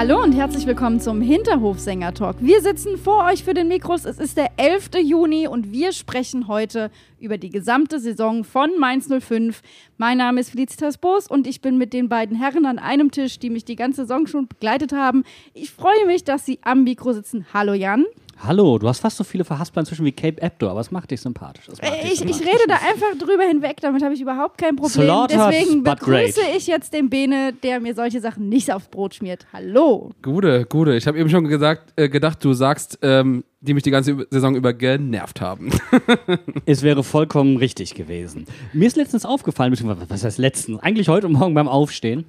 Hallo und herzlich willkommen zum Hinterhofsänger-Talk. Wir sitzen vor euch für den Mikros. Es ist der 11. Juni und wir sprechen heute über die gesamte Saison von Mainz 05. Mein Name ist Felicitas Boos und ich bin mit den beiden Herren an einem Tisch, die mich die ganze Saison schon begleitet haben. Ich freue mich, dass sie am Mikro sitzen. Hallo Jan. Hallo, du hast fast so viele Verhaspler inzwischen wie Cape Abdo, aber es macht dich sympathisch. Macht dich Ich, ich sympathisch. rede da einfach drüber hinweg, damit habe ich überhaupt kein Problem. Slaughtered, Deswegen begrüße ich jetzt den Bene, der mir solche Sachen nicht aufs Brot schmiert. Hallo. Gute, gute. Ich habe eben schon gesagt, äh, gedacht, du sagst, ähm, die mich die ganze Saison über genervt haben. Es wäre vollkommen richtig gewesen. Mir ist letztens aufgefallen, was heißt letztens? Eigentlich heute Morgen beim Aufstehen.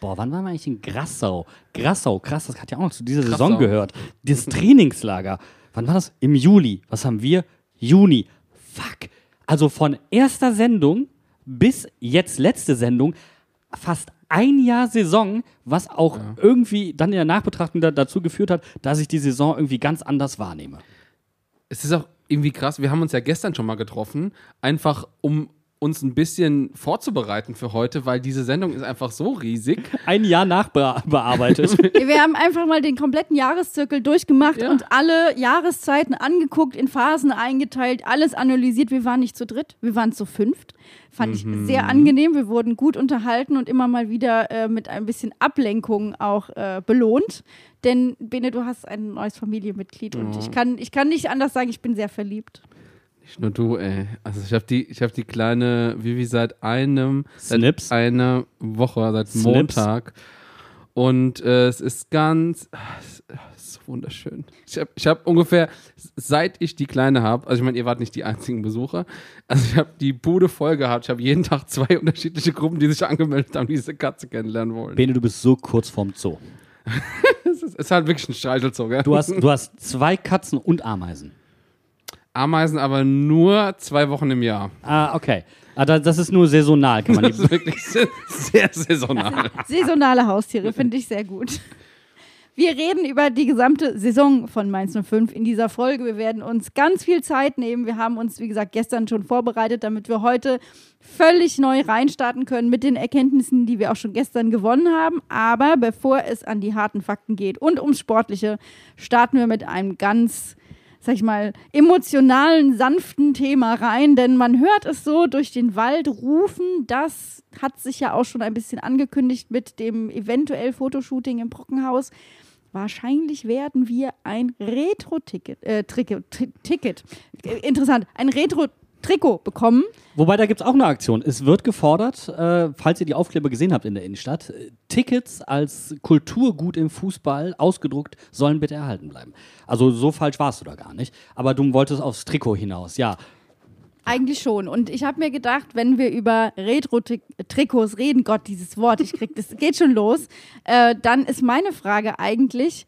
Boah, wann waren wir eigentlich in Grassau? Grassau, krass, das hat ja auch noch zu dieser Saison Grassau. gehört. Dieses Trainingslager. Wann war das? Im Juli. Was haben wir? Juni. Fuck. Also von erster Sendung bis jetzt letzte Sendung fast ein Jahr Saison, was auch irgendwie dann in der Nachbetrachtung da, dazu geführt hat, dass ich die Saison irgendwie ganz anders wahrnehme. es ist auch irgendwie krass. Wir haben uns ja gestern schon mal getroffen, einfach um uns ein bisschen vorzubereiten für heute, weil diese Sendung ist einfach so riesig. Ein Jahr nachbearbeitet. Wir haben einfach mal den kompletten Jahreszirkel durchgemacht Ja. und alle Jahreszeiten angeguckt, in Phasen eingeteilt, alles analysiert. Wir waren nicht zu dritt, wir waren zu fünft. Fand ich sehr angenehm. Wir wurden gut unterhalten und immer mal wieder äh, mit ein bisschen Ablenkung auch äh, belohnt. Denn, Bene, du hast ein neues Familienmitglied und ich, kann, ich kann nicht anders sagen, ich bin sehr verliebt. Nicht nur du, ey. Also ich habe die, ich habe die kleine Vivi seit einem, Snips. seit einer Woche, seit Snips. Montag. Und äh, es ist ganz, es es ist so wunderschön. Ich habe ich hab ungefähr, seit ich die Kleine habe, also ich meine, ihr wart nicht die einzigen Besucher, also ich habe die Bude voll gehabt. Ich habe jeden Tag zwei unterschiedliche Gruppen, die sich angemeldet haben, die diese Katze kennenlernen wollen. Bene, du bist so kurz vorm Zoo. Es ist, ist halt wirklich ein Streichelzoo, gell? Du hast, du hast zwei Katzen und Ameisen. Ameisen aber nur zwei Wochen im Jahr. Ah, okay. Da- das ist nur saisonal, kann man Das ist wirklich sehr, sehr saisonal. Saisonale Haustiere finde ich sehr gut. Wir reden über die gesamte Saison von Mainz 05 in dieser Folge. Wir werden uns ganz viel Zeit nehmen. Wir haben uns, wie gesagt, gestern schon vorbereitet, damit wir heute völlig neu reinstarten können mit den Erkenntnissen, die wir auch schon gestern gewonnen haben. Aber bevor es an die harten Fakten geht und ums Sportliche, starten wir mit einem ganz sag ich mal, emotionalen, sanften Thema rein, denn man hört es so durch den Wald rufen. Das hat sich ja auch schon ein bisschen angekündigt mit dem eventuell Fotoshooting im Brockenhaus. Wahrscheinlich werden wir ein Retro-Ticket, äh, Ticket, Ticket, äh, interessant, ein Retro-Trikot bekommen. Wobei, da gibt es auch eine Aktion. Es wird gefordert, äh, falls ihr die Aufkleber gesehen habt in der Innenstadt, äh, Tickets als Kulturgut im Fußball ausgedruckt sollen bitte erhalten bleiben. Also so falsch warst du da gar nicht. Aber du wolltest aufs Trikot hinaus. Ja, Eigentlich schon. Und ich habe mir gedacht, wenn wir über Retro-Trikots reden, Gott, dieses Wort, ich krieg das geht schon los, äh, dann ist meine Frage eigentlich,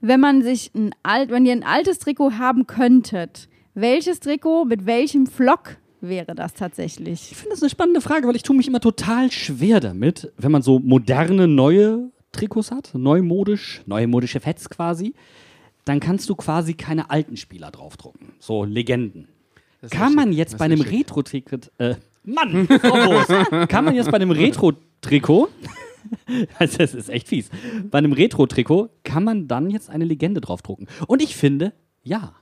wenn man sich ein alt, wenn ihr ein altes Trikot haben könntet, welches Trikot mit welchem Flock wäre das tatsächlich? Ich finde das eine spannende Frage, weil ich tue mich immer total schwer damit, wenn man so moderne, neue Trikots hat, neumodisch, neumodische Fets quasi, dann kannst du quasi keine alten Spieler draufdrucken. So Legenden. Kann richtig. man jetzt bei einem äh, Mann, kann man jetzt bei einem Retro-Trikot, also das ist echt fies, bei einem Retro-Trikot kann man dann jetzt eine Legende draufdrucken. Und ich finde, ja.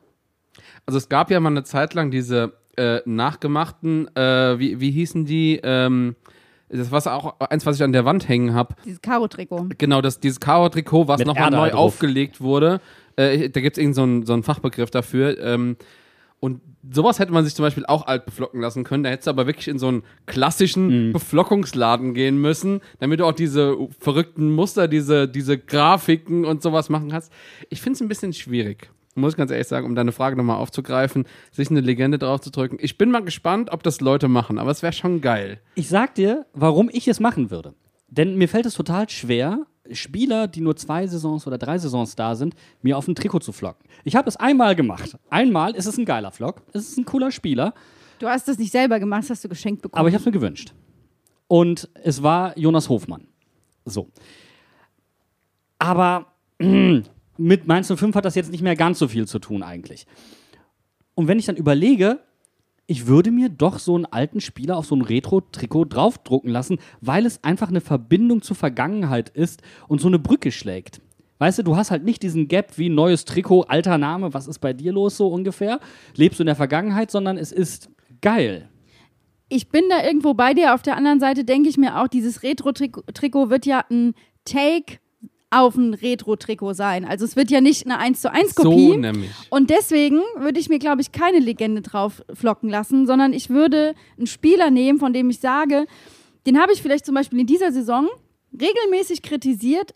Also es gab ja mal eine Zeit lang diese äh, nachgemachten, äh, wie, wie hießen die? Ähm, das war auch eins, was ich an der Wand hängen habe. Dieses Karo-Trikot. Genau, das, dieses Karo-Trikot, was nochmal neu halt drauf. aufgelegt wurde. Äh, da gibt es irgendeinen so einen- so einen Fachbegriff dafür. Ähm, und sowas hätte man sich zum Beispiel auch alt beflocken lassen können. Da hättest du aber wirklich in so einen klassischen Mhm. Beflockungsladen gehen müssen, damit du auch diese verrückten Muster, diese, diese Grafiken und sowas machen kannst. Ich finde es ein bisschen schwierig. Muss ich ganz ehrlich sagen, um deine Frage nochmal aufzugreifen, sich eine Legende draufzudrücken. Ich bin mal gespannt, ob das Leute machen, aber es wäre schon geil. Ich sag dir, warum ich es machen würde. Denn mir fällt es total schwer, Spieler, die nur zwei Saisons oder drei Saisons da sind, mir auf ein Trikot zu flocken. Ich habe es einmal gemacht. Einmal ist es ein geiler Flock. Es ist ein cooler Spieler, Du hast das nicht selber gemacht, das hast du geschenkt bekommen. aber ich habe es mir gewünscht. Und es war Jonas Hofmann. So. Aber mit Mainz 05 hat das jetzt nicht mehr ganz so viel zu tun eigentlich. Und wenn ich dann überlege, ich würde mir doch so einen alten Spieler auf so ein Retro-Trikot draufdrucken lassen, weil es einfach eine Verbindung zur Vergangenheit ist und so eine Brücke schlägt. Weißt du, du hast halt nicht diesen Gap wie neues Trikot, alter Name, was ist bei dir los so ungefähr? Lebst du in der Vergangenheit, sondern es ist geil. ich bin da irgendwo bei dir. Auf der anderen Seite denke ich mir auch, dieses Retro-Trikot wird ja ein Take auf ein Retro-Trikot sein. Also es wird ja nicht eine 1 zu 1 Kopie. So nämlich. Und deswegen würde ich mir, glaube ich, keine Legende drauf flocken lassen, sondern ich würde einen Spieler nehmen, von dem ich sage, den habe ich vielleicht zum Beispiel in dieser Saison regelmäßig kritisiert.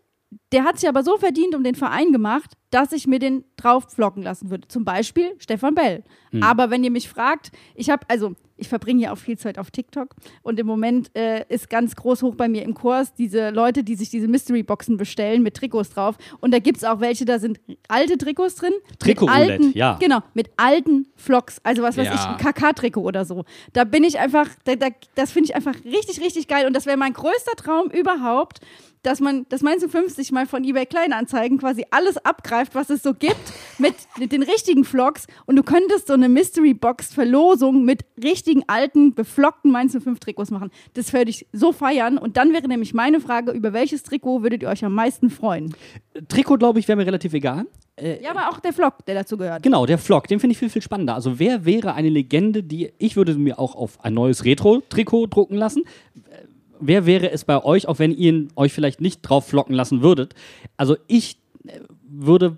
Der hat sich aber so verdient um den Verein gemacht, dass ich mir den drauf flocken lassen würde. Zum Beispiel Stefan Bell. Aber wenn ihr mich fragt, ich habe, also ich verbringe ja auch viel Zeit auf TikTok und im Moment äh, ist ganz groß hoch bei mir im Kurs diese Leute, die sich diese Mystery-Boxen bestellen mit Trikots drauf. Und da gibt es auch welche, da sind alte Trikots drin. Trikotroulette, alten, ja. Genau, mit alten Flocks. Also was weiß Ja. ich, ein KK-Trikot oder so. Da bin ich einfach, da, da, das finde ich einfach richtig, richtig geil. Und das wäre mein größter Traum überhaupt, dass man, dass Mainz 50 mal von eBay Kleinanzeigen quasi alles abgreift, was es so gibt, mit, den richtigen Vlogs und du könntest so eine Mystery-Box-Verlosung mit richtigen alten, beflockten Mainz 05 Trikots machen. Das würde ich so feiern und dann wäre nämlich meine Frage, über welches Trikot würdet ihr euch am meisten freuen? Trikot, glaube ich, wäre mir relativ egal. Ja, aber auch der Vlog, der dazu gehört. Genau, der Flock, den finde ich viel, viel spannender. Also wer wäre eine Legende, die ich würde mir auch auf ein neues Retro-Trikot drucken lassen? Wer wäre es bei euch, auch wenn ihr euch vielleicht nicht drauf flocken lassen würdet? Also ich äh, würde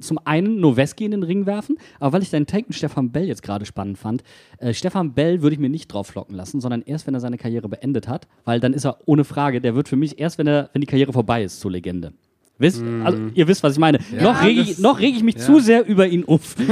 zum einen Noweski in den Ring werfen, aber weil ich deinen Take mit Stefan Bell jetzt gerade spannend fand, äh, Stefan Bell würde ich mir nicht drauf flocken lassen, sondern erst, wenn er seine Karriere beendet hat, weil dann ist er ohne Frage, der wird für mich erst, wenn, er, wenn die Karriere vorbei ist, zur Legende. Wisst, also, ihr wisst, was ich meine. Ja, noch rege ich, noch reg ich mich ja. zu sehr über ihn auf.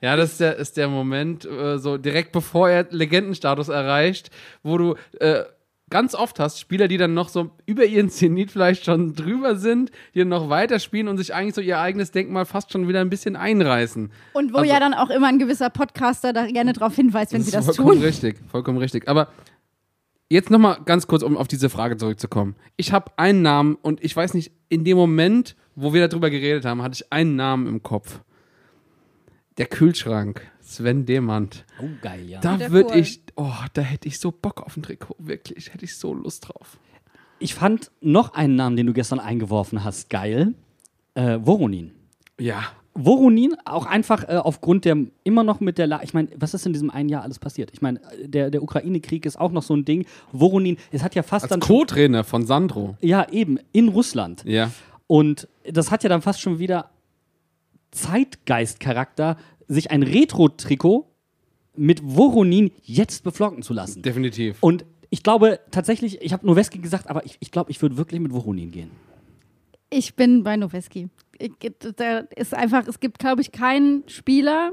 Ja, das ist der, ist der Moment, äh, so direkt bevor er Legendenstatus erreicht, wo du äh, ganz oft hast Spieler, die dann noch so über ihren Zenit vielleicht schon drüber sind, die dann noch weiterspielen und sich eigentlich so ihr eigenes Denkmal fast schon wieder ein bisschen einreißen. Und wo Also- ja dann auch immer ein gewisser Podcaster da gerne darauf hinweist, wenn sie das ist vollkommen tun. richtig, vollkommen richtig. Aber jetzt noch mal ganz kurz, um auf diese Frage zurückzukommen. Ich habe einen Namen und ich weiß nicht, in dem Moment, wo wir darüber geredet haben, hatte ich einen Namen im Kopf. Der Kühlschrank, Sven Demand. Oh, geil, ja. Da würde ich, oh, da hätte ich so Bock auf ein Trikot, wirklich, hätte ich so Lust drauf. Ich fand noch einen Namen, den du gestern eingeworfen hast, geil. Äh, Voronin. Ja, Voronin, auch einfach äh, aufgrund der immer noch mit der La Ich meine, was ist in diesem einen Jahr alles passiert? Ich meine, äh, der, der Ukraine-Krieg ist auch noch so ein Ding. Voronin, es hat ja fast als dann. Co-Trainer von Sandro. ja, eben, in Russland. Ja. Und das hat ja dann fast schon wieder Zeitgeist-Charakter, sich ein Retro-Trikot mit Voronin jetzt beflocken zu lassen. Definitiv. Und ich glaube tatsächlich, ich habe Noweski gesagt, aber ich, ich glaube, ich würde wirklich mit Voronin gehen. Ich bin bei Noweski. Da ist einfach, es gibt, glaube ich, keinen Spieler,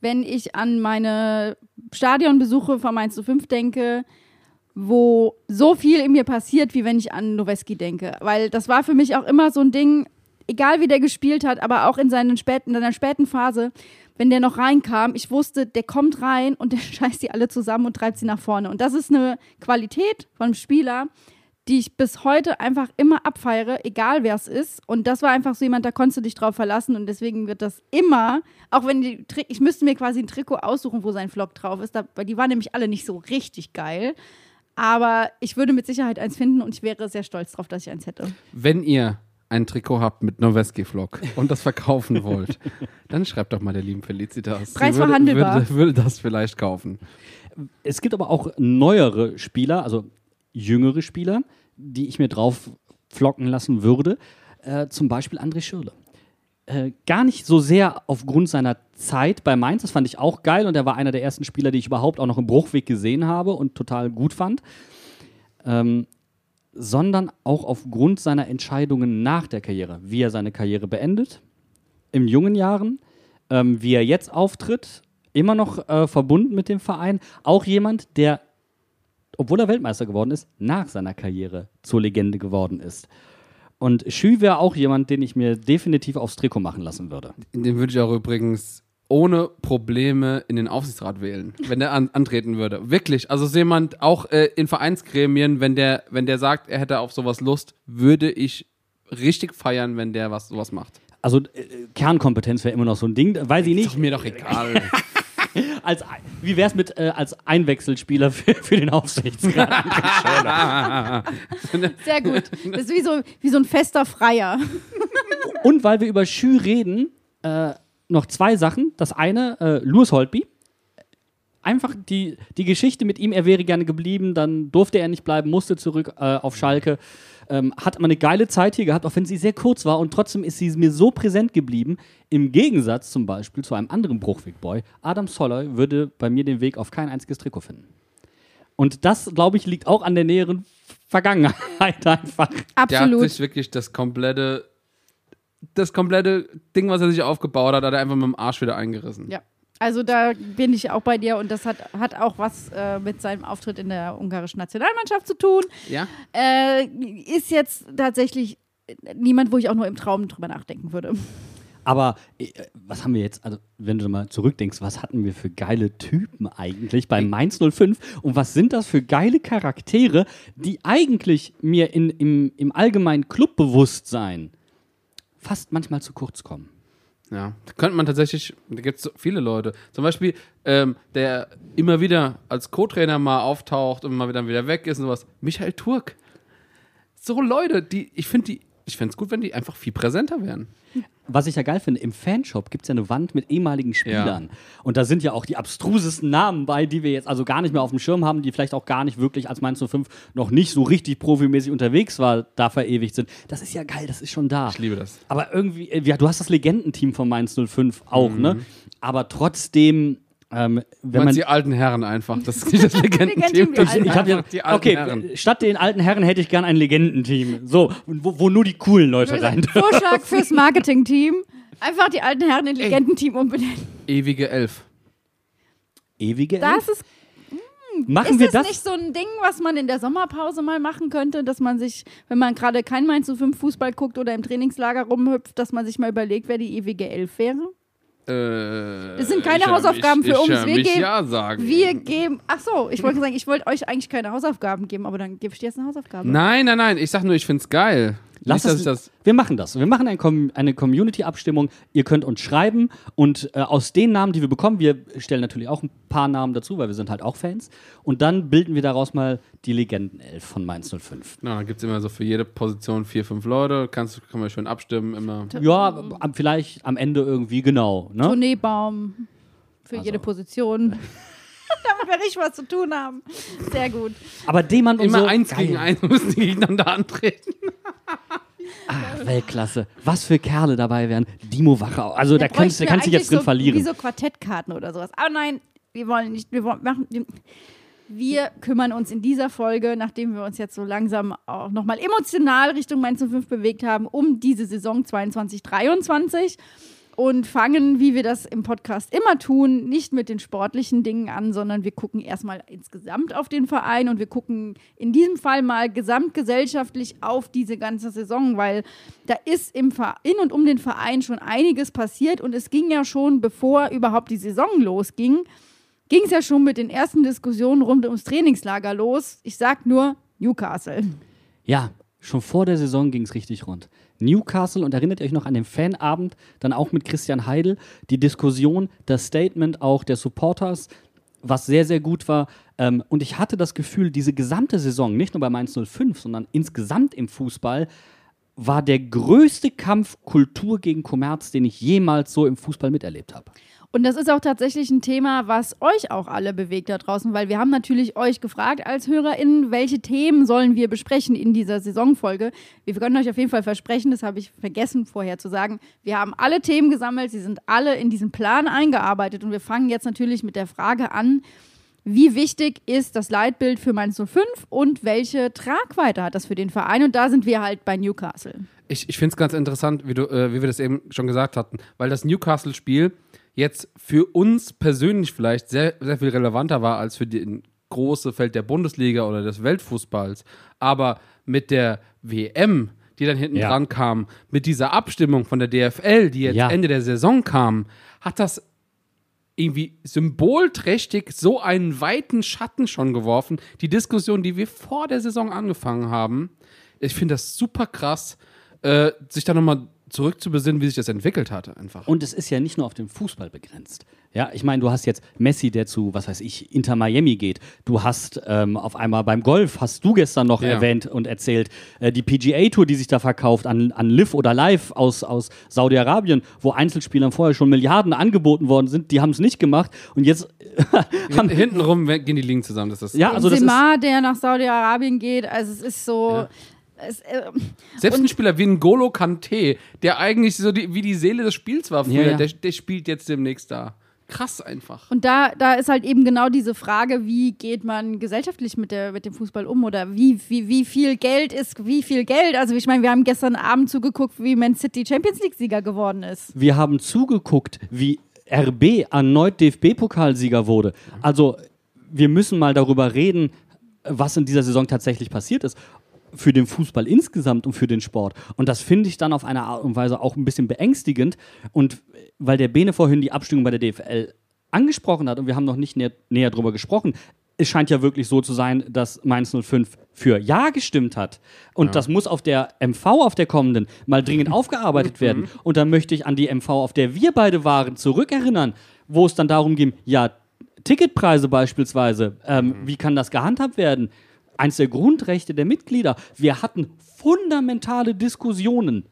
wenn ich an meine Stadionbesuche von Mainz 05 denke, wo so viel in mir passiert, wie wenn ich an Noweski denke. Weil das war für mich auch immer so ein Ding, egal wie der gespielt hat, aber auch in, seinen späten, in seiner späten Phase, wenn der noch reinkam, ich wusste, der kommt rein und der scheißt die alle zusammen und treibt sie nach vorne. Und das ist eine Qualität von einem Spieler, die ich bis heute einfach immer abfeiere, egal wer es ist. Und das war einfach so jemand, da konntest du dich drauf verlassen und deswegen wird das immer, auch wenn die, Tri- ich müsste mir quasi ein Trikot aussuchen, wo sein Vlog drauf ist, weil die waren nämlich alle nicht so richtig geil. Aber ich würde mit Sicherheit eins finden und ich wäre sehr stolz drauf, dass ich eins hätte. Wenn ihr ein Trikot habt mit Noweski-Vlog und das verkaufen wollt, dann schreibt doch mal der lieben Felicitas. Sie Preis würde, verhandelbar. Würde, würde das vielleicht kaufen. Es gibt aber auch neuere Spieler, also jüngere Spieler, die ich mir drauf flocken lassen würde. Äh, zum Beispiel André Schürle. Äh, gar nicht so sehr aufgrund seiner Zeit bei Mainz, das fand ich auch geil und er war einer der ersten Spieler, die ich überhaupt auch noch im Bruchweg gesehen habe und total gut fand. Ähm, sondern auch aufgrund seiner Entscheidungen nach der Karriere, wie er seine Karriere beendet, in jungen Jahren, ähm, wie er jetzt auftritt, immer noch äh, verbunden mit dem Verein. Auch jemand, der, obwohl er Weltmeister geworden ist, nach seiner Karriere zur Legende geworden ist. Und Schü wäre auch jemand, den ich mir definitiv aufs Trikot machen lassen würde. Den würde ich auch übrigens ohne Probleme in den Aufsichtsrat wählen, wenn der an, antreten würde. Wirklich. Also so jemand auch äh, in Vereinsgremien, wenn der, wenn der sagt, er hätte auf sowas Lust, würde ich richtig feiern, wenn der was sowas macht. Also äh, Kernkompetenz wäre immer noch so ein Ding, weiß ich Ist nicht. doch mir doch egal. Als, wie wäre es mit äh, als Einwechselspieler für, für den Aufsichtsrat? Sehr gut. Das ist wie so, wie so ein fester Freier. Und weil wir über Schü reden, äh, noch zwei Sachen. Das eine, äh, Louis Holtby. Einfach die, die Geschichte mit ihm, er wäre gerne geblieben, dann durfte er nicht bleiben, musste zurück äh, auf Schalke. Ähm, hat immer eine geile Zeit hier gehabt, auch wenn sie sehr kurz war und trotzdem ist sie mir so präsent geblieben. Im Gegensatz zum Beispiel zu einem anderen Bruchweg-Boy, Adam Soller würde bei mir den Weg auf kein einziges Trikot finden. Und das, glaube ich, liegt auch an der näheren Vergangenheit einfach. Der hat Absolut. sich wirklich das komplette, das komplette Ding, was er sich aufgebaut hat, hat er einfach mit dem Arsch wieder eingerissen. Ja. Also da bin ich auch bei dir und das hat, hat auch was äh, mit seinem Auftritt in der ungarischen Nationalmannschaft zu tun. Ja? Äh, ist jetzt tatsächlich niemand, wo ich auch nur im Traum drüber nachdenken würde. Aber äh, was haben wir jetzt, also wenn du mal zurückdenkst, was hatten wir für geile Typen eigentlich bei Mainz 05 und was sind das für geile Charaktere, die eigentlich mir in, im, im allgemeinen Clubbewusstsein fast manchmal zu kurz kommen. Ja, da könnte man tatsächlich, da gibt es viele Leute. Zum Beispiel, ähm, der immer wieder als Co-Trainer mal auftaucht und mal wieder, wieder weg ist und sowas. Michael Turk. So Leute, die, ich finde die, ich fände es gut, wenn die einfach viel präsenter wären. Was ich ja geil finde, im Fanshop gibt es ja eine Wand mit ehemaligen Spielern. Und da sind ja auch die abstrusesten Namen bei, die wir jetzt also gar nicht mehr auf dem Schirm haben, die vielleicht auch gar nicht wirklich als Mainz 05 noch nicht so richtig profimäßig unterwegs war, da verewigt sind. Das ist ja geil, das ist schon da. Ich liebe das. Aber irgendwie, äh, ja, du hast das Legendenteam von Mainz 05 auch, ne? Aber trotzdem, ähm, wenn Man die alten Herren einfach. Das ist nicht das Legendenteam. Sind Ich hab ja, die alten okay, Herren. statt den alten Herren hätte ich gern ein Legendenteam. So, wo, wo nur die coolen Leute rein dürfen. Vorschlag fürs Marketing-Team. Einfach die alten Herren in Legendenteam umbenennen. Ewige Elf. Ewige Das ist, Machen ist wir das, das? nicht so ein Ding, was man in der Sommerpause mal machen könnte, dass man sich, wenn man gerade kein Mainz 05 Fußball guckt oder im Trainingslager rumhüpft, dass man sich mal überlegt, wer die ewige Elf wäre? Äh, Das sind keine Hausaufgaben mich, für uns. Wir geben- ja sagen. Wir geben, ach so, ich wollte sagen, ich wollte euch eigentlich keine Hausaufgaben geben, aber dann gebe ich dir jetzt eine Hausaufgabe. Nein, nein, nein. Ich sag nur, ich find's geil. Lass nicht, es, das. wir machen das. Wir machen ein Com eine Community-Abstimmung. Ihr könnt uns schreiben und äh, aus den Namen, die wir bekommen, wir stellen natürlich auch ein paar Namen dazu, weil wir sind halt auch Fans. Und dann bilden wir daraus mal die Legendenelf von Mainz 05. Na, dann gibt's immer so für jede Position vier, fünf Leute. Kannst, kann man schön abstimmen. Immer. Ja, am- vielleicht am Ende irgendwie genau. Ne? Tourneebaum für Also. jede Position. Damit wir richtig was zu tun haben. Sehr gut. Aber Demand und Immer so. eins geil. gegen eins müssen die gegeneinander antreten. Ah, Weltklasse. Was für Kerle dabei wären. Dimo Wacher. Also da kannst, da kannst du dich jetzt drin so, verlieren. Wie so Quartettkarten oder sowas. Aber nein, wir wollen nicht, wir wollen machen. Wir, kümmern uns in dieser Folge, nachdem wir uns jetzt so langsam auch nochmal emotional Richtung Mainz 05 bewegt haben, um diese Saison 22-23 und fangen, wie wir das im Podcast immer tun, nicht mit den sportlichen Dingen an, sondern wir gucken erstmal insgesamt auf den Verein und wir gucken in diesem Fall mal gesamtgesellschaftlich auf diese ganze Saison, weil da ist im in und um den Verein schon einiges passiert und es ging ja schon, bevor überhaupt die Saison losging, ging es ja schon mit den ersten Diskussionen rund ums Trainingslager los. Ich sag nur Newcastle. Ja, schon vor der Saison ging es richtig rund. Newcastle, und erinnert ihr euch noch an den Fanabend, dann auch mit Christian Heidel, die Diskussion, das Statement auch der Supporters, was sehr, sehr gut war. Ähm, und ich hatte das Gefühl, diese gesamte Saison, nicht nur bei Mainz 05, sondern insgesamt im Fußball, war der größte Kampf Kultur gegen Kommerz, den ich jemals so im Fußball miterlebt habe. Und das ist auch tatsächlich ein Thema, was euch auch alle bewegt da draußen, weil wir haben natürlich euch gefragt als HörerInnen, welche Themen sollen wir besprechen in dieser Saisonfolge. Wir können euch auf jeden Fall versprechen, das habe ich vergessen vorher zu sagen, wir haben alle Themen gesammelt, sie sind alle in diesen Plan eingearbeitet und wir fangen jetzt natürlich mit der Frage an, wie wichtig ist das Leitbild für Mainz 05 und welche Tragweite hat das für den Verein? Und da sind wir halt bei Newcastle. Ich, ich finde es ganz interessant, wie, du, äh, wie wir das eben schon gesagt hatten, weil das Newcastle-Spiel jetzt für uns persönlich vielleicht sehr, sehr viel relevanter war als für den große Feld der Bundesliga oder des Weltfußballs. Aber mit der WM, die dann hinten Ja. dran kam, mit dieser Abstimmung von der DFL, die jetzt Ja. Ende der Saison kam, hat das irgendwie symbolträchtig so einen weiten Schatten schon geworfen. Die Diskussion, die wir vor der Saison angefangen haben, ich finde das super krass, äh, sich da nochmal zurückzubesinnen, wie sich das entwickelt hatte, einfach. Und es ist ja nicht nur auf den Fußball begrenzt. Ja, ich meine, du hast jetzt Messi, der zu, was weiß ich, Inter Miami geht. Du hast ähm, auf einmal beim Golf, hast du gestern noch Ja. erwähnt und erzählt, äh, die PGA-Tour, die sich da verkauft an, an Liv oder Live aus, aus Saudi-Arabien, wo Einzelspielern vorher schon Milliarden angeboten worden sind, die haben es nicht gemacht. Und jetzt Hin, hintenrum gehen die Ligen zusammen. Das ist Ja, also das ist- Semar, der nach Saudi-Arabien geht, also es ist so. Es, äh, Selbst ein Spieler wie ein Golo Kante, der eigentlich so die, wie die Seele des Spiels war früher, Ja, ja. Der, der spielt jetzt demnächst da. Krass einfach. Und da, da ist halt eben genau diese Frage, wie geht man gesellschaftlich mit, der, mit dem Fußball um oder wie, wie, wie viel Geld ist, wie viel Geld? Also ich meine, wir haben gestern Abend zugeguckt, wie Man City Champions League-Sieger geworden ist. Wir haben zugeguckt, wie RB erneut DFB-Pokalsieger wurde. Also wir müssen mal darüber reden, was in dieser Saison tatsächlich passiert ist. Für den Fußball insgesamt und für den Sport. Und das finde ich dann auf eine Art und Weise auch ein bisschen beängstigend. Und weil der Bene vorhin die Abstimmung bei der DFL angesprochen hat und wir haben noch nicht näher, näher drüber gesprochen, es scheint ja wirklich so zu sein, dass Mainz 05 für Ja gestimmt hat. Und das muss auf der MV, auf der kommenden, mal dringend aufgearbeitet werden. Und dann möchte ich an die MV, auf der wir beide waren, zurückerinnern, wo es dann darum ging, ja, Ticketpreise beispielsweise, ähm, wie kann das gehandhabt werden? Eins der Grundrechte der Mitglieder. Wir hatten fundamentale Diskussionen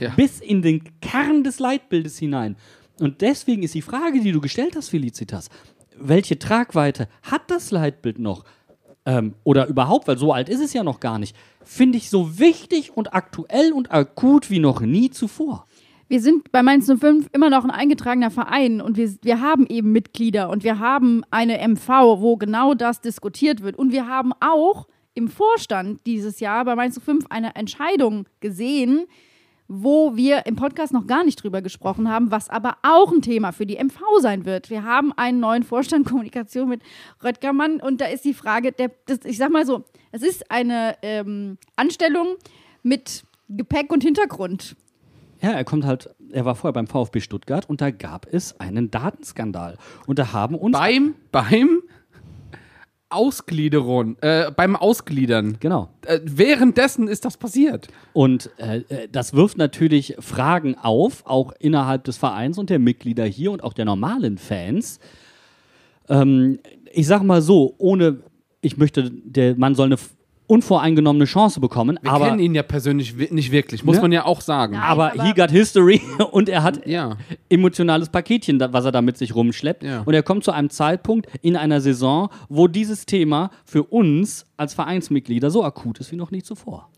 Ja. bis in den Kern des Leitbildes hinein. Und deswegen ist die Frage, die du gestellt hast, Felicitas, welche Tragweite hat das Leitbild noch? Ähm, oder überhaupt, weil so alt ist es ja noch gar nicht, finde ich so wichtig und aktuell und akut wie noch nie zuvor. Wir sind bei Mainz 05 immer noch ein eingetragener Verein und wir, wir haben eben Mitglieder und wir haben eine MV, wo genau das diskutiert wird. Und wir haben auch im Vorstand dieses Jahr bei Mainz 05 eine Entscheidung gesehen, wo wir im Podcast noch gar nicht drüber gesprochen haben, was aber auch ein Thema für die MV sein wird. Wir haben einen neuen Vorstand Kommunikation mit Röttgermann und da ist die Frage, der, das, ich sag mal so, es ist eine ähm, Anstellung mit Gepäck und Hintergrund. Ja, er kommt halt, er war vorher beim VfB Stuttgart und da gab es einen Datenskandal. Und da haben uns. Beim, beim Ausgliederung, äh, beim Ausgliedern. Genau. Äh, währenddessen ist das passiert. Und äh, das wirft natürlich Fragen auf, auch innerhalb des Vereins und der Mitglieder hier und auch der normalen Fans. Ähm, ich sag mal so, ohne, ich möchte, der Mann soll eine unvoreingenommene Chance bekommen, Wir aber, kennen ihn ja persönlich nicht wirklich, muss Ne? man ja auch sagen. Aber, aber- he got history und er hat Ja. emotionales Paketchen, was er da mit sich rumschleppt. Ja. Und er kommt zu einem Zeitpunkt in einer Saison, wo dieses Thema für uns als Vereinsmitglieder so akut ist wie noch nie zuvor.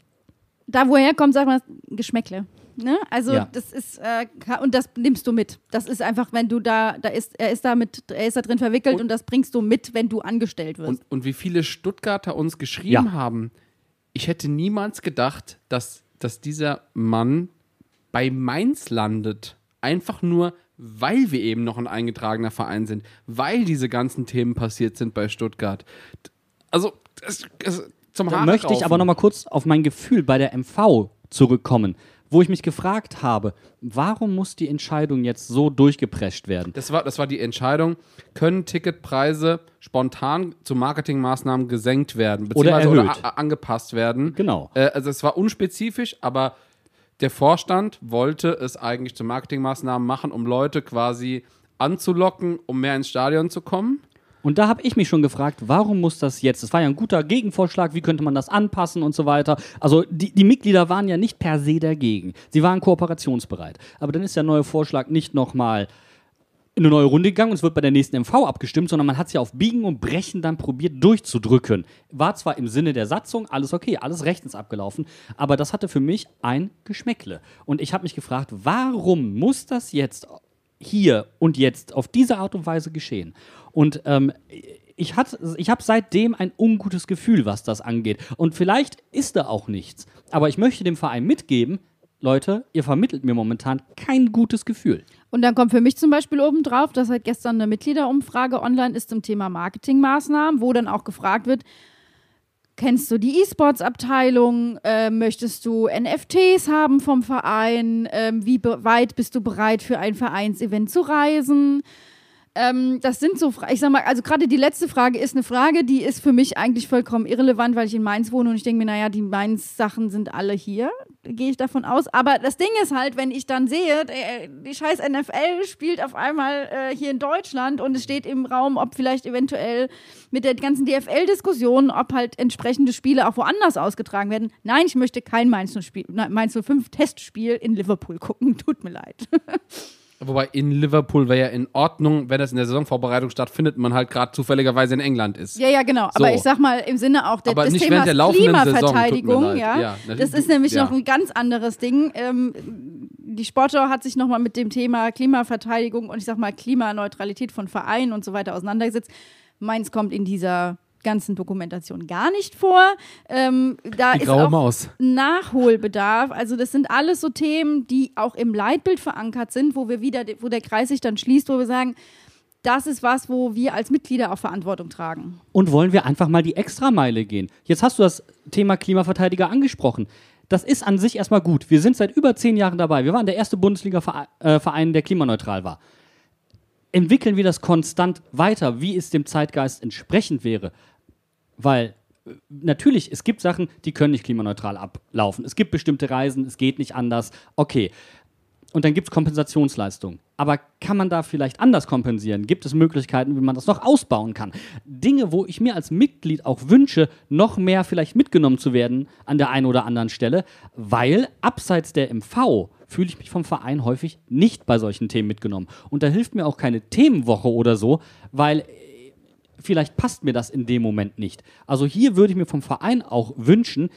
da wo er herkommt, sagt man Geschmäckle. Ne? Also Ja. das ist äh, und das nimmst du mit. Das ist einfach, wenn du da, da ist, er ist da mit, er ist da drin verwickelt und, das bringst du mit, wenn du angestellt wirst. Und, und wie viele Stuttgarter uns geschrieben Ja. haben, ich hätte niemals gedacht, dass, dass dieser Mann bei Mainz landet. Einfach nur, weil wir eben noch ein eingetragener Verein sind, weil diese ganzen Themen passiert sind bei Stuttgart. Also, das, das, zum Da Haare möchte ich raufen. aber noch mal kurz auf mein Gefühl bei der MV zurückkommen, wo ich mich gefragt habe, warum muss die Entscheidung jetzt so durchgeprescht werden? Das war, das war die Entscheidung, können Ticketpreise spontan zu Marketingmaßnahmen gesenkt werden, Oder beziehungsweise erhöht. a- angepasst werden. Genau. Äh, also es war unspezifisch, aber der Vorstand wollte es eigentlich zu Marketingmaßnahmen machen, um Leute quasi anzulocken, um mehr ins Stadion zu kommen. Und da habe ich mich schon gefragt, warum muss das jetzt? Das war ja ein guter Gegenvorschlag, wie könnte man das anpassen und so weiter. Also die, die Mitglieder waren ja nicht per se dagegen. Sie waren kooperationsbereit. Aber dann ist der neue Vorschlag nicht nochmal in eine neue Runde gegangen und es wird bei der nächsten MV abgestimmt, sondern man hat es ja auf Biegen und Brechen dann probiert durchzudrücken. War zwar im Sinne der Satzung alles okay, alles rechtens abgelaufen, aber das hatte für mich ein Geschmäckle. Und ich habe mich gefragt, warum muss das jetzt hier und jetzt auf diese Art und Weise geschehen? Und ähm, ich, ich habe seitdem ein ungutes Gefühl, was das angeht. Und vielleicht ist da auch nichts. Aber ich möchte dem Verein mitgeben, Leute, ihr vermittelt mir momentan kein gutes Gefühl. Und dann kommt für mich zum Beispiel oben drauf, dass seit gestern eine Mitgliederumfrage online ist zum Thema Marketingmaßnahmen, wo dann auch gefragt wird, kennst du die E-Sports-Abteilung, äh, möchtest du NFTs haben vom Verein, ähm, wie weit bist du bereit für ein Vereinsevent zu reisen? Ähm, das sind so, ich sag mal, also gerade die letzte Frage ist eine Frage, die ist für mich eigentlich vollkommen irrelevant, weil ich in Mainz wohne und ich denke mir, naja, die Mainz-Sachen sind alle hier, gehe ich davon aus. Aber das Ding ist halt, wenn ich dann sehe, äh, die scheiß NFL spielt auf einmal äh, hier in Deutschland und es steht im Raum, ob vielleicht eventuell mit der ganzen DFL-Diskussion, ob halt entsprechende Spiele auch woanders ausgetragen werden. Nein, ich möchte kein Mainz 05 nein, Mainz 05 Testspiel in Liverpool gucken. Tut mir leid. Wobei in Liverpool wäre ja in Ordnung, wenn das in der Saisonvorbereitung stattfindet, man halt gerade zufälligerweise in England ist. Ja, ja, genau. Aber So. ich sag mal im Sinne auch der, Aber des nicht Themas der Saison, Klimaverteidigung. leid. ja. Ja, das ist nämlich Ja. noch ein ganz anderes Ding. Ähm, die Sportschau hat sich nochmal mit dem Thema Klimaverteidigung und ich sag mal Klimaneutralität von Vereinen und so weiter auseinandergesetzt. Meins kommt in dieser ganzen Dokumentation gar nicht vor. Ähm, da Die ist auch Maus. Nachholbedarf. Also das sind alles so Themen, die auch im Leitbild verankert sind, wo wir wieder, wo der Kreis sich dann schließt, wo wir sagen, das ist was, wo wir als Mitglieder auch Verantwortung tragen. Und wollen wir einfach mal die Extrameile gehen? Jetzt hast du das Thema Klimaverteidiger angesprochen. Das ist an sich erstmal gut. Wir sind seit über zehn Jahren dabei. Wir waren der erste Bundesliga-Verein, der klimaneutral war. Entwickeln wir das konstant weiter, wie es dem Zeitgeist entsprechend wäre? Weil äh, natürlich, es gibt Sachen, die können nicht klimaneutral ablaufen. Es gibt bestimmte Reisen, es geht nicht anders. Okay. Und dann gibt es Kompensationsleistungen. Aber kann man da vielleicht anders kompensieren? Gibt es Möglichkeiten, wie man das noch ausbauen kann? Dinge, wo ich mir als Mitglied auch wünsche, noch mehr vielleicht mitgenommen zu werden an der einen oder anderen Stelle, weil abseits der MV fühle ich mich vom Verein häufig nicht bei solchen Themen mitgenommen. Und da hilft mir auch keine Themenwoche oder so, weil vielleicht passt mir das in dem Moment nicht. Also hier würde ich mir vom Verein auch wünschen,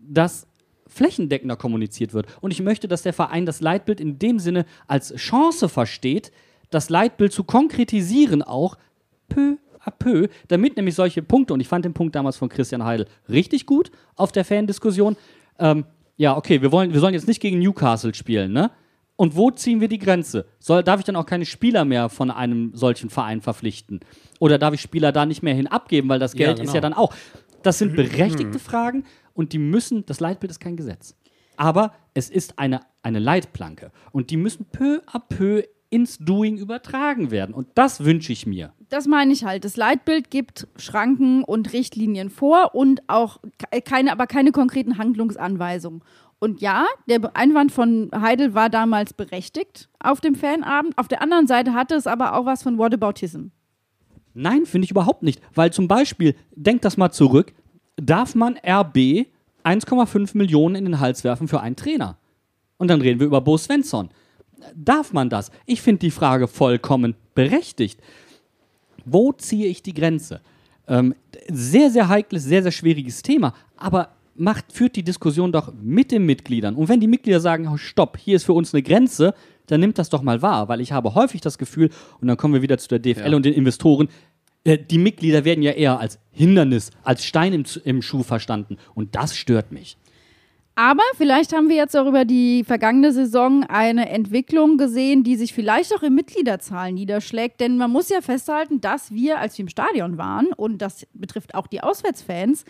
dass flächendeckender kommuniziert wird. Und ich möchte, dass der Verein das Leitbild in dem Sinne als Chance versteht, das Leitbild zu konkretisieren auch peu à peu, damit nämlich solche Punkte, und ich fand den Punkt damals von Christian Heidel richtig gut auf der Fandiskussion, ähm, ja, okay, wir, wollen, wir sollen jetzt nicht gegen Newcastle spielen, ne? Und wo ziehen wir die Grenze? Soll, darf ich dann auch keine Spieler mehr von einem solchen Verein verpflichten? Oder darf ich Spieler da nicht mehr hin abgeben, weil das Ja, Geld ist genau. ja dann auch. Das sind berechtigte Fragen und die müssen, das Leitbild ist kein Gesetz. Aber es ist eine, eine Leitplanke und die müssen peu à peu ins Doing übertragen werden. Und das wünsche ich mir. Das meine ich halt. Das Leitbild gibt Schranken und Richtlinien vor und auch ke- keine, aber keine konkreten Handlungsanweisungen. Und ja, der Einwand von Heidel war damals berechtigt auf dem Fanabend. Auf der anderen Seite hatte es aber auch was von Whataboutism. Nein, finde ich überhaupt nicht. Weil zum Beispiel, denkt das mal zurück, darf man RB 1,5 Millionen in den Hals werfen für einen Trainer? Und dann reden wir über Bo Svensson. Darf man das? Ich finde die Frage vollkommen berechtigt. Wo ziehe ich die Grenze? Ähm, sehr, sehr heikles, sehr, sehr schwieriges Thema, aber macht, führt die Diskussion doch mit den Mitgliedern. Und wenn die Mitglieder sagen, oh, stopp, hier ist für uns eine Grenze, dann nimmt das doch mal wahr, weil ich habe häufig das Gefühl, und dann kommen wir wieder zu der DFL Ja. und den Investoren, äh, die Mitglieder werden ja eher als Hindernis, als Stein im, im Schuh verstanden. Und das stört mich. Aber vielleicht haben wir jetzt auch über die vergangene Saison eine Entwicklung gesehen, die sich vielleicht auch in Mitgliederzahlen niederschlägt. Denn man muss ja festhalten, dass wir, als wir im Stadion waren, und das betrifft auch die Auswärtsfans,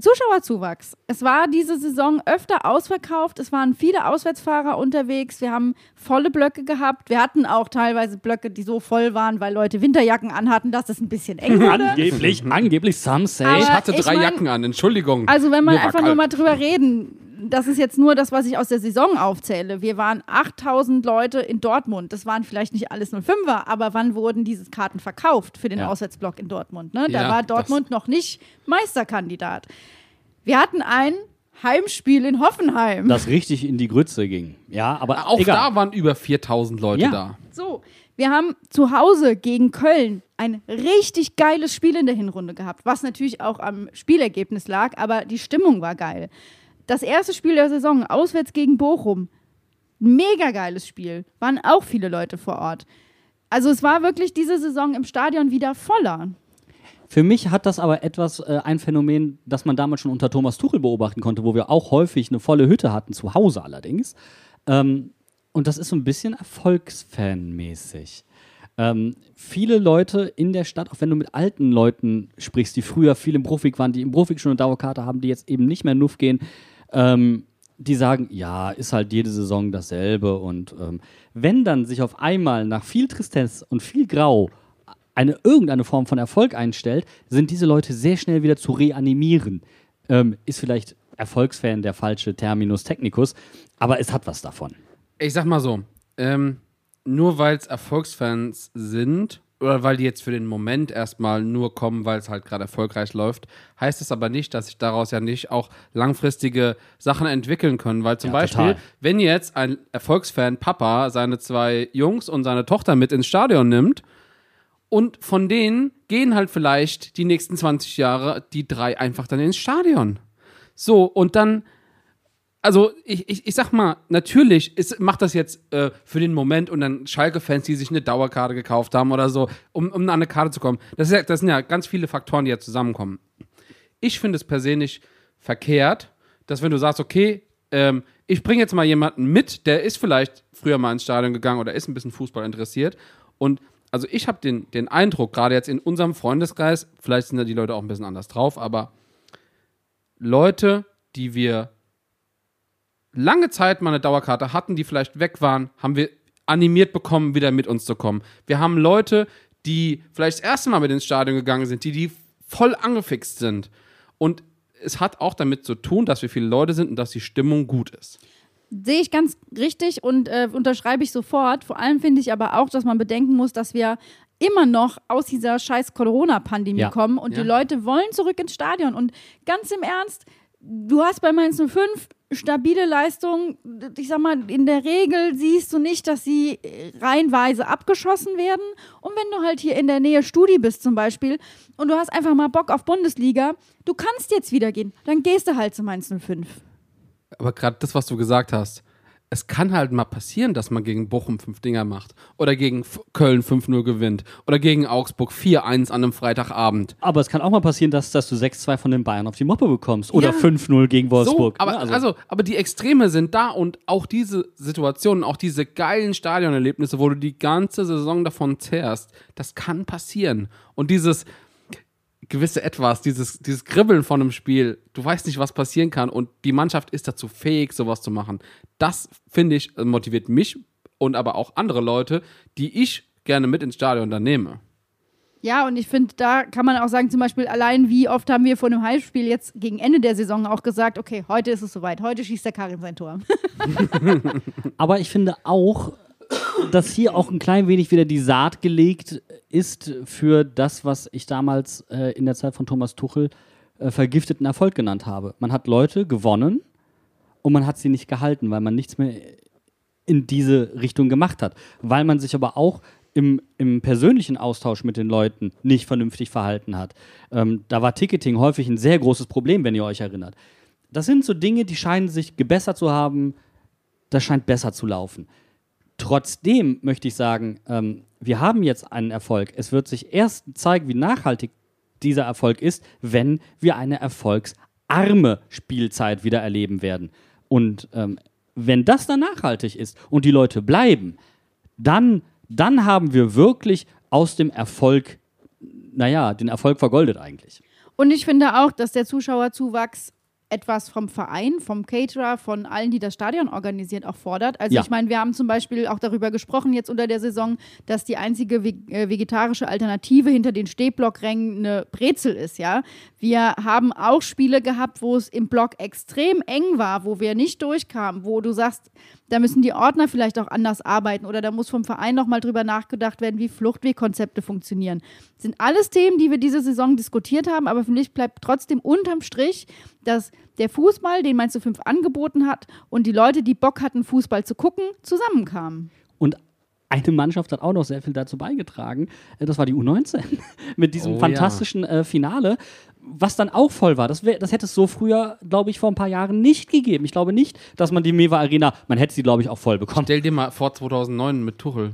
Zuschauerzuwachs. Es war diese Saison öfter ausverkauft. Es waren viele Auswärtsfahrer unterwegs. Wir haben volle Blöcke gehabt. Wir hatten auch teilweise Blöcke, die so voll waren, weil Leute Winterjacken anhatten, dass es ein bisschen eng wurde. Angeblich, angeblich, some say. Aber- Ich hatte ich drei mein- Jacken an, Entschuldigung. Also wenn man einfach nur kalt. mal drüber reden, das ist jetzt nur das, was ich aus der Saison aufzähle. Wir waren 8000 Leute in Dortmund. Das waren vielleicht nicht alles 05er, aber wann wurden diese Karten verkauft für den Ja. Auswärtsblock in Dortmund? Ne? Da Ja, war Dortmund noch nicht Meisterkandidat. Wir hatten ein Heimspiel in Hoffenheim. das richtig in die Grütze ging. Ja, aber Auch egal. da waren über 4000 Leute Ja. da. So, wir haben zu Hause gegen Köln ein richtig geiles Spiel in der Hinrunde gehabt, was natürlich auch am Spielergebnis lag, aber die Stimmung war geil. Das erste Spiel der Saison, auswärts gegen Bochum, mega geiles Spiel, waren auch viele Leute vor Ort. Also es war wirklich diese Saison im Stadion wieder voller. Für mich hat das aber etwas äh, ein Phänomen, das man damals schon unter Thomas Tuchel beobachten konnte, wo wir auch häufig eine volle Hütte hatten, zu Hause allerdings. Ähm, und das ist so ein bisschen Erfolgsfan-mäßig. Ähm, viele Leute in der Stadt, auch wenn du mit alten Leuten sprichst, die früher viel im Profik waren, die im Profik schon eine Dauerkarte haben, die jetzt eben nicht mehr Nuff gehen, ähm, die sagen, ja, ist halt jede Saison dasselbe. Und ähm, wenn dann sich auf einmal nach viel Tristesse und viel Grau eine irgendeine Form von Erfolg einstellt, sind diese Leute sehr schnell wieder zu reanimieren. Ähm, ist vielleicht Erfolgsfan der falsche Terminus technicus, aber es hat was davon. Ich sag mal so, ähm, nur weil es Erfolgsfans sind oder weil die jetzt für den Moment erstmal nur kommen, weil es halt gerade erfolgreich läuft, heißt es aber nicht, dass sich daraus ja nicht auch langfristige Sachen entwickeln können. Weil zum Ja, Beispiel, total. wenn jetzt ein Erfolgsfan Papa seine zwei Jungs und seine Tochter mit ins Stadion nimmt und von denen gehen halt vielleicht die nächsten 20 Jahre die drei einfach dann ins Stadion. So, und dann also ich, ich, ich sag mal, natürlich ist, macht das jetzt äh, für den Moment und dann Schalke-Fans, die sich eine Dauerkarte gekauft haben oder so, um, um an eine Karte zu kommen. Das, ist ja, das sind ja ganz viele Faktoren, die ja zusammenkommen. Ich finde es per se nicht verkehrt, dass wenn du sagst, okay, ähm, ich bringe jetzt mal jemanden mit, der ist vielleicht früher mal ins Stadion gegangen oder ist ein bisschen Fußball interessiert und also ich habe den, den Eindruck, gerade jetzt in unserem Freundeskreis, vielleicht sind ja die Leute auch ein bisschen anders drauf, aber Leute, die wir lange Zeit mal eine Dauerkarte hatten, die vielleicht weg waren, haben wir animiert bekommen, wieder mit uns zu kommen. Wir haben Leute, die vielleicht das erste Mal mit ins Stadion gegangen sind, die, die voll angefixt sind. Und es hat auch damit zu tun, dass wir viele Leute sind und dass die Stimmung gut ist. Sehe ich ganz richtig und äh, unterschreibe ich sofort. Vor allem finde ich aber auch, dass man bedenken muss, dass wir immer noch aus dieser scheiß Corona-Pandemie Ja. kommen und Ja. die Leute wollen zurück ins Stadion. Und ganz im Ernst, du hast bei Mainz 05 stabile Leistungen. Ich sag mal, in der Regel siehst du nicht, dass sie reihenweise abgeschossen werden. Und wenn du halt hier in der Nähe Studi bist zum Beispiel und du hast einfach mal Bock auf Bundesliga, du kannst jetzt wieder gehen, dann gehst du halt zu Mainz 05. Aber gerade das, was du gesagt hast, es kann halt mal passieren, dass man gegen Bochum fünf Dinger macht oder gegen F Köln 5-0 gewinnt oder gegen Augsburg 4-1 an einem Freitagabend. Aber es kann auch mal passieren, dass, dass du 6-2 von den Bayern auf die Moppe bekommst. Oder Ja. 5-0 gegen Wolfsburg. So, aber, Ja, also, aber die Extreme sind da und auch diese Situationen, auch diese geilen Stadionerlebnisse, wo du die ganze Saison davon zehrst, das kann passieren. Und dieses gewisse Etwas, dieses, dieses Kribbeln von einem Spiel, du weißt nicht, was passieren kann und die Mannschaft ist dazu fähig, sowas zu machen. Das, finde ich, motiviert mich und aber auch andere Leute, die ich gerne mit ins Stadion dann nehme. Ja, und ich finde, da kann man auch sagen, zum Beispiel allein, wie oft haben wir vor einem Heimspiel jetzt gegen Ende der Saison auch gesagt, okay, heute ist es soweit, heute schießt der Karim sein Tor. Aber ich finde auch, dass hier auch ein klein wenig wieder die Saat gelegt ist für das, was ich damals äh, in der Zeit von Thomas Tuchel äh, vergifteten Erfolg genannt habe. Man hat Leute gewonnen und man hat sie nicht gehalten, weil man nichts mehr in diese Richtung gemacht hat. Weil man sich aber auch im, im persönlichen Austausch mit den Leuten nicht vernünftig verhalten hat. Ähm, da war Ticketing häufig ein sehr großes Problem, wenn ihr euch erinnert. Das sind so Dinge, die scheinen sich gebessert zu haben. Das scheint besser zu laufen. Trotzdem möchte ich sagen, ähm, wir haben jetzt einen Erfolg. Es wird sich erst zeigen, wie nachhaltig dieser Erfolg ist, wenn wir eine erfolgsarme Spielzeit wieder erleben werden. Und ähm, wenn das dann nachhaltig ist und die Leute bleiben, dann, dann haben wir wirklich aus dem Erfolg, naja, den Erfolg vergoldet eigentlich. Und ich finde auch, dass der Zuschauerzuwachs etwas vom Verein, vom Caterer, von allen, die das Stadion organisiert, auch fordert. Also Ja. ich meine, wir haben zum Beispiel auch darüber gesprochen jetzt unter der Saison, dass die einzige äh, vegetarische Alternative hinter den Stehblock-Rängen eine Brezel ist, ja. Wir haben auch Spiele gehabt, wo es im Block extrem eng war, wo wir nicht durchkamen, wo du sagst, da müssen die Ordner vielleicht auch anders arbeiten oder da muss vom Verein nochmal drüber nachgedacht werden, wie Fluchtwegkonzepte funktionieren. Das sind alles Themen, die wir diese Saison diskutiert haben, aber für mich bleibt trotzdem unterm Strich, dass der Fußball, den Mainz 05 angeboten hat und die Leute, die Bock hatten, Fußball zu gucken, zusammenkamen. Und eine Mannschaft hat auch noch sehr viel dazu beigetragen. Äh, Das war die U19 mit diesem Oh, ja. fantastischen äh, Finale, was dann auch voll war. Das, wär, das hätte es so früher, glaube ich, vor ein paar Jahren nicht gegeben. Ich glaube nicht, dass man die Mewa Arena, man hätte sie, glaube ich, auch voll bekommen. Stell dir mal vor 2009 mit Tuchel.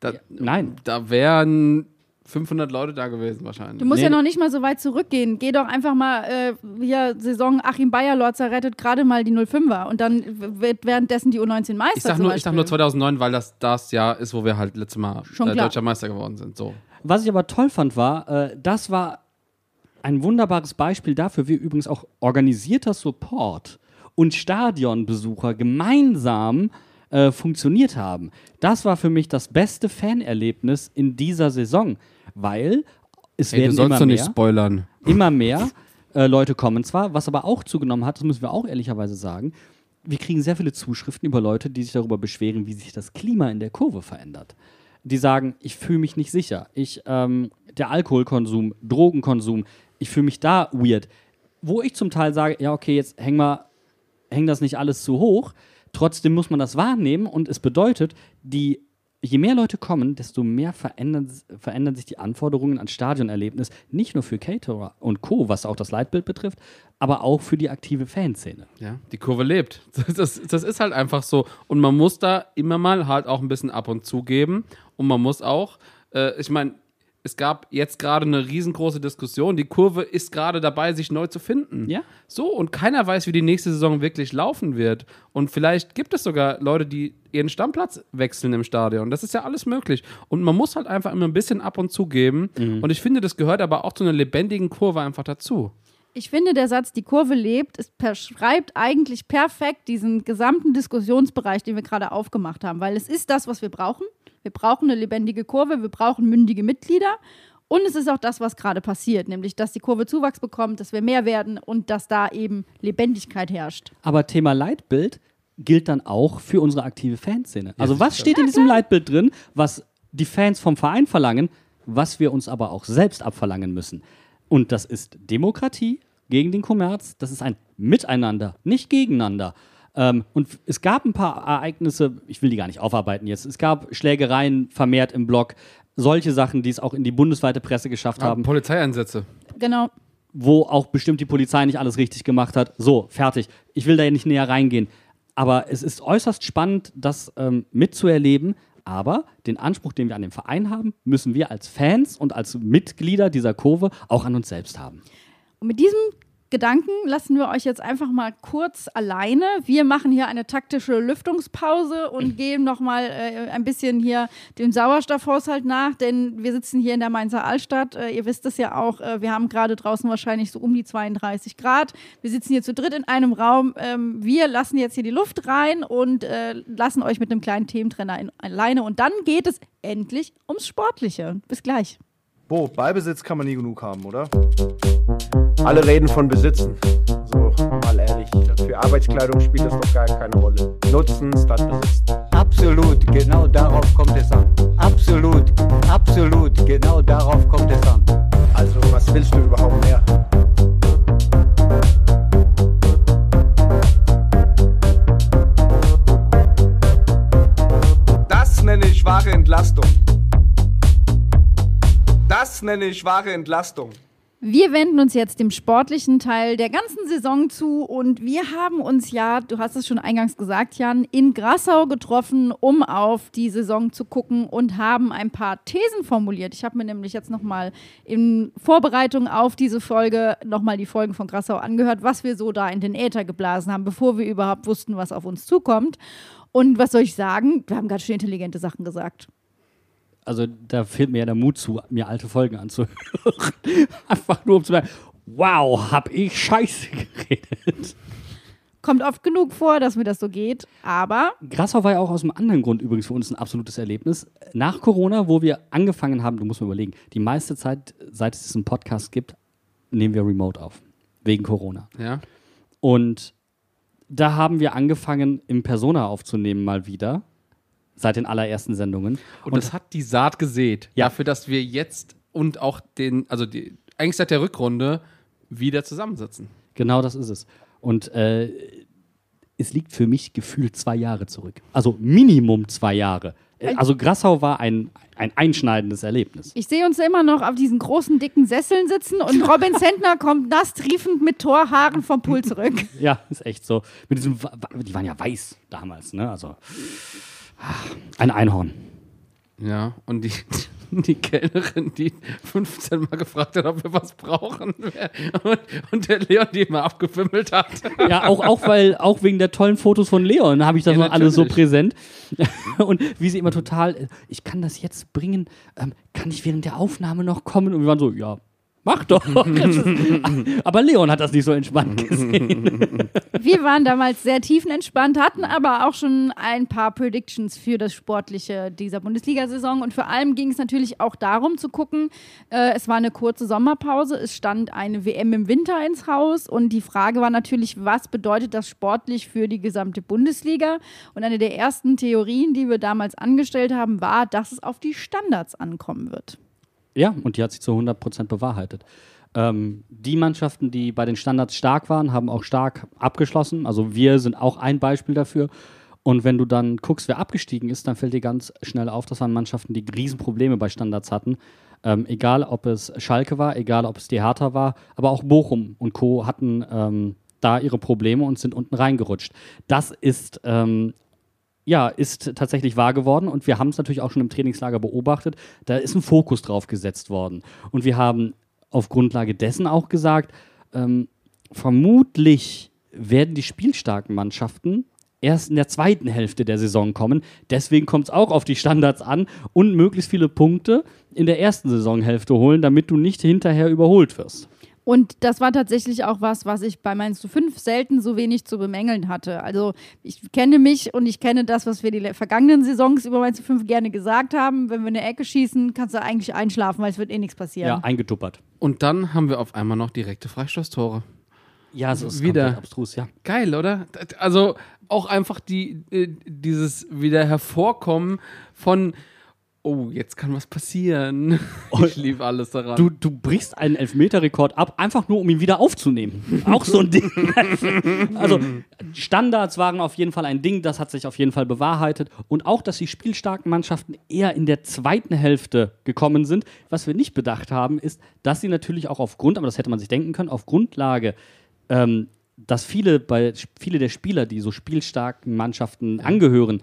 Da, Nein. da wären 500 Leute da gewesen wahrscheinlich. Du musst Nee. ja noch nicht mal so weit zurückgehen. Geh doch einfach mal äh, hier Saison Achim Bayerlorzer rettet gerade mal die 05er und dann wird währenddessen die U19 Meister. ich sag, nur, ich sag nur 2009, weil das das Jahr ist, wo wir halt letztes Mal Schon äh, deutscher Meister geworden sind. So. Was ich aber toll fand, war, äh, das war ein wunderbares Beispiel dafür, wie übrigens auch organisierter Support und Stadionbesucher gemeinsam äh, funktioniert haben. Das war für mich das beste Fanerlebnis in dieser Saison, weil es Ey, du werden sollst immer mehr, nicht spoilern. immer mehr äh, Leute kommen zwar, was aber auch zugenommen hat, das müssen wir auch ehrlicherweise sagen, wir kriegen sehr viele Zuschriften über Leute, die sich darüber beschweren, wie sich das Klima in der Kurve verändert. Die sagen, ich fühle mich nicht sicher. Ich, ähm, der Alkoholkonsum, Drogenkonsum, ich fühle mich da weird. Wo ich zum Teil sage, ja, okay, jetzt häng mal, häng das nicht alles zu hoch. Trotzdem muss man das wahrnehmen und es bedeutet, die, je mehr Leute kommen, desto mehr verändern, verändern sich die Anforderungen an Stadionerlebnis, nicht nur für Caterer und Co., was auch das Leitbild betrifft, aber auch für die aktive Fanszene. Ja, die Kurve lebt. Das, das, ist halt einfach so. Und man muss da immer mal halt auch ein bisschen ab und zu geben. Und man muss auch, äh, ich meine, es gab jetzt gerade eine riesengroße Diskussion. Die Kurve ist gerade dabei, sich neu zu finden. Ja. So, und keiner weiß, wie die nächste Saison wirklich laufen wird. Und vielleicht gibt es sogar Leute, die ihren Stammplatz wechseln im Stadion. Das ist ja alles möglich. Und man muss halt einfach immer ein bisschen ab und zu geben. Und ich finde, das gehört aber auch zu einer lebendigen Kurve einfach dazu. Ich finde, der Satz, die Kurve lebt, es beschreibt eigentlich perfekt diesen gesamten Diskussionsbereich, den wir gerade aufgemacht haben, weil es ist das, was wir brauchen. Wir brauchen eine lebendige Kurve, wir brauchen mündige Mitglieder und es ist auch das, was gerade passiert, nämlich, dass die Kurve Zuwachs bekommt, dass wir mehr werden und dass da eben Lebendigkeit herrscht. Aber Thema Leitbild gilt dann auch für unsere aktive Fanszene. Also was steht in diesem Leitbild drin, was die Fans vom Verein verlangen, was wir uns aber auch selbst abverlangen müssen. Und das ist Demokratie gegen den Kommerz, das ist ein Miteinander, nicht gegeneinander. Ähm, und es gab ein paar Ereignisse, ich will die gar nicht aufarbeiten jetzt, es gab Schlägereien vermehrt im Blog, solche Sachen, die es auch in die bundesweite Presse geschafft haben Polizeieinsätze. Genau. wo auch bestimmt die Polizei nicht alles richtig gemacht hat. So, fertig. Ich will da ja nicht näher reingehen. Aber es ist äußerst spannend, das ähm, mitzuerleben. Aber den Anspruch, den wir an den Verein haben, müssen wir als Fans und als Mitglieder dieser Kurve auch an uns selbst haben. Und mit diesem Gedanken lassen wir euch jetzt einfach mal kurz alleine. Wir machen hier eine taktische Lüftungspause und gehen nochmal äh, ein bisschen hier dem Sauerstoffhaushalt nach, denn wir sitzen hier in der Mainzer Altstadt. Äh, ihr wisst es ja auch, äh, wir haben gerade draußen wahrscheinlich so um die 32 Grad. Wir sitzen hier zu dritt in einem Raum. Ähm, wir lassen jetzt hier die Luft rein und äh, lassen euch mit einem kleinen Thementrenner in, alleine. Und dann geht es endlich ums Sportliche. Bis gleich. Bo, Ballbesitz kann man nie genug haben, oder? Alle reden von Besitzen. So, mal ehrlich, für Arbeitskleidung spielt das doch gar keine Rolle. Nutzen statt Besitzen. Absolut, genau darauf kommt es an. Absolut, absolut, genau darauf kommt es an. Also, was willst du überhaupt mehr? Das nenne ich wahre Entlastung. Das nenne ich wahre Entlastung. Wir wenden uns jetzt dem sportlichen Teil der ganzen Saison zu und wir haben uns ja, du hast es schon eingangs gesagt, Jan, in Grassau getroffen, um auf die Saison zu gucken und haben ein paar Thesen formuliert. Ich habe mir nämlich jetzt nochmal in Vorbereitung auf diese Folge nochmal die Folgen von Grassau angehört, was wir so da in den Äther geblasen haben, bevor wir überhaupt wussten, was auf uns zukommt. Und was soll ich sagen? Wir haben ganz schön intelligente Sachen gesagt. Also da fehlt mir ja der Mut zu, mir alte Folgen anzuhören. Einfach nur um zu sagen, wow, hab ich scheiße geredet. Kommt oft genug vor, dass mir das so geht, aber Grassau war ja auch aus einem anderen Grund übrigens für uns ein absolutes Erlebnis. Nach Corona, wo wir angefangen haben, du musst mir überlegen, die meiste Zeit, seit es diesen Podcast gibt, nehmen wir remote auf. Wegen Corona. Ja. Und da haben wir angefangen, im Persona aufzunehmen mal wieder. Seit den allerersten Sendungen. Und, das hat die Saat gesät. Ja. Dafür, dass wir jetzt und auch den, also die, eigentlich seit der Rückrunde wieder zusammensitzen. Genau das ist es. Und äh, es liegt für mich gefühlt zwei Jahre zurück. Also Minimum zwei Jahre. Äh, Also Grassau war ein, ein einschneidendes Erlebnis. Ich sehe uns immer noch auf diesen großen, dicken Sesseln sitzen und Robin Sentner kommt nass triefend mit Torhaaren vom Pool zurück. Ja, ist echt so. Mit diesem, die waren ja weiß damals, ne? Also ein Einhorn. Ja, und die, die Kellnerin, die 15 Mal gefragt hat, ob wir was brauchen. Und, und der Leon, die immer abgefimmelt hat. Ja, auch, auch, weil, auch wegen der tollen Fotos von Leon habe ich das Ja, noch alles so präsent. Und wie sie immer total, äh, ich kann das jetzt bringen, ähm, kann ich während der Aufnahme noch kommen? Und wir waren so, ja, mach doch. Aber Leon hat das nicht so entspannt gesehen. Wir waren damals sehr tiefenentspannt, hatten aber auch schon ein paar Predictions für das Sportliche dieser Bundesliga-Saison. Und vor allem ging es natürlich auch darum zu gucken, äh, es war eine kurze Sommerpause, es stand eine WM im Winter ins Haus und die Frage war natürlich, was bedeutet das sportlich für die gesamte Bundesliga? Und eine der ersten Theorien, die wir damals angestellt haben, war, dass es auf die Standards ankommen wird. Ja, und die hat sich zu 100% bewahrheitet. Ähm, die Mannschaften, die bei den Standards stark waren, haben auch stark abgeschlossen. Also wir sind auch ein Beispiel dafür. Und wenn du dann guckst, wer abgestiegen ist, dann fällt dir ganz schnell auf, das waren Mannschaften, die Riesenprobleme bei Standards hatten. Ähm, egal, ob es Schalke war, egal, ob es die Hertha war, aber auch Bochum und Co. hatten ähm, da ihre Probleme und sind unten reingerutscht. Das ist ähm, ja, ist tatsächlich wahr geworden und wir haben es natürlich auch schon im Trainingslager beobachtet. Da ist ein Fokus drauf gesetzt worden. Und wir haben auf Grundlage dessen auch gesagt, ähm, vermutlich werden die spielstarken Mannschaften erst in der zweiten Hälfte der Saison kommen. Deswegen kommt es auch auf die Standards an und möglichst viele Punkte in der ersten Saisonhälfte holen, damit du nicht hinterher überholt wirst. Und das war tatsächlich auch was, was ich bei Mainz zu 5 selten so wenig zu bemängeln hatte. Also ich kenne mich und ich kenne das, was wir die vergangenen Saisons über Mainz zu 5 gerne gesagt haben. Wenn wir eine Ecke schießen, kannst du eigentlich einschlafen, weil es wird eh nichts passieren. Ja, eingetuppert. Und dann haben wir auf einmal noch direkte Freistoßtore. Ja, es ist Wieder. abstrus, ja. Geil, oder? Also auch einfach die, äh, dieses wieder hervorkommen von, oh, jetzt kann was passieren. Ich liebe alles daran. Du, du brichst einen Elfmeterrekord ab, einfach nur um ihn wieder aufzunehmen. Auch so ein Ding. also Standards waren auf jeden Fall ein Ding, das hat sich auf jeden Fall bewahrheitet. Und auch, dass die spielstarken Mannschaften eher in der zweiten Hälfte gekommen sind. Was wir nicht bedacht haben, ist, dass sie natürlich auch aufgrund, aber das hätte man sich denken können, auf Grundlage ähm, dass viele, bei, viele der Spieler, die so spielstarken Mannschaften angehören,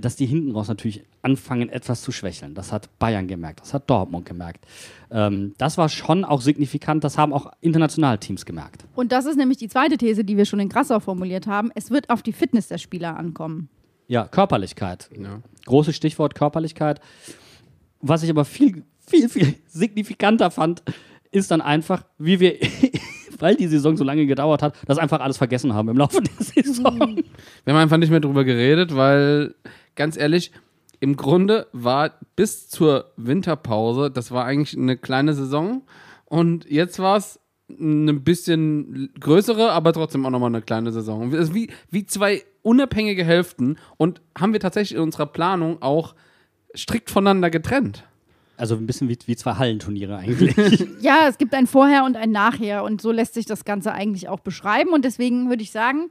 dass die hinten raus natürlich anfangen, etwas zu schwächeln. Das hat Bayern gemerkt, das hat Dortmund gemerkt. Ähm, das war schon auch signifikant, das haben auch Internationalteams gemerkt. Und das ist nämlich die zweite These, die wir schon in Grassau formuliert haben. Es wird auf die Fitness der Spieler ankommen. Ja, Körperlichkeit. Ja. Großes Stichwort Körperlichkeit. Was ich aber viel, viel, viel signifikanter fand, ist dann einfach, wie wir, weil die Saison so lange gedauert hat, das einfach alles vergessen haben im Laufe der Saison. Wir haben einfach nicht mehr drüber geredet, weil, ganz ehrlich, im Grunde war bis zur Winterpause, das war eigentlich eine kleine Saison. Und jetzt war es eine bisschen größere, aber trotzdem auch nochmal eine kleine Saison. Es ist wie, wie zwei unabhängige Hälften und haben wir tatsächlich in unserer Planung auch strikt voneinander getrennt. Also ein bisschen wie, wie zwei Hallenturniere eigentlich. Ja, es gibt ein Vorher und ein Nachher und so lässt sich das Ganze eigentlich auch beschreiben. Und deswegen würde ich sagen,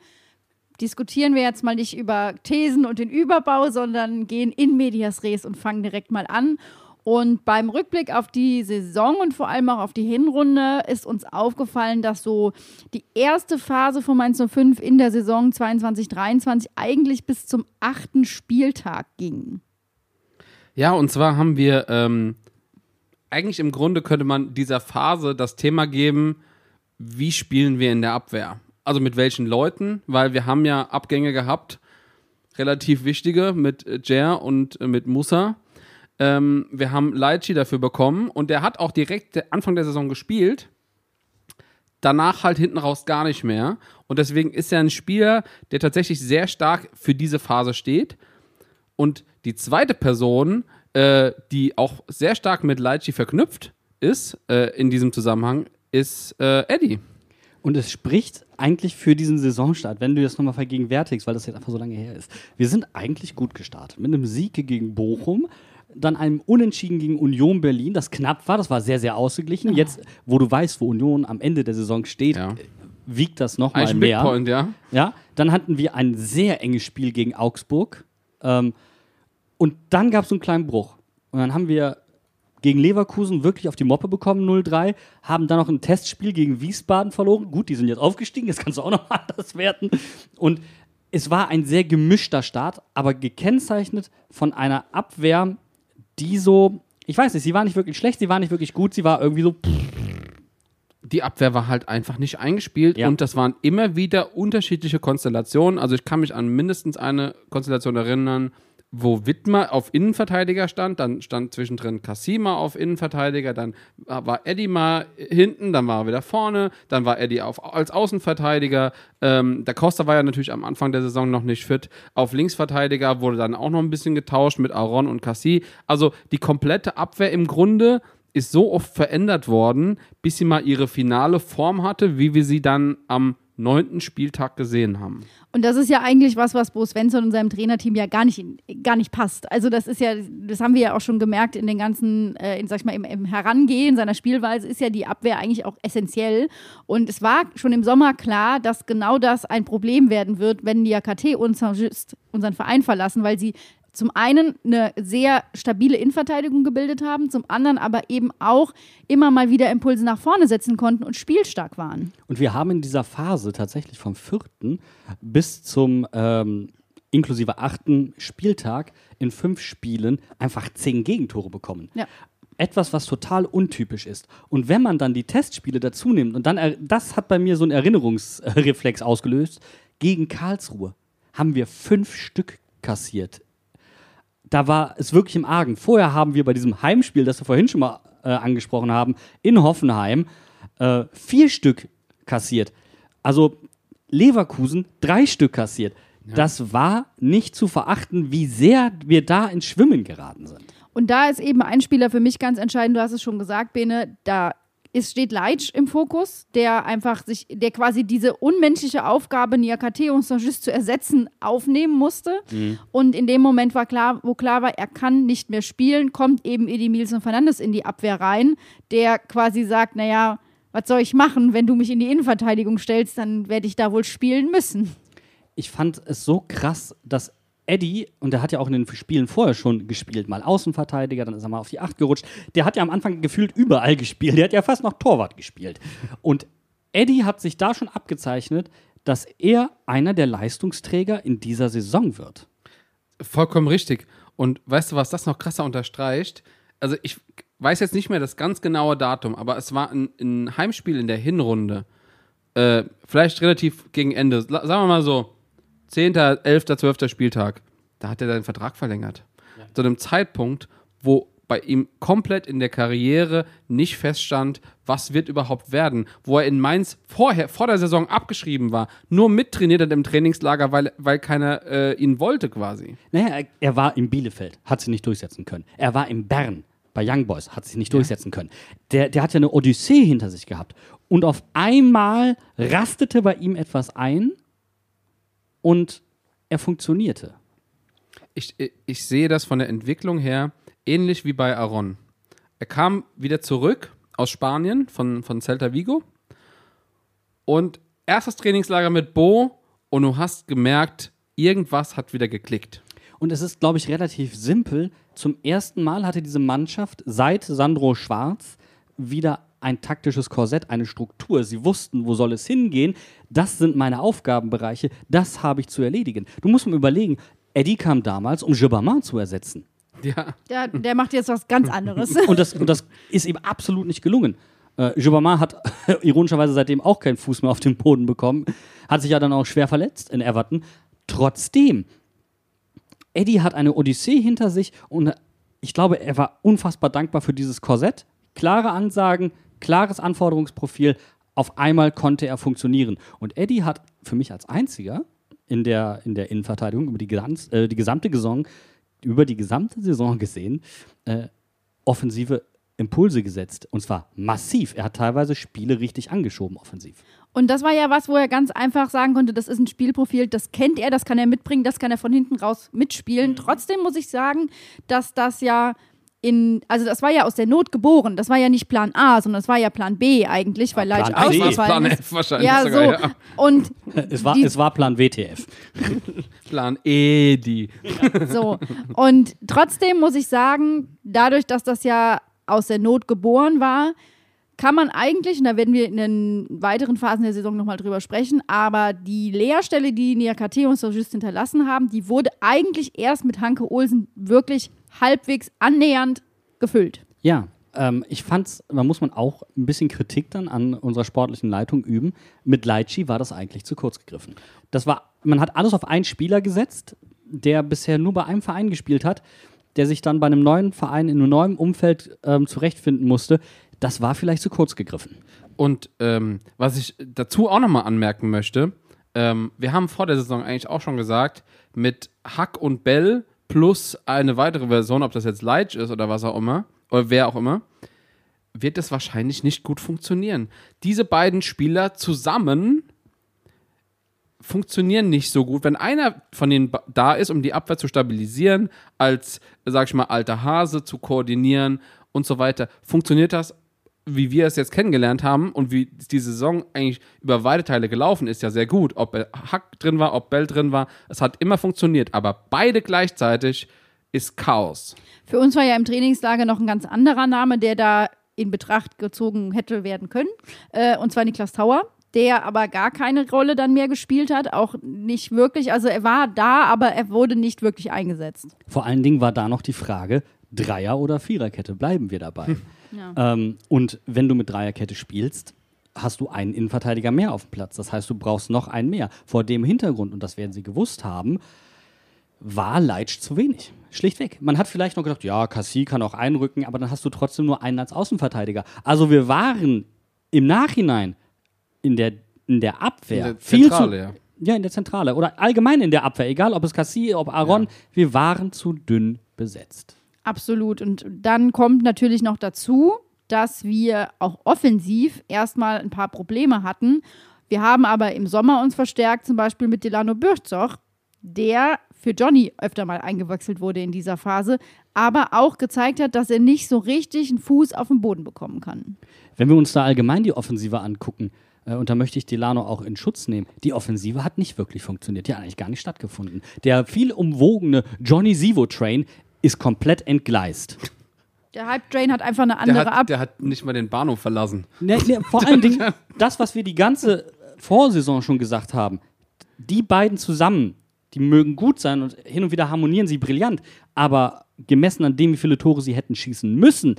diskutieren wir jetzt mal nicht über Thesen und den Überbau, sondern gehen in Medias Res und fangen direkt mal an. Und beim Rückblick auf die Saison und vor allem auch auf die Hinrunde ist uns aufgefallen, dass so die erste Phase von Mainz 05 in der Saison 22-23 eigentlich bis zum achten Spieltag ging. Ja, und zwar haben wir ähm, eigentlich im Grunde könnte man dieser Phase das Thema geben, wie spielen wir in der Abwehr? Also mit welchen Leuten, weil wir haben ja Abgänge gehabt, relativ wichtige mit äh, Jer und äh, mit Musa. Ähm, wir haben Leitchi dafür bekommen und der hat auch direkt der Anfang der Saison gespielt. Danach halt hinten raus gar nicht mehr. Und deswegen ist er ein Spieler, der tatsächlich sehr stark für diese Phase steht. Und die zweite Person, äh, die auch sehr stark mit Leitchi verknüpft ist, äh, in diesem Zusammenhang, ist äh, Eddie. Und es spricht eigentlich für diesen Saisonstart, wenn du das nochmal vergegenwärtigst, weil das jetzt einfach so lange her ist. Wir sind eigentlich gut gestartet. Mit einem Sieg gegen Bochum, dann einem Unentschieden gegen Union Berlin, das knapp war, das war sehr, sehr ausgeglichen. Jetzt, wo du weißt, wo Union am Ende der Saison steht, Ja. äh, wiegt das nochmal mehr. Big Point, ja. Ja, dann hatten wir ein sehr enges Spiel gegen Augsburg. Ähm, und dann gab es so einen kleinen Bruch. Und dann haben wir gegen Leverkusen wirklich auf die Moppe bekommen, 0-3, haben dann noch ein Testspiel gegen Wiesbaden verloren. Gut, die sind jetzt aufgestiegen, das kannst du auch noch anders werten. Und es war ein sehr gemischter Start, aber gekennzeichnet von einer Abwehr, die so, ich weiß nicht, sie war nicht wirklich schlecht, sie war nicht wirklich gut, sie war irgendwie so, die Abwehr war halt einfach nicht eingespielt Ja. und das waren immer wieder unterschiedliche Konstellationen. Also ich kann mich an mindestens eine Konstellation erinnern, wo Wittmer auf Innenverteidiger stand, dann stand zwischendrin Cassima auf Innenverteidiger, dann war Eddie mal hinten, dann war er wieder vorne, dann war Eddie auf, als Außenverteidiger. Ähm, der Costa war ja natürlich am Anfang der Saison noch nicht fit. Auf Linksverteidiger wurde dann auch noch ein bisschen getauscht mit Aaron und Cassie. Also die komplette Abwehr im Grunde ist so oft verändert worden, bis sie mal ihre finale Form hatte, wie wir sie dann am neunten Spieltag gesehen haben. Und das ist ja eigentlich was, was Bo Svensson und seinem Trainerteam ja gar nicht, gar nicht passt. Also das ist ja, das haben wir ja auch schon gemerkt in den ganzen, äh, in, sag ich mal, im, im Herangehen seiner Spielweise ist ja die Abwehr eigentlich auch essentiell. Und es war schon im Sommer klar, dass genau das ein Problem werden wird, wenn die AKT Saint-Just unseren Verein verlassen, weil sie zum einen eine sehr stabile Innenverteidigung gebildet haben, zum anderen aber eben auch immer mal wieder Impulse nach vorne setzen konnten und spielstark waren. Und wir haben in dieser Phase tatsächlich vom vierten bis zum ähm, inklusive achten Spieltag in fünf Spielen einfach zehn Gegentore bekommen. Ja. Etwas, was total untypisch ist. Und wenn man dann die Testspiele dazu nimmt, und dann, das hat bei mir so einen Erinnerungsreflex ausgelöst, gegen Karlsruhe haben wir fünf Stück kassiert. Da war es wirklich im Argen. Vorher haben wir bei diesem Heimspiel, das wir vorhin schon mal äh, angesprochen haben, in Hoffenheim, äh, vier Stück kassiert. Also Leverkusen drei Stück kassiert. Das war nicht zu verachten, wie sehr wir da ins Schwimmen geraten sind. Und da ist eben ein Spieler für mich ganz entscheidend, du hast es schon gesagt, Bene, da ist, steht Leitsch im Fokus, der einfach sich, der quasi diese unmenschliche Aufgabe, Niakate und Saint-Just zu ersetzen, aufnehmen musste. Und in dem Moment war klar, wo klar war, er kann nicht mehr spielen, kommt eben Edimilson Fernandes in die Abwehr rein, der quasi sagt, naja, was soll ich machen, wenn du mich in die Innenverteidigung stellst, dann werde ich da wohl spielen müssen. ich fand es so krass, dass Eddie, und der hat ja auch in den Spielen vorher schon gespielt, mal Außenverteidiger, dann ist er mal auf die Acht gerutscht. Der hat ja am Anfang gefühlt überall gespielt. Der hat ja fast noch Torwart gespielt. Und Eddie hat sich da schon abgezeichnet, dass er einer der Leistungsträger in dieser Saison wird. Vollkommen richtig. Und weißt du, was das noch krasser unterstreicht? Also ich weiß jetzt nicht mehr das ganz genaue Datum, aber es war ein, ein Heimspiel in der Hinrunde. Äh, vielleicht relativ gegen Ende. Sagen wir mal so, 10., 11., 12. Spieltag. Da hat er seinen Vertrag verlängert. Zu einem Zeitpunkt, wo bei ihm komplett in der Karriere nicht feststand, was wird überhaupt werden. Wo er in Mainz vorher, vor der Saison abgeschrieben war, nur mittrainiert hat im Trainingslager, weil, weil keiner äh, ihn wollte quasi. Naja, er, er war in Bielefeld, hat sich nicht durchsetzen können. Er war in Bern bei Young Boys, hat sich nicht durchsetzen können. Der, der hat ja eine Odyssee hinter sich gehabt. Und auf einmal rastete bei ihm etwas ein und er funktionierte. ich, ich sehe das von der Entwicklung her ähnlich wie bei Aaron. Er kam wieder zurück aus Spanien von, von Celta Vigo und erstes Trainingslager mit Bo und du hast gemerkt, irgendwas hat wieder geklickt. Und es ist, glaube ich, relativ simpel. Zum ersten Mal hatte diese Mannschaft seit Sandro Schwarz wieder ein taktisches Korsett, eine Struktur. Sie wussten, wo soll es hingehen. Das sind meine Aufgabenbereiche. Das habe ich zu erledigen. Du musst mal überlegen, Eddie kam damals, um Gibbermann zu ersetzen. Ja, Der, der macht jetzt was ganz anderes. Und das, und das ist ihm absolut nicht gelungen. Äh, Gibbermann hat ironischerweise seitdem auch keinen Fuß mehr auf den Boden bekommen. Hat sich ja dann auch schwer verletzt in Everton. Trotzdem, Eddie hat eine Odyssee hinter sich und ich glaube, er war unfassbar dankbar für dieses Korsett. Klare Ansagen, klares Anforderungsprofil. Auf einmal konnte er funktionieren. Und Eddie hat für mich als einziger in der, in der Innenverteidigung über die, ganz, äh, die gesamte Saison, über die gesamte Saison gesehen, äh, offensive Impulse gesetzt. Und zwar massiv. Er hat teilweise Spiele richtig angeschoben, offensiv. Und das war ja was, wo er ganz einfach sagen konnte, das ist ein Spielprofil, das kennt er, das kann er mitbringen, das kann er von hinten raus mitspielen. Trotzdem muss ich sagen, dass das ja in, also das war ja aus der Not geboren. Das war ja nicht Plan A, sondern das war ja Plan B eigentlich, weil Ja, Plan C. Plan ausgefallen ist. F wahrscheinlich Ja, sogar, so. ja. Und Es war, Die- es war Plan WTF. Plan Edi. So. Und trotzdem muss ich sagen, dadurch, dass das ja aus der Not geboren war, kann man eigentlich, und da werden wir in den weiteren Phasen der Saison nochmal drüber sprechen, aber die Leerstelle, die Niakate und Sojust hinterlassen haben, die wurde eigentlich erst mit Hanke Olsen wirklich halbwegs annähernd gefüllt. Ja, ähm, ich fand's, da muss man auch ein bisschen Kritik dann an unserer sportlichen Leitung üben. Mit Leitschi war das eigentlich zu kurz gegriffen. Das war, man hat alles auf einen Spieler gesetzt, der bisher nur bei einem Verein gespielt hat, der sich dann bei einem neuen Verein in einem neuen Umfeld ähm, zurechtfinden musste. Das war vielleicht zu kurz gegriffen. Und ähm, was ich dazu auch nochmal anmerken möchte, ähm, wir haben vor der Saison eigentlich auch schon gesagt, mit Hack und Bell plus eine weitere Version, ob das jetzt Leitch ist oder was auch immer, oder wer auch immer, wird das wahrscheinlich nicht gut funktionieren. Diese beiden Spieler zusammen funktionieren nicht so gut. Wenn einer von denen da ist, um die Abwehr zu stabilisieren, als, sag ich mal, alter Hase zu koordinieren und so weiter, funktioniert das, wie wir es jetzt kennengelernt haben und wie die Saison eigentlich über weite Teile gelaufen ist, ja sehr gut. Ob Hack drin war, ob Bell drin war, es hat immer funktioniert. Aber beide gleichzeitig ist Chaos. Für uns war ja im Trainingslager noch ein ganz anderer Name, der da in Betracht gezogen hätte werden können. Äh, und zwar Niklas Tauer, der aber gar keine Rolle dann mehr gespielt hat, auch nicht wirklich. Also er war da, aber er wurde nicht wirklich eingesetzt. Vor allen Dingen war da noch die Frage, Dreier- oder Viererkette, bleiben wir dabei? ähm, und wenn du mit Dreierkette spielst, hast du einen Innenverteidiger mehr auf dem Platz. Das heißt, du brauchst noch einen mehr. Vor dem Hintergrund, und das werden sie gewusst haben, war Leitsch zu wenig. Schlichtweg. Man hat vielleicht noch gedacht, ja, Cassie kann auch einrücken, aber dann hast du trotzdem nur einen als Außenverteidiger. Also wir waren im Nachhinein in der, in der Abwehr In der viel Zentrale, zu, ja. ja, in der Zentrale oder allgemein in der Abwehr, egal ob es Cassie, ob Aaron, wir waren zu dünn besetzt. Absolut. Und dann kommt natürlich noch dazu, dass wir auch offensiv erstmal ein paar Probleme hatten. Wir haben aber im Sommer uns verstärkt, zum Beispiel mit Delano Bürzog, der für Johnny öfter mal eingewechselt wurde in dieser Phase, aber auch gezeigt hat, dass er nicht so richtig einen Fuß auf den Boden bekommen kann. Wenn wir uns da allgemein die Offensive angucken, äh, und da möchte ich Delano auch in Schutz nehmen, die Offensive hat nicht wirklich funktioniert. Die hat eigentlich gar nicht stattgefunden. Der viel umwogene Johnny Sivo-Train ist komplett entgleist. Der Hype Train hat einfach eine Der andere hat, Ab. der hat nicht mal den Bahnhof verlassen. Ne, ne, vor allen Dingen, das, was wir die ganze Vorsaison schon gesagt haben, die beiden zusammen, die mögen gut sein und hin und wieder harmonieren sie brillant, aber gemessen an dem, wie viele Tore sie hätten schießen müssen,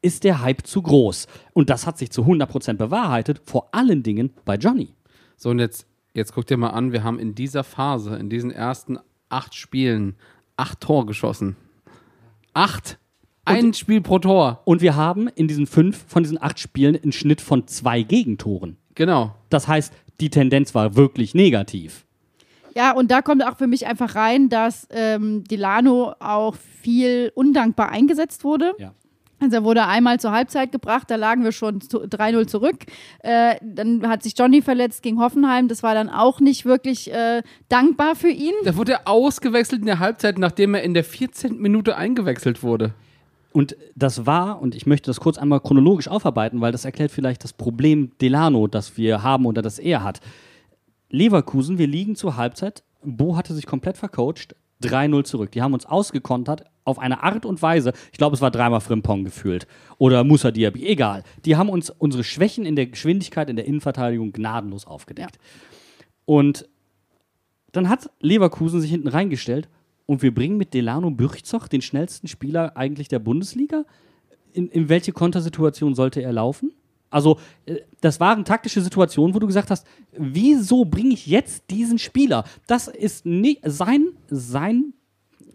ist der Hype zu groß. Und das hat sich zu 100% bewahrheitet, vor allen Dingen bei Johnny. So, und jetzt, jetzt guck dir mal an, wir haben in dieser Phase, in diesen ersten acht Spielen, acht Tore geschossen. Acht! Ein Spiel pro Tor. Und wir haben in diesen fünf von diesen acht Spielen einen Schnitt von zwei Gegentoren. Genau. Das heißt, die Tendenz war wirklich negativ. Ja, und da kommt auch für mich einfach rein, dass ähm, Delano auch viel undankbar eingesetzt wurde. Ja. Also er wurde einmal zur Halbzeit gebracht, da lagen wir schon zu, 3-0 zurück. Äh, dann hat sich Johnny verletzt gegen Hoffenheim. Das war dann auch nicht wirklich äh, dankbar für ihn. Da wurde er ausgewechselt in der Halbzeit, nachdem er in der 14. Minute eingewechselt wurde. Und das war, und ich möchte das kurz einmal chronologisch aufarbeiten, weil das erklärt vielleicht das Problem Delano, das wir haben oder das er hat. Leverkusen, wir liegen zur Halbzeit. Bo hatte sich komplett vercoacht. 3-0 zurück. Die haben uns ausgekontert auf eine Art und Weise. Ich glaube, es war dreimal Frimpong gefühlt. Oder Musa Diaby, egal. Die haben uns unsere Schwächen in der Geschwindigkeit, in der Innenverteidigung gnadenlos aufgedeckt. Und dann hat Leverkusen sich hinten reingestellt und wir bringen mit Delano Bürchzoch den schnellsten Spieler eigentlich der Bundesliga. In, in welche Kontersituation sollte er laufen? Also, äh, das waren taktische Situationen, wo du gesagt hast, wieso bringe ich jetzt diesen Spieler? Das ist nicht sein, sein,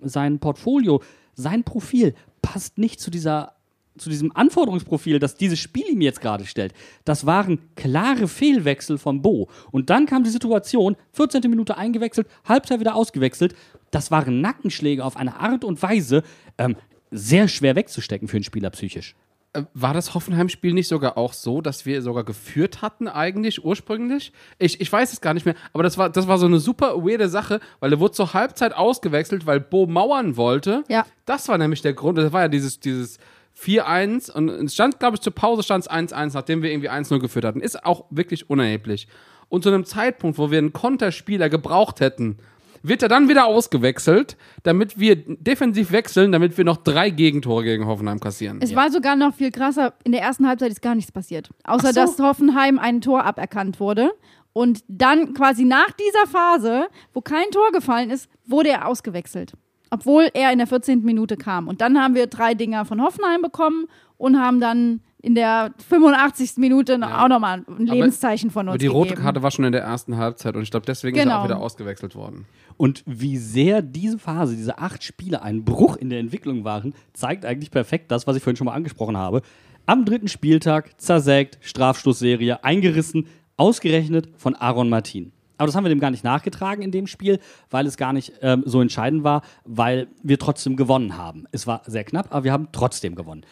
sein Portfolio, sein Profil passt nicht zu dieser zu diesem Anforderungsprofil, das dieses Spiel ihm jetzt gerade stellt. Das waren klare Fehlwechsel von Bo. Und dann kam die Situation, 14. Minute eingewechselt, Halbzeit wieder ausgewechselt. Das waren Nackenschläge auf eine Art und Weise, ähm, sehr schwer wegzustecken für einen Spieler psychisch. Äh, War das Hoffenheim-Spiel nicht sogar auch so, dass wir sogar geführt hatten, eigentlich ursprünglich? Ich, ich weiß es gar nicht mehr, aber das war, das war so eine super weirde Sache, weil er wurde zur Halbzeit ausgewechselt, weil Bo mauern wollte. Ja. Das war nämlich der Grund. Das war ja dieses, dieses 4-1 und es stand, glaube ich, zur Pause stand es 1-1, nachdem wir irgendwie 1-0 geführt hatten. Ist auch wirklich unerheblich. Und zu einem Zeitpunkt, wo wir einen Konterspieler gebraucht hätten, wird er dann wieder ausgewechselt, damit wir defensiv wechseln, damit wir noch drei Gegentore gegen Hoffenheim kassieren. Es war sogar noch viel krasser. In der ersten Halbzeit ist gar nichts passiert. Außer, so. dass Hoffenheim ein Tor aberkannt wurde. Und dann quasi nach dieser Phase, wo kein Tor gefallen ist, wurde er ausgewechselt. Obwohl er in der 14. Minute kam. Und dann haben wir drei Dinger von Hoffenheim bekommen und haben dann in der 85. Minute Ja. auch nochmal ein Lebenszeichen von uns Aber die rote gegeben. Karte war schon in der ersten Halbzeit und ich glaube, deswegen ist er Genau. auch wieder ausgewechselt worden. Und wie sehr diese Phase, diese acht Spiele ein Bruch in der Entwicklung waren, zeigt eigentlich perfekt das, was ich vorhin schon mal angesprochen habe. Am dritten Spieltag zersägt, Strafstoßserie, eingerissen, ausgerechnet von Aaron Martin. Aber das haben wir dem gar nicht nachgetragen in dem Spiel, weil es gar nicht ähm, so entscheidend war, weil wir trotzdem gewonnen haben. Es war sehr knapp, aber wir haben trotzdem gewonnen.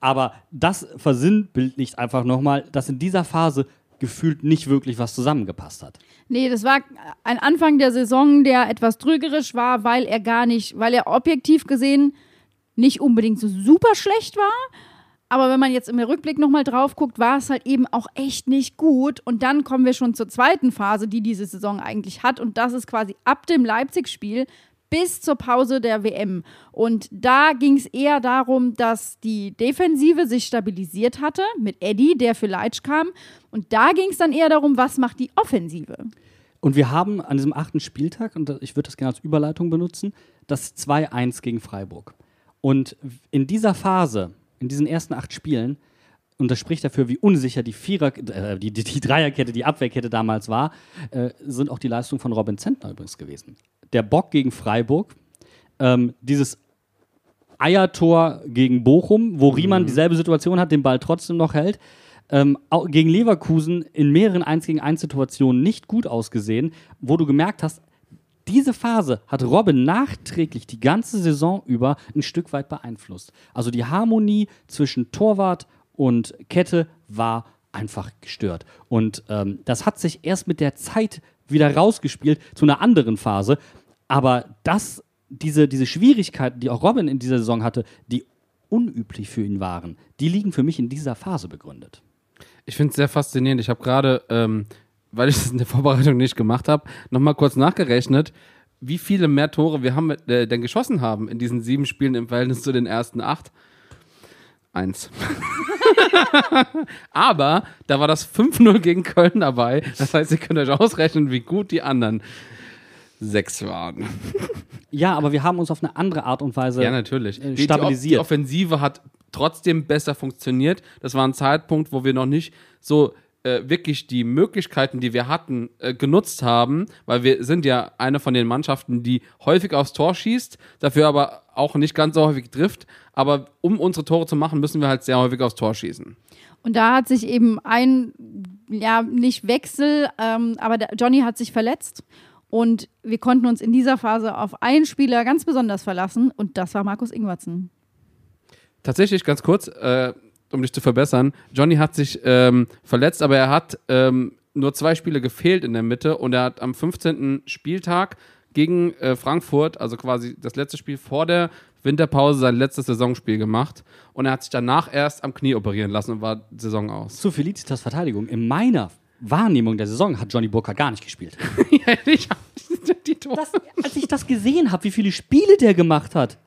Aber das versinnbildlicht einfach nochmal, dass in dieser Phase gefühlt nicht wirklich was zusammengepasst hat. Nee, das war ein Anfang der Saison, der etwas trügerisch war, weil er gar nicht, weil er objektiv gesehen nicht unbedingt so super schlecht war. Aber wenn man jetzt im Rückblick nochmal drauf guckt, war es halt eben auch echt nicht gut. Und dann kommen wir schon zur zweiten Phase, die diese Saison eigentlich hat. Und das ist quasi ab dem Leipzig-Spiel bis zur Pause der WM. Und da ging es eher darum, dass die Defensive sich stabilisiert hatte mit Eddie, der für Leitsch kam. Und da ging es dann eher darum, was macht die Offensive. Und wir haben an diesem achten Spieltag, und ich würde das gerne als Überleitung benutzen, das 2-1 gegen Freiburg. Und in dieser Phase, in diesen ersten acht Spielen, und das spricht dafür, wie unsicher die Vierer, äh, die, die, die Dreierkette, die Abwehrkette damals war, äh, sind auch die Leistungen von Robin Zentner übrigens gewesen. Der Bock gegen Freiburg, ähm, dieses Eiertor gegen Bochum, wo Riemann dieselbe Situation hat, den Ball trotzdem noch hält. Ähm, gegen Leverkusen in mehreren 1 gegen 1 Situationen nicht gut ausgesehen, wo du gemerkt hast, diese Phase hat Robin nachträglich die ganze Saison über ein Stück weit beeinflusst. Also die Harmonie zwischen Torwart und Kette war einfach gestört. Und ähm, das hat sich erst mit der Zeit wieder rausgespielt zu einer anderen Phase. Aber das, diese, diese Schwierigkeiten, die auch Robin in dieser Saison hatte, die unüblich für ihn waren, die liegen für mich in dieser Phase begründet. Ich finde es sehr faszinierend. Ich habe gerade, ähm, weil ich das in der Vorbereitung nicht gemacht habe, nochmal kurz nachgerechnet, wie viele mehr Tore wir haben, äh, denn geschossen haben in diesen sieben Spielen im Verhältnis zu den ersten acht. Eins. Aber da war das 5-0 gegen Köln dabei. Das heißt, ihr könnt euch ausrechnen, wie gut die anderen sechs waren. Ja, aber wir haben uns auf eine andere Art und Weise Ja, natürlich. äh, stabilisiert. Die, die Offensive hat trotzdem besser funktioniert. Das war ein Zeitpunkt, wo wir noch nicht so äh, wirklich die Möglichkeiten, die wir hatten, äh, genutzt haben, weil wir sind ja eine von den Mannschaften, die häufig aufs Tor schießt, dafür aber auch nicht ganz so häufig trifft. Aber um unsere Tore zu machen, müssen wir halt sehr häufig aufs Tor schießen. Und da hat sich eben ein, ja, nicht Wechsel, ähm, aber der Johnny hat sich verletzt. Und wir konnten uns in dieser Phase auf einen Spieler ganz besonders verlassen. Und das war Markus Ingwertsen. Tatsächlich, ganz kurz, äh, um dich zu verbessern, Johnny hat sich ähm, verletzt, aber er hat ähm, nur zwei Spiele gefehlt in der Mitte und er hat am 15. Spieltag gegen äh, Frankfurt, also quasi das letzte Spiel vor der Winterpause, sein letztes Saisonspiel gemacht und er hat sich danach erst am Knie operieren lassen und war Saison aus. Zu Felicitas Verteidigung. In meiner Wahrnehmung der Saison hat Johnny Burkhardt gar nicht gespielt. ich hab die Tore. Das, als ich das gesehen habe, wie viele Spiele der gemacht hat,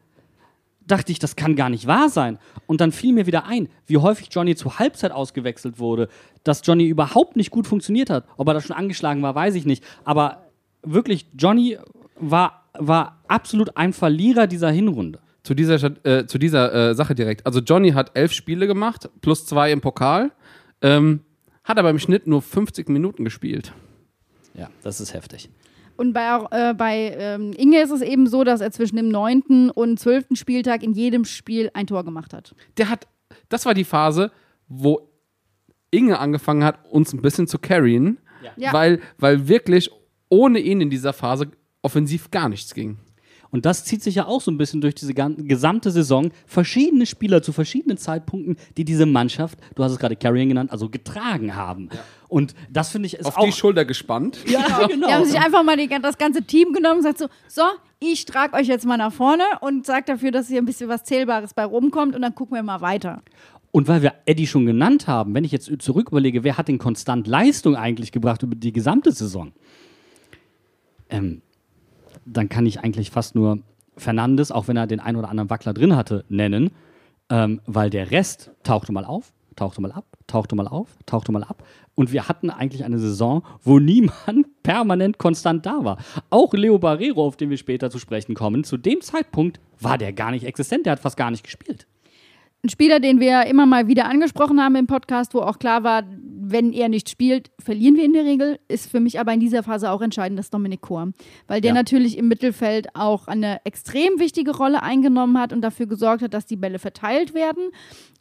dachte ich, das kann gar nicht wahr sein. Und dann fiel mir wieder ein, wie häufig Johnny zur Halbzeit ausgewechselt wurde, dass Johnny überhaupt nicht gut funktioniert hat. Ob er da schon angeschlagen war, weiß ich nicht. Aber wirklich, Johnny war, war absolut ein Verlierer dieser Hinrunde. zu dieser, äh, zu dieser äh, Sache direkt. Also Johnny hat elf Spiele gemacht, plus zwei im Pokal, ähm, hat aber im Schnitt nur 50 Minuten gespielt. Ja, das ist heftig. Und bei, äh, bei ähm, Inge ist es eben so, dass er zwischen dem 9. und 12. Spieltag in jedem Spiel ein Tor gemacht hat. Der hat, das war die Phase, wo Inge angefangen hat, uns ein bisschen zu carryen, Ja. weil, weil wirklich ohne ihn in dieser Phase offensiv gar nichts ging. Und das zieht sich ja auch so ein bisschen durch diese gesamte Saison. Verschiedene Spieler zu verschiedenen Zeitpunkten, die diese Mannschaft, du hast es gerade Carrying genannt, also getragen haben. Und das finde ich ist Auf auch. die Schulter gespannt. ja, genau. Die haben sich einfach mal die, das ganze Team genommen und gesagt so, so, ich trage euch jetzt mal nach vorne und sag dafür, dass hier ein bisschen was Zählbares bei rumkommt und dann gucken wir mal weiter. Und weil wir Eddie schon genannt haben, wenn ich jetzt zurück überlege, wer hat denn konstant Leistung eigentlich gebracht über die gesamte Saison? Ähm, dann kann ich eigentlich fast nur Fernandes, auch wenn er den ein oder anderen Wackler drin hatte, nennen, ähm, weil der Rest tauchte mal auf, tauchte mal ab, tauchte mal auf, tauchte mal ab. Und wir hatten eigentlich eine Saison, wo niemand permanent konstant da war. Auch Leo Barrero, auf den wir später zu sprechen kommen, zu dem Zeitpunkt war der gar nicht existent, der hat fast gar nicht gespielt. Ein Spieler, den wir immer mal wieder angesprochen haben im Podcast, wo auch klar war, wenn er nicht spielt, verlieren wir in der Regel, ist für mich aber in dieser Phase auch entscheidend, das Dominik Kor. Weil der Ja. natürlich im Mittelfeld auch eine extrem wichtige Rolle eingenommen hat und dafür gesorgt hat, dass die Bälle verteilt werden.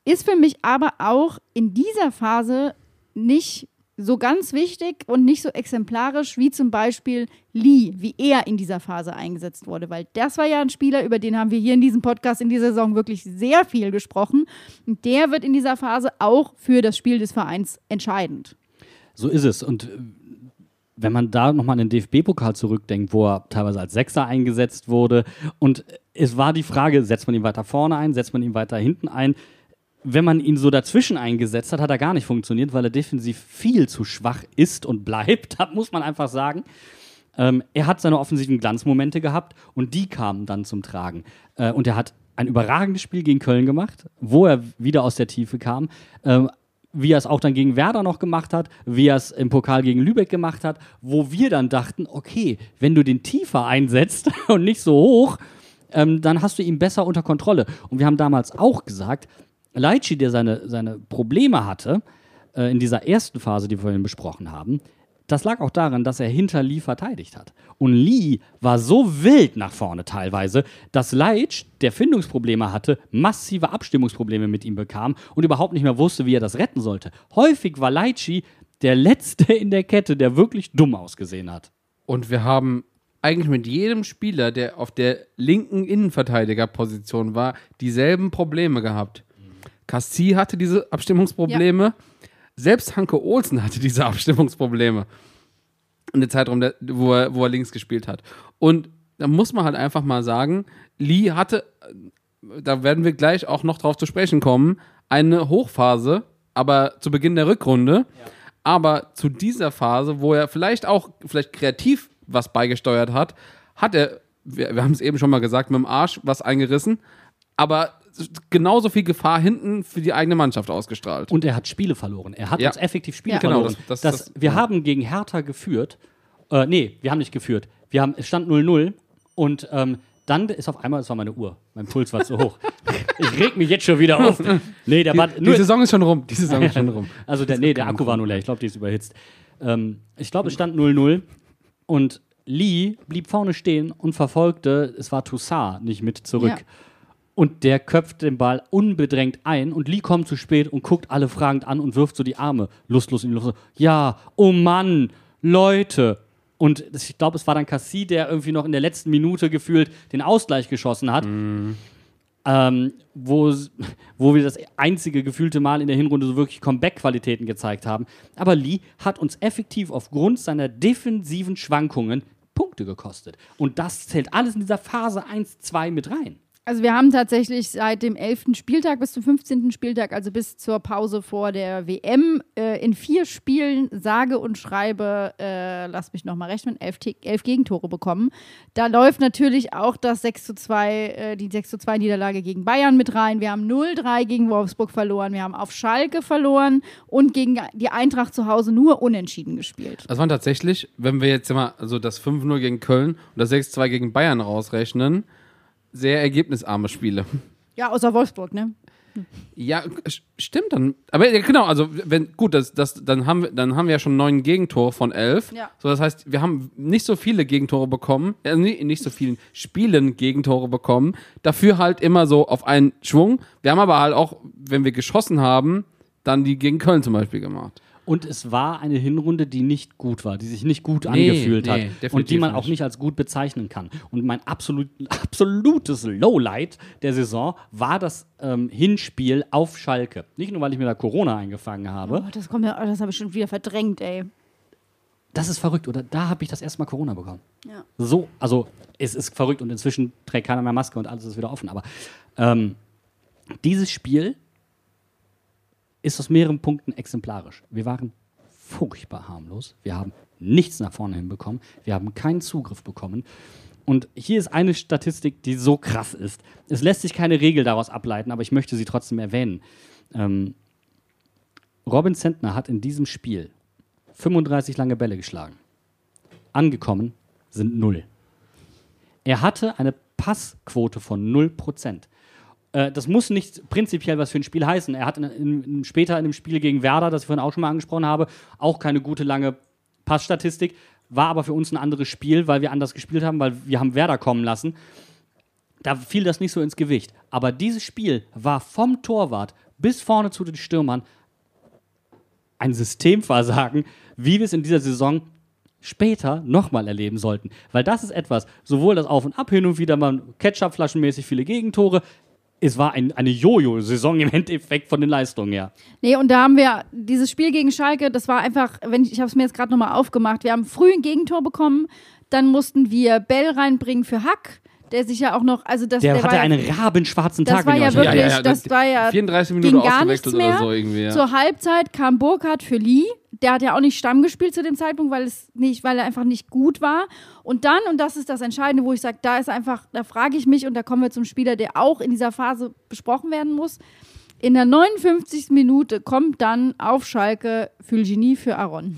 Ist für mich aber auch in dieser Phase nicht so ganz wichtig und nicht so exemplarisch wie zum Beispiel Lee, wie er in dieser Phase eingesetzt wurde. Weil das war ja ein Spieler, über den haben wir hier in diesem Podcast in dieser Saison wirklich sehr viel gesprochen. Und der wird in dieser Phase auch für das Spiel des Vereins entscheidend. So ist es. Und äh, wenn man da nochmal an den DFB-Pokal zurückdenkt, wo er teilweise als Sechser eingesetzt wurde, und es war die Frage, setzt man ihn weiter vorne ein, setzt man ihn weiter hinten ein? Wenn man ihn so dazwischen eingesetzt hat, hat er gar nicht funktioniert, weil er defensiv viel zu schwach ist und bleibt. Das muss man einfach sagen. Ähm, er hat seine offensiven Glanzmomente gehabt und die kamen dann zum Tragen. Äh, und er hat ein überragendes Spiel gegen Köln gemacht, wo er wieder aus der Tiefe kam. Ähm, wie er es auch dann gegen Werder noch gemacht hat, wie er es im Pokal gegen Lübeck gemacht hat, wo wir dann dachten, okay, wenn du den tiefer einsetzt und nicht so hoch, ähm, dann hast du ihn besser unter Kontrolle. Und wir haben damals auch gesagt, Leitchi, der seine, seine Probleme hatte, äh, in dieser ersten Phase, die wir vorhin besprochen haben, das lag auch daran, dass er hinter Lee verteidigt hat. Und Lee war so wild nach vorne teilweise, dass Leitch, der Findungsprobleme hatte, massive Abstimmungsprobleme mit ihm bekam und überhaupt nicht mehr wusste, wie er das retten sollte. Häufig war Leitchi der Letzte in der Kette, der wirklich dumm ausgesehen hat. Und wir haben eigentlich mit jedem Spieler, der auf der linken Innenverteidigerposition war, dieselben Probleme gehabt. Cassie hatte diese Abstimmungsprobleme. Selbst Hanke Olsen hatte diese Abstimmungsprobleme. In der Zeitraum, wo, er, wo er links gespielt hat. Und da muss man halt einfach mal sagen, Lee hatte, da werden wir gleich auch noch drauf zu sprechen kommen, eine Hochphase, aber zu Beginn der Rückrunde. Aber zu dieser Phase, wo er vielleicht auch vielleicht kreativ was beigesteuert hat, hat er, wir, wir haben es eben schon mal gesagt, mit dem Arsch was eingerissen, aber genauso viel Gefahr hinten für die eigene Mannschaft ausgestrahlt. Und er hat Spiele verloren. Er hat Ja. uns effektiv Spiele Ja. Genau, verloren. das- Das, das- wir ja. haben gegen Hertha geführt. Äh, nee, wir haben nicht geführt. Wir haben, es stand 0-0 und ähm, dann ist auf einmal, es war meine Uhr. Mein Puls war zu hoch. ich reg mich jetzt schon wieder auf. Nee, der war die, nur, die Saison ist schon rum. Die Saison ist schon rum. also der, nee, der Akku war nur leer. Ich glaube, die ist überhitzt. Ähm, ich glaube, es stand 0-0 und Lee blieb vorne stehen und verfolgte, es war Toussaint nicht mit zurück. Ja. Und der köpft den Ball unbedrängt ein und Lee kommt zu spät und guckt alle fragend an und wirft so die Arme lustlos in die Luft. Ja, oh Mann, Leute. Und ich glaube, es war dann Cassie, der irgendwie noch in der letzten Minute gefühlt den Ausgleich geschossen hat. Ähm, wo, wo wir das einzige gefühlte Mal in der Hinrunde so wirklich Comeback-Qualitäten gezeigt haben. Aber Lee hat uns effektiv aufgrund seiner defensiven Schwankungen Punkte gekostet. Und das zählt alles in dieser Phase 1, 2 mit rein. Also wir haben tatsächlich seit dem 11. Spieltag bis zum 15. Spieltag, also bis zur Pause vor der WM, äh, in vier Spielen sage und schreibe, äh, lass mich nochmal rechnen, elf, elf Gegentore bekommen. Da läuft natürlich auch das 6 zu 2, äh, die 6 zu 2 Niederlage gegen Bayern mit rein. Wir haben 0-3 gegen Wolfsburg verloren, wir haben auf Schalke verloren und gegen die Eintracht zu Hause nur unentschieden gespielt. Das waren tatsächlich, wenn wir jetzt mal so das 5-0 gegen Köln und das 6-2 gegen Bayern rausrechnen, sehr ergebnisarme Spiele. Ja, außer Wolfsburg, ne? Ja, stimmt dann. Aber ja, genau, also wenn gut, das, das, dann, haben wir, dann haben wir ja schon neun Gegentore von elf. Ja. So, das heißt, wir haben nicht so viele Gegentore bekommen, äh, nicht so vielen Spielen Gegentore bekommen. Dafür halt immer so auf einen Schwung. Wir haben aber halt auch, wenn wir geschossen haben, dann die gegen Köln zum Beispiel gemacht. Und es war eine Hinrunde, die nicht gut war, die sich nicht gut Nee, angefühlt nee, hat und die man auch nicht. nicht als gut bezeichnen kann. Und mein absolut, absolutes Lowlight der Saison war das ähm, Hinspiel auf Schalke. Nicht nur, weil ich mir da Corona eingefangen habe. Oh, das, kommt mir- oh, das habe ich schon wieder verdrängt, ey. Das ist verrückt, oder? Da habe ich das erste Mal Corona bekommen. Ja. So, also es ist verrückt und inzwischen trägt keiner mehr Maske und alles ist wieder offen. Aber ähm, dieses Spiel ist aus mehreren Punkten exemplarisch. Wir waren furchtbar harmlos. Wir haben nichts nach vorne hinbekommen. Wir haben keinen Zugriff bekommen. Und hier ist eine Statistik, die so krass ist. Es lässt sich keine Regel daraus ableiten, aber ich möchte sie trotzdem erwähnen. Ähm, Robin Zentner hat in diesem Spiel 35 lange Bälle geschlagen. Angekommen sind null. Er hatte eine Passquote von 0%. Äh, das muss nicht prinzipiell was für ein Spiel heißen. Er hat in, in, später in einem Spiel gegen Werder, das ich vorhin auch schon mal angesprochen habe, auch keine gute lange Passstatistik. War aber für uns ein anderes Spiel, weil wir anders gespielt haben, weil wir haben Werder kommen lassen. Da fiel das nicht so ins Gewicht. Aber dieses Spiel war vom Torwart bis vorne zu den Stürmern ein Systemversagen, wie wir es in dieser Saison später nochmal erleben sollten. Weil das ist etwas, sowohl das Auf und Ab hin und wieder mal Ketchup-flaschenmäßig viele Gegentore. Es war ein, eine Jojo-Saison im Endeffekt von den Leistungen her. Nee, und da haben wir dieses Spiel gegen Schalke, das war einfach, wenn ich, ich habe es mir jetzt gerade nochmal aufgemacht, wir haben früh ein Gegentor bekommen, dann mussten wir Bell reinbringen für Hack der sich ja auch noch, also das Der, der hatte war einen rabenschwarzen das Tag. war wenn ihr ja wirklich, erinnert. das war ja 34 Minuten ging gar nichts ausgewechselt mehr. oder so irgendwie. Ja. Zur Halbzeit kam Burkhardt für Lee. Der hat ja auch nicht Stamm gespielt zu dem Zeitpunkt, weil es nicht, weil er einfach nicht gut war. Und dann, und das ist das Entscheidende, wo ich sage, da ist einfach, da frage ich mich, und da kommen wir zum Spieler, der auch in dieser Phase besprochen werden muss. In der 59. Minute kommt dann auf Schalke Fulgini für Aaron.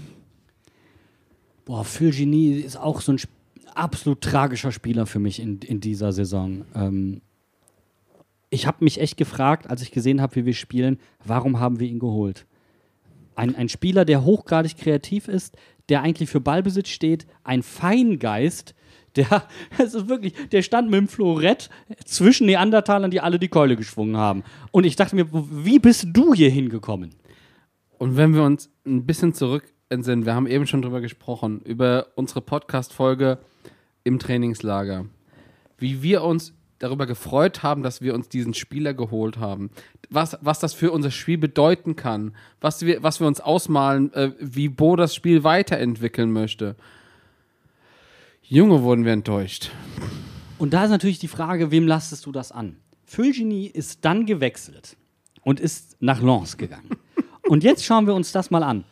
Boah, Fulgini ist auch so ein Sp- absolut tragischer Spieler für mich in, in dieser Saison. Ähm, ich habe mich echt gefragt, als ich gesehen habe, wie wir spielen, warum haben wir ihn geholt? Ein, ein Spieler, der hochgradig kreativ ist, der eigentlich für Ballbesitz steht, ein Feingeist, der, es ist wirklich, der stand mit dem Florett zwischen Neandertalern, die alle die Keule geschwungen haben. Und ich dachte mir, wie bist du hier hingekommen? Und wenn wir uns ein bisschen zurück entsinnen, wir haben eben schon drüber gesprochen, über unsere Podcast-Folge im Trainingslager, wie wir uns darüber gefreut haben, dass wir uns diesen Spieler geholt haben, was, was das für unser Spiel bedeuten kann, was wir, was wir uns ausmalen, äh, wie Bo das Spiel weiterentwickeln möchte. Junge, wurden wir enttäuscht. Und da ist natürlich die Frage, wem lastest du das an? Fulgini ist dann gewechselt und ist nach Lens gegangen. und jetzt schauen wir uns das mal an.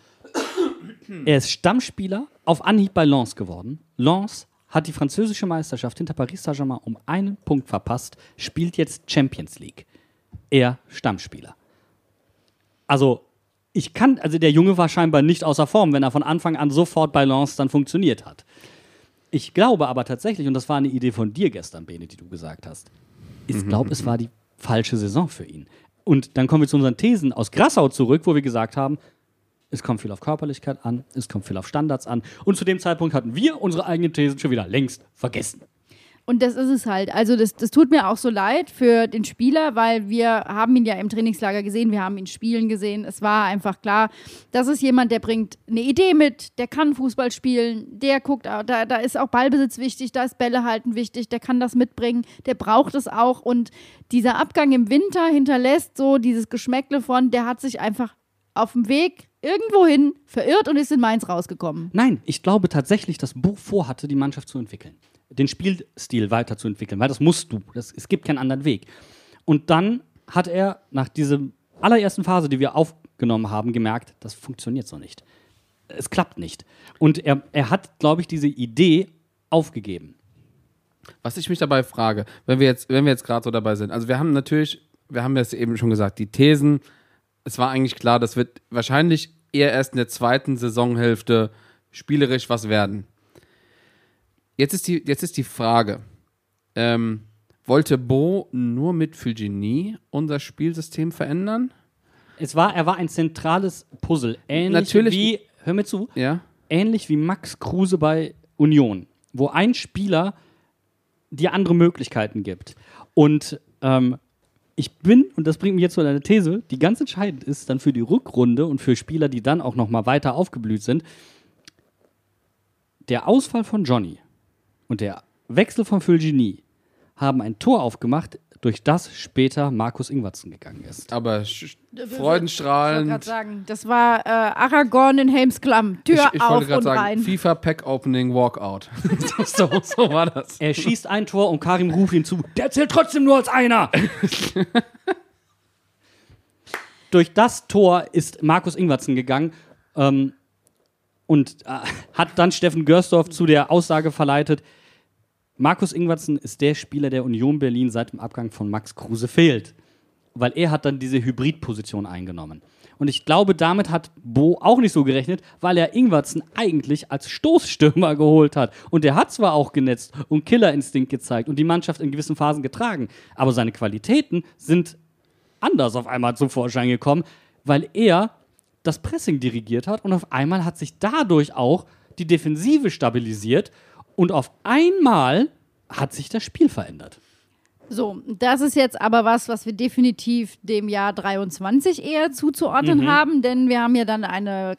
Er ist Stammspieler auf Anhieb bei Lens geworden. Lens hat die französische Meisterschaft hinter Paris Saint-Germain um einen Punkt verpasst, spielt jetzt Champions League. Er Stammspieler. Also, ich kann, also der Junge war scheinbar nicht außer Form, wenn er von Anfang an sofort bei Lens dann funktioniert hat. Ich glaube aber tatsächlich, und das war eine Idee von dir gestern, Bene, die du gesagt hast, ich glaube, es war die falsche Saison für ihn. Und dann kommen wir zu unseren Thesen aus Grassau zurück, wo wir gesagt haben, es kommt viel auf Körperlichkeit an, es kommt viel auf Standards an. Und zu dem Zeitpunkt hatten wir unsere eigenen Thesen schon wieder längst vergessen. Und das ist es halt. Also das, das tut mir auch so leid für den Spieler, weil wir haben ihn ja im Trainingslager gesehen, wir haben ihn spielen gesehen. Es war einfach klar, das ist jemand, der bringt eine Idee mit, der kann Fußball spielen, der guckt, da, da ist auch Ballbesitz wichtig, da ist Bälle halten wichtig, der kann das mitbringen, der braucht es auch. Und dieser Abgang im Winter hinterlässt so dieses Geschmäckle von, der hat sich einfach auf dem Weg irgendwohin verirrt und ist in Mainz rausgekommen. Nein, ich glaube tatsächlich, dass Bo vorhatte, die Mannschaft zu entwickeln. Den Spielstil weiterzuentwickeln, weil das musst du. Das, es gibt keinen anderen Weg. Und dann hat er nach dieser allerersten Phase, die wir aufgenommen haben, gemerkt, das funktioniert so nicht. Es klappt nicht. Und er, er hat, glaube ich, diese Idee aufgegeben. Was ich mich dabei frage, wenn wir jetzt, wenn wir jetzt gerade so dabei sind, also wir haben natürlich, wir haben jetzt eben schon gesagt, die Thesen, es war eigentlich klar, das wird wahrscheinlich eher erst in der zweiten Saisonhälfte spielerisch was werden. Jetzt ist die, jetzt ist die Frage, ähm, wollte Bo nur mit Fulgini unser Spielsystem verändern? Es war, er war ein zentrales Puzzle. Ähnlich Natürlich- wie, hör mir zu, Ja. ähnlich wie Max Kruse bei Union, wo ein Spieler dir andere Möglichkeiten gibt. Und ähm, ich bin, und das bringt mich jetzt zu einer These, die ganz entscheidend ist dann für die Rückrunde und für Spieler, die dann auch noch mal weiter aufgeblüht sind, der Ausfall von Johnny und der Wechsel von Fulgini haben ein Tor aufgemacht, durch das später Markus Ingwertsen gegangen ist. Aber sch- Ich wollte gerade sagen, das war äh, Aragorn in Helmsklamm. Tür Ich, ich auf wollte und gerade sagen, rein. FIFA Pack Opening Walkout. so, so war das. Er schießt ein Tor und Karim ruft ihn zu. Der zählt trotzdem nur als einer. Durch das Tor ist Markus Ingwertsen gegangen ähm, und äh, hat dann Steffen Görsdorf zu der Aussage verleitet, Markus Ingwertsen ist der Spieler, der Union Berlin seit dem Abgang von Max Kruse fehlt. Weil er hat dann diese Hybridposition eingenommen. Und ich glaube, damit hat Bo auch nicht so gerechnet, weil er Ingwertsen eigentlich als Stoßstürmer geholt hat. Und er hat zwar auch genetzt und Killerinstinkt gezeigt und die Mannschaft in gewissen Phasen getragen, aber seine Qualitäten sind anders auf einmal zum Vorschein gekommen, weil er das Pressing dirigiert hat und auf einmal hat sich dadurch auch die Defensive stabilisiert und auf einmal hat sich das Spiel verändert. So, das ist jetzt aber was, was wir definitiv dem Jahr 23 eher zuzuordnen Mhm. haben, denn wir haben ja dann eine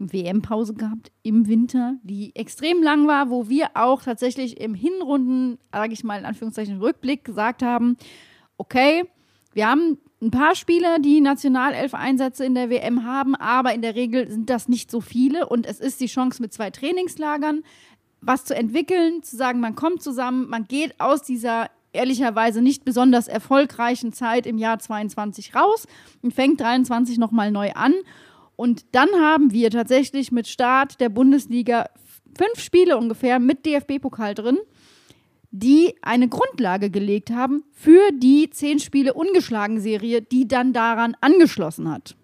WM-Pause gehabt im Winter, die extrem lang war, wo wir auch tatsächlich im Hinrunden, sage ich mal in Anführungszeichen Rückblick, gesagt haben, okay, wir haben ein paar Spieler, die Nationalelf-Einsätze in der WM haben, aber in der Regel sind das nicht so viele und es ist die Chance mit zwei Trainingslagern, was zu entwickeln, zu sagen, man kommt zusammen, man geht aus dieser ehrlicherweise nicht besonders erfolgreichen Zeit im Jahr 22 raus und fängt 23 nochmal neu an. Und dann haben wir tatsächlich mit Start der Bundesliga fünf Spiele ungefähr mit DFB-Pokal drin, die eine Grundlage gelegt haben für die zehn Spiele ungeschlagen Serie, die dann daran angeschlossen hat.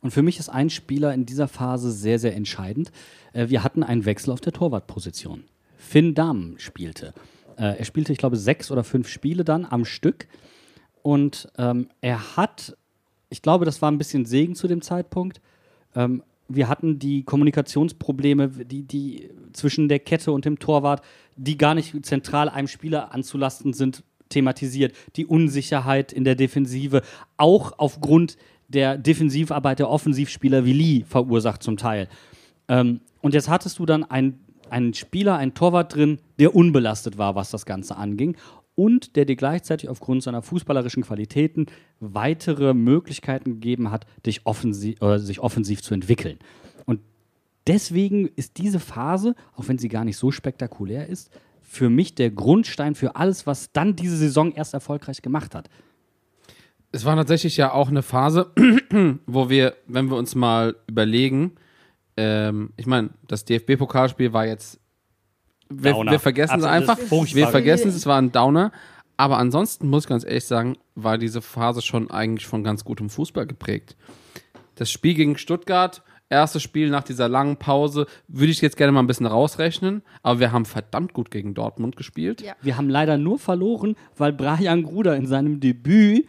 Und für mich ist ein Spieler in dieser Phase sehr, sehr entscheidend. Äh, Wir hatten einen Wechsel auf der Torwartposition. Finn Dahm spielte. Äh, Er spielte, ich glaube, sechs oder fünf Spiele dann am Stück. Und ähm, er hat, ich glaube, das war ein bisschen Segen zu dem Zeitpunkt. Ähm, wir hatten die Kommunikationsprobleme, die, die zwischen der Kette und dem Torwart, die gar nicht zentral einem Spieler anzulasten sind, thematisiert. Die Unsicherheit in der Defensive, auch aufgrund der Defensivarbeit der Offensivspieler wie Lee verursacht zum Teil. Ähm, und jetzt hattest du dann einen, einen Spieler, einen Torwart drin, der unbelastet war, was das Ganze anging. Und der dir gleichzeitig aufgrund seiner fußballerischen Qualitäten weitere Möglichkeiten gegeben hat, dich offensiv, oder sich offensiv zu entwickeln. Und deswegen ist diese Phase, auch wenn sie gar nicht so spektakulär ist, für mich der Grundstein für alles, was dann diese Saison erst erfolgreich gemacht hat. Es war tatsächlich ja auch eine Phase, wo wir, wenn wir uns mal überlegen, ähm, ich meine, das DFB-Pokalspiel war jetzt, wir, wir vergessen es einfach, wir vergessen es, es war ein Downer, aber ansonsten muss ich ganz ehrlich sagen, war diese Phase schon eigentlich von ganz gutem Fußball geprägt. Das Spiel gegen Stuttgart, erstes Spiel nach dieser langen Pause, würde ich jetzt gerne mal ein bisschen rausrechnen, aber wir haben verdammt gut gegen Dortmund gespielt. Ja. Wir haben leider nur verloren, weil Brian Gruder in seinem Debüt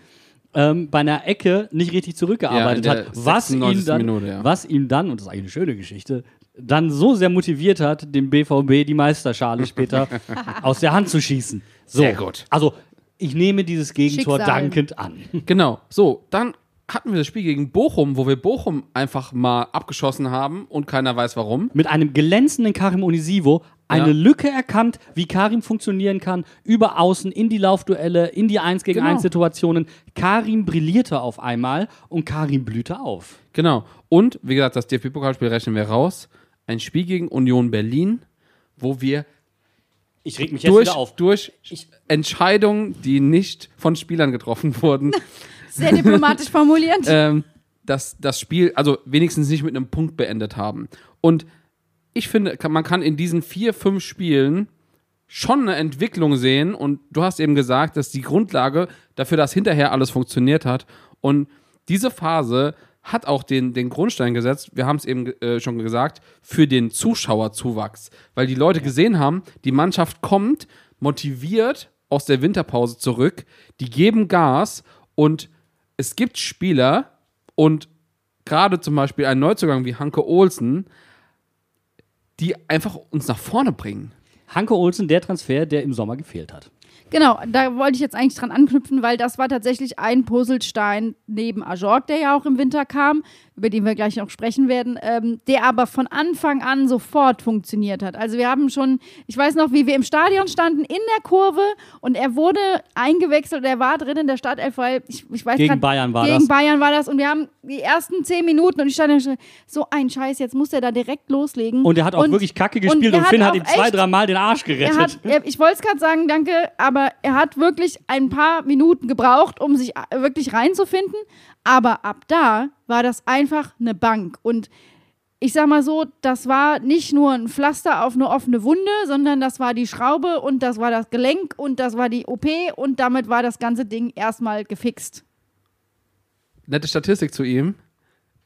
ähm, bei einer Ecke nicht richtig zurückgearbeitet Ja, hat, was ihn, 96. dann, Minute, ja. was ihn dann, und das ist eigentlich eine schöne Geschichte, dann so sehr motiviert hat, dem BVB die Meisterschale später aus der Hand zu schießen. So. Sehr gut. Also, ich nehme dieses Gegentor Schicksal. dankend an. Genau. So, dann hatten wir das Spiel gegen Bochum, wo wir Bochum einfach mal abgeschossen haben und keiner weiß warum. Mit einem glänzenden Karim Onisivo eine Ja. Lücke erkannt, wie Karim funktionieren kann, über außen, in die Laufduelle, in die 1 gegen Genau. 1 Situationen. Karim brillierte auf einmal und Karim blühte auf. Genau. Und wie gesagt, das DFB-Pokalspiel rechnen wir raus. Ein Spiel gegen Union Berlin, wo wir Ich reg mich jetzt durch, wieder auf. durch Entscheidungen, die nicht von Spielern getroffen wurden, Sehr diplomatisch formuliert. ähm, das, das Spiel, also wenigstens nicht mit einem Punkt beendet haben. Und ich finde, man kann in diesen vier, fünf Spielen schon eine Entwicklung sehen. Und du hast eben gesagt, dass die Grundlage dafür, dass hinterher alles funktioniert hat. Und diese Phase hat auch den, den Grundstein gesetzt, wir haben es eben äh, schon gesagt, für den Zuschauerzuwachs. Weil die Leute gesehen haben, die Mannschaft kommt motiviert aus der Winterpause zurück, die geben Gas und es gibt Spieler und gerade zum Beispiel ein Neuzugang wie Hanke Olsen, die einfach uns nach vorne bringen. Hanke Olsen, der Transfer, der im Sommer gefehlt hat. Genau, da wollte ich jetzt eigentlich dran anknüpfen, weil das war tatsächlich ein Puzzlestein neben Ajorg, der ja auch im Winter kam, über den wir gleich noch sprechen werden, ähm, der aber von Anfang an sofort funktioniert hat. Also wir haben schon, ich weiß noch, wie wir im Stadion standen, in der Kurve und er wurde eingewechselt, er war drin in der Startelf, weil ich, ich weiß Gegen grad- Bayern war gegen das. Bayern war das und wir haben die ersten zehn Minuten und ich stand da schon, so ein Scheiß, jetzt muss er da direkt loslegen. Und er hat auch wirklich kacke gespielt er und, Finn hat ihm zwei, dreimal den Arsch er gerettet. hat, ich wollte es gerade sagen, danke, aber er hat wirklich ein paar Minuten gebraucht, um sich äh, wirklich reinzufinden. Aber ab da war das einfach eine Bank. Und ich sag mal so, das war nicht nur ein Pflaster auf eine offene Wunde, sondern das war die Schraube und das war das Gelenk und das war die OP und damit war das ganze Ding erstmal gefixt. Nette Statistik zu ihm.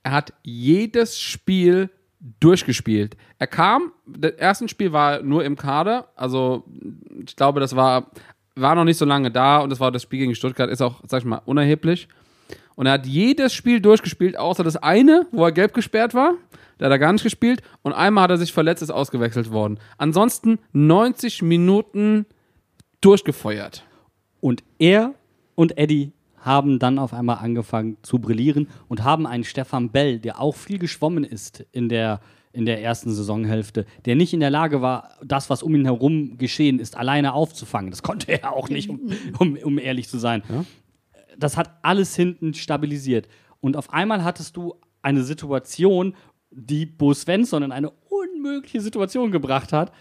Er hat jedes Spiel durchgespielt. Er kam, das erste Spiel war nur im Kader, also ich glaube, das war, war noch nicht so lange da und das war das Spiel gegen Stuttgart, ist auch, sag ich mal, unerheblich. Und er hat jedes Spiel durchgespielt, außer das eine, wo er gelb gesperrt war. Da hat er gar nicht gespielt. Und einmal hat er sich verletzt, ist ausgewechselt worden. Ansonsten 90 Minuten durchgefeuert. Und er und Eddie haben dann auf einmal angefangen zu brillieren und haben einen Stefan Bell, der auch viel geschwommen ist in der, in der ersten Saisonhälfte, der nicht in der Lage war, das, was um ihn herum geschehen ist, alleine aufzufangen. Das konnte er auch nicht, um, um, um ehrlich zu sein. Das hat alles hinten stabilisiert. Und auf einmal hattest du eine Situation, die Bo Svensson in eine unmögliche Situation gebracht hat,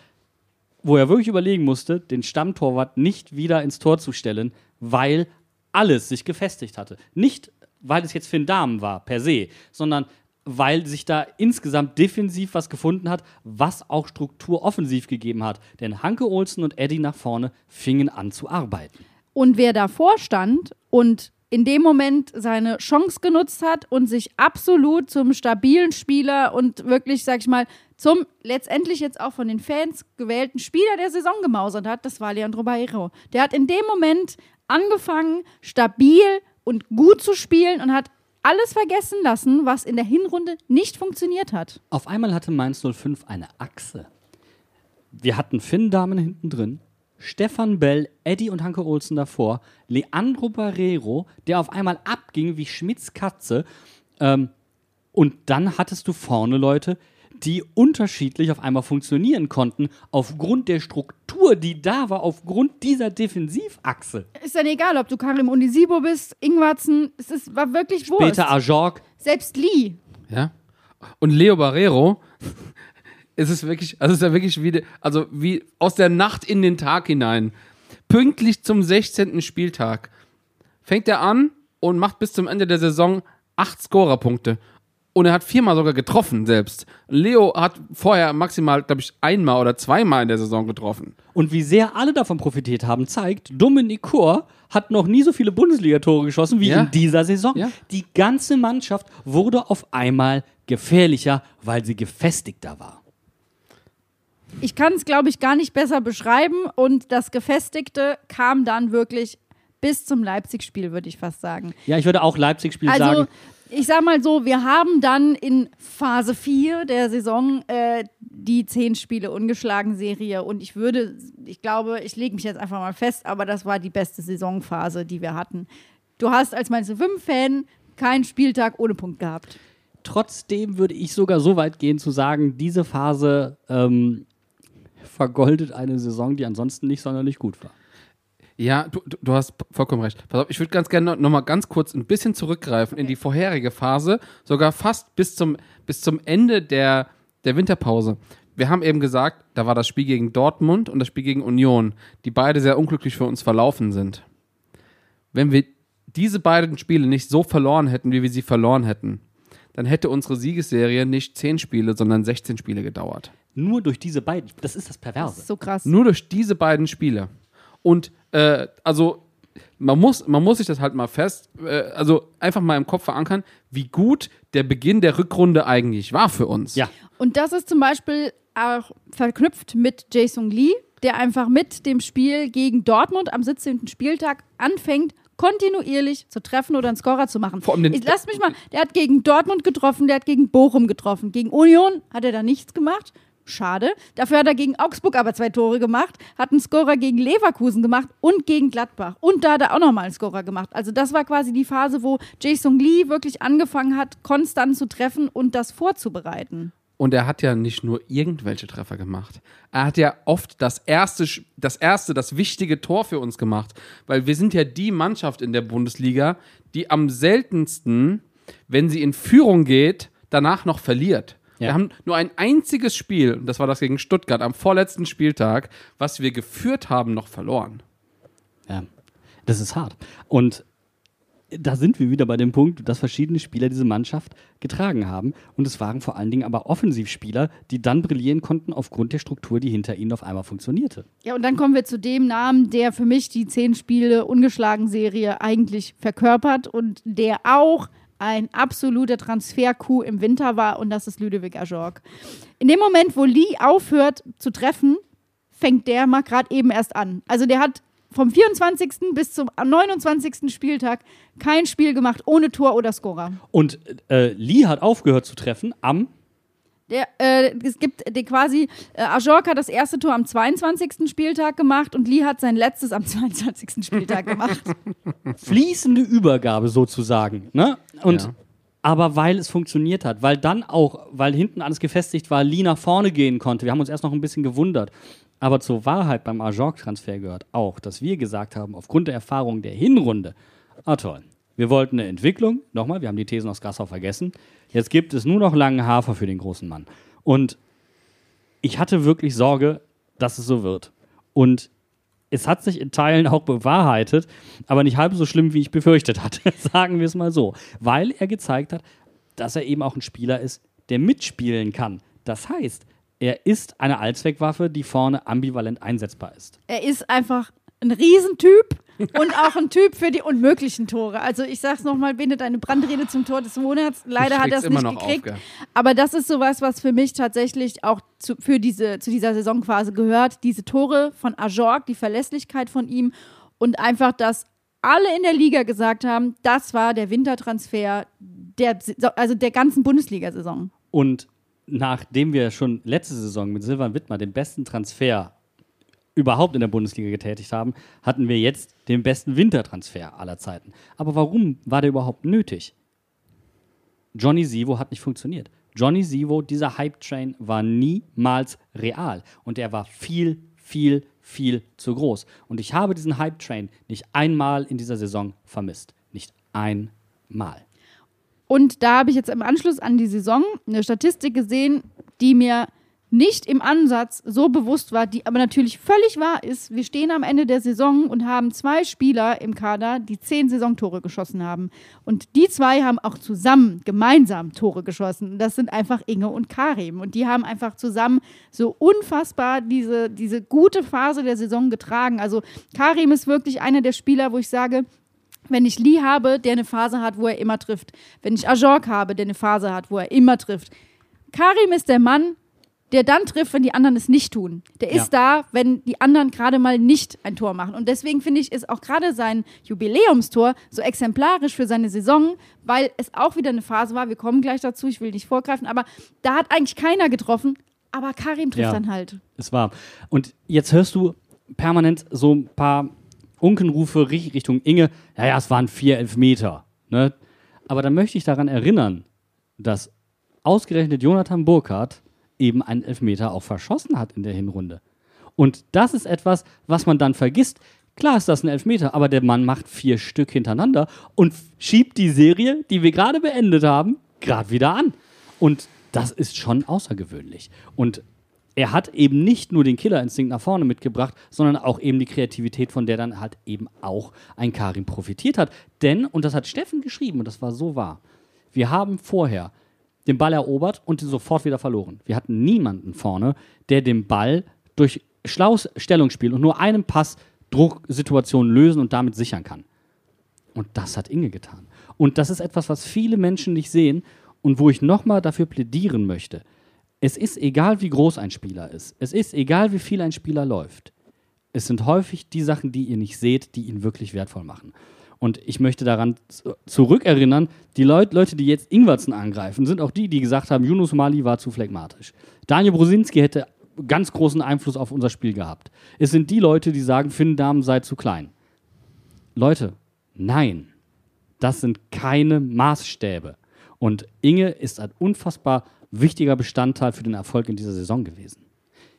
wo er wirklich überlegen musste, den Stammtorwart nicht wieder ins Tor zu stellen, weil alles sich gefestigt hatte. Nicht, weil es jetzt Finn Dahmen war, per se, sondern weil sich da insgesamt defensiv was gefunden hat, was auch Struktur offensiv gegeben hat. Denn Hanke Olsen und Eddie nach vorne fingen an zu arbeiten. Und wer davor stand und in dem Moment seine Chance genutzt hat und sich absolut zum stabilen Spieler und wirklich, sag ich mal, zum letztendlich jetzt auch von den Fans gewählten Spieler der Saison gemausert hat, das war Leandro Barreiro. Der hat in dem Moment angefangen, stabil und gut zu spielen und hat alles vergessen lassen, was in der Hinrunde nicht funktioniert hat. Auf einmal hatte Mainz 05 eine Achse. Wir hatten Finn Damen hinten drin, Stefan Bell, Eddie und Hanke Olsen davor, Leandro Barrero, der auf einmal abging wie Schmidts Katze. Ähm, und dann hattest du vorne Leute, die unterschiedlich auf einmal funktionieren konnten, aufgrund der Struktur, die da war, aufgrund dieser Defensivachse. Ist dann egal, ob du Karim Unisibo bist, Ingwarzen, es ist, war wirklich Wurst. Peter Ajorg, Selbst Lee. Ja. Und Leo Barrero, es ist wirklich, also es ist ja wirklich wie, also wie aus der Nacht in den Tag hinein. Pünktlich zum 16. Spieltag fängt er an und macht bis zum Ende der Saison acht Scorerpunkte. Und er hat viermal sogar getroffen selbst. Leo hat vorher maximal, glaube ich, einmal oder zweimal in der Saison getroffen. Und wie sehr alle davon profitiert haben, zeigt, Dominik Kor hat noch nie so viele Bundesligatore geschossen wie Ja. in dieser Saison. Ja. Die ganze Mannschaft wurde auf einmal gefährlicher, weil sie gefestigter war. Ich kann es, glaube ich, gar nicht besser beschreiben. Und das Gefestigte kam dann wirklich bis zum Leipzig-Spiel, würde ich fast sagen. Ja, ich würde auch Leipzig-Spiel Also, sagen. Ich sag mal so, wir haben dann in Phase 4 der Saison äh, die 10 Spiele ungeschlagen Serie und ich würde, ich glaube, ich lege mich jetzt einfach mal fest, aber das war die beste Saisonphase, die wir hatten. Du hast als Mainz 5-Fan keinen Spieltag ohne Punkt gehabt. Trotzdem würde ich sogar so weit gehen zu sagen, diese Phase ähm, vergoldet eine Saison, die ansonsten nicht sonderlich gut war. Ja, du, du, du hast vollkommen recht. Pass auf, ich würde ganz gerne noch, noch mal ganz kurz ein bisschen zurückgreifen in die vorherige Phase, sogar fast bis zum, bis zum Ende der, der Winterpause. Wir haben eben gesagt, da war das Spiel gegen Dortmund und das Spiel gegen Union, die beide sehr unglücklich für uns verlaufen sind. Wenn wir diese beiden Spiele nicht so verloren hätten, wie wir sie verloren hätten, dann hätte unsere Siegesserie nicht 10 Spiele, sondern 16 Spiele gedauert. Nur durch diese beiden, das ist das Das Perverse. ist so krass. Nur durch diese beiden Spiele. Und äh, also man muss, man muss sich das halt mal fest, äh, also einfach mal im Kopf verankern, wie gut der Beginn der Rückrunde eigentlich war für uns. Ja. Und das ist zum Beispiel auch verknüpft mit Jason Lee, der einfach mit dem Spiel gegen Dortmund am 17. Spieltag anfängt, kontinuierlich zu treffen oder einen Scorer zu machen. Vor allem den- ich, lass mich mal, der hat gegen Dortmund getroffen, der hat gegen Bochum getroffen. Gegen Union hat er da nichts gemacht. Schade. Dafür hat er gegen Augsburg aber zwei Tore gemacht, hat einen Scorer gegen Leverkusen gemacht und gegen Gladbach. Und da hat er auch nochmal einen Scorer gemacht. Also das war quasi die Phase, wo Jason Lee wirklich angefangen hat, konstant zu treffen und das vorzubereiten. Und er hat ja nicht nur irgendwelche Treffer gemacht. Er hat ja oft das erste, das erste, das wichtige Tor für uns gemacht. Weil wir sind ja die Mannschaft in der Bundesliga, die am seltensten, wenn sie in Führung geht, danach noch verliert. Ja. Wir haben nur ein einziges Spiel, und das war das gegen Stuttgart am vorletzten Spieltag, was wir geführt haben, noch verloren. Ja, das ist hart. Und da sind wir wieder bei dem Punkt, dass verschiedene Spieler diese Mannschaft getragen haben. Und es waren vor allen Dingen aber Offensivspieler, die dann brillieren konnten aufgrund der Struktur, die hinter ihnen auf einmal funktionierte. Ja, und dann kommen wir zu dem Namen, der für mich die zehn Spiele ungeschlagen Serie eigentlich verkörpert und der auch ein absoluter Transfer-Coup im Winter war und das ist Ludovic Ajorg. In dem Moment, wo Lee aufhört zu treffen, fängt der mal gerade eben erst an. Also der hat vom 24. bis zum 29. Spieltag kein Spiel gemacht ohne Tor oder Scorer. Und äh, Lee hat aufgehört zu treffen am Der, äh, es gibt der quasi, äh, Ajork hat das erste Tor am 22. Spieltag gemacht und Lee hat sein letztes am 22. Spieltag gemacht. fließende Übergabe sozusagen. Ne? Und Ja. aber weil es funktioniert hat, weil dann auch, weil hinten alles gefestigt war, Lee nach vorne gehen konnte. Wir haben uns erst noch ein bisschen gewundert. Aber zur Wahrheit beim Ajork-Transfer gehört auch, dass wir gesagt haben, aufgrund der Erfahrung der Hinrunde, ah toll, wir wollten eine Entwicklung, nochmal, wir haben die Thesen aus Gassau vergessen, jetzt gibt es nur noch langen Hafer für den großen Mann. Und ich hatte wirklich Sorge, dass es so wird. Und es hat sich in Teilen auch bewahrheitet, aber nicht halb so schlimm, wie ich befürchtet hatte, sagen wir es mal so. Weil er gezeigt hat, dass er eben auch ein Spieler ist, der mitspielen kann. Das heißt, er ist eine Allzweckwaffe, die vorne ambivalent einsetzbar ist. er ist einfach ein Riesentyp und auch ein Typ für die unmöglichen Tore. Also ich sag's nochmal, bindet eine Brandrede zum Tor des Monats. Leider hat er es nicht auf, gekriegt. gell? aber das ist sowas, was für mich tatsächlich auch zu, für diese, zu dieser Saisonphase gehört. Diese Tore von Ajorg, die Verlässlichkeit von ihm und einfach, dass alle in der Liga gesagt haben, das war der Wintertransfer der, also der ganzen Bundesliga-Saison. Und nachdem wir schon letzte Saison mit Silvan Wittmer den besten Transfer überhaupt in der Bundesliga getätigt haben, hatten wir jetzt den besten Wintertransfer aller Zeiten. Aber warum war der überhaupt nötig? Johnny Sivo hat nicht funktioniert. Johnny Sivo, dieser Hype-Train, war niemals real. Und er war viel, viel, viel zu groß. Und ich habe diesen Hype-Train nicht einmal in dieser Saison vermisst. Nicht einmal. Und da habe ich jetzt im Anschluss an die Saison eine Statistik gesehen, die mir nicht im Ansatz so bewusst war, die aber natürlich völlig wahr ist. Wir stehen am Ende der Saison und haben zwei Spieler im Kader, die zehn Saisontore geschossen haben. Und die zwei haben auch zusammen, gemeinsam Tore geschossen. Das sind einfach Inge und Karim. Und die haben einfach zusammen so unfassbar diese, diese gute Phase der Saison getragen. Also Karim ist wirklich einer der Spieler, wo ich sage, wenn ich Lee habe, der eine Phase hat, wo er immer trifft. Wenn ich Ajork habe, der eine Phase hat, wo er immer trifft. Karim ist der Mann, der dann trifft, wenn die anderen es nicht tun. Der ist da, wenn die anderen gerade mal nicht ein Tor machen. Und deswegen finde ich, ist auch gerade sein Jubiläumstor so exemplarisch für seine Saison, weil es auch wieder eine Phase war. Wir kommen gleich dazu, ich will nicht vorgreifen, aber da hat eigentlich keiner getroffen, aber Karim trifft Ja. dann halt. Es war. Und jetzt hörst du permanent so ein paar Unkenrufe ri- Richtung Inge. Ja, ja, es waren vier Elfmeter. Ne? Aber dann möchte ich daran erinnern, dass ausgerechnet Jonathan Burkhardt eben einen Elfmeter auch verschossen hat in der Hinrunde. Und das ist etwas, was man dann vergisst. Klar ist das ein Elfmeter, aber der Mann macht vier Stück hintereinander und schiebt die Serie, die wir gerade beendet haben, gerade wieder an. Und das ist schon außergewöhnlich. Und er hat eben nicht nur den Killerinstinkt nach vorne mitgebracht, sondern auch eben die Kreativität, von der dann halt eben auch ein Karim profitiert hat. Denn, und das hat Steffen geschrieben, und das war so wahr, wir haben vorher den Ball erobert und ihn sofort wieder verloren. Wir hatten niemanden vorne, der den Ball durch schlaues Stellungsspiel und nur einen Pass Drucksituationen lösen und damit sichern kann. Und das hat Inge getan. Und das ist etwas, was viele Menschen nicht sehen und wo ich nochmal dafür plädieren möchte. Es ist egal, wie groß ein Spieler ist. Es ist egal, wie viel ein Spieler läuft. Es sind häufig die Sachen, die ihr nicht seht, die ihn wirklich wertvoll machen. Und ich möchte daran zurückerinnern, die Leut, Leute, die jetzt Ingwertsen angreifen, sind auch die, die gesagt haben, Yunus Mali war zu phlegmatisch. Daniel Brosinski hätte ganz großen Einfluss auf unser Spiel gehabt. Es sind die Leute, die sagen, Finn Dahmen sei zu klein. Leute, nein, das sind keine Maßstäbe. Und Inge ist ein unfassbar wichtiger Bestandteil für den Erfolg in dieser Saison gewesen.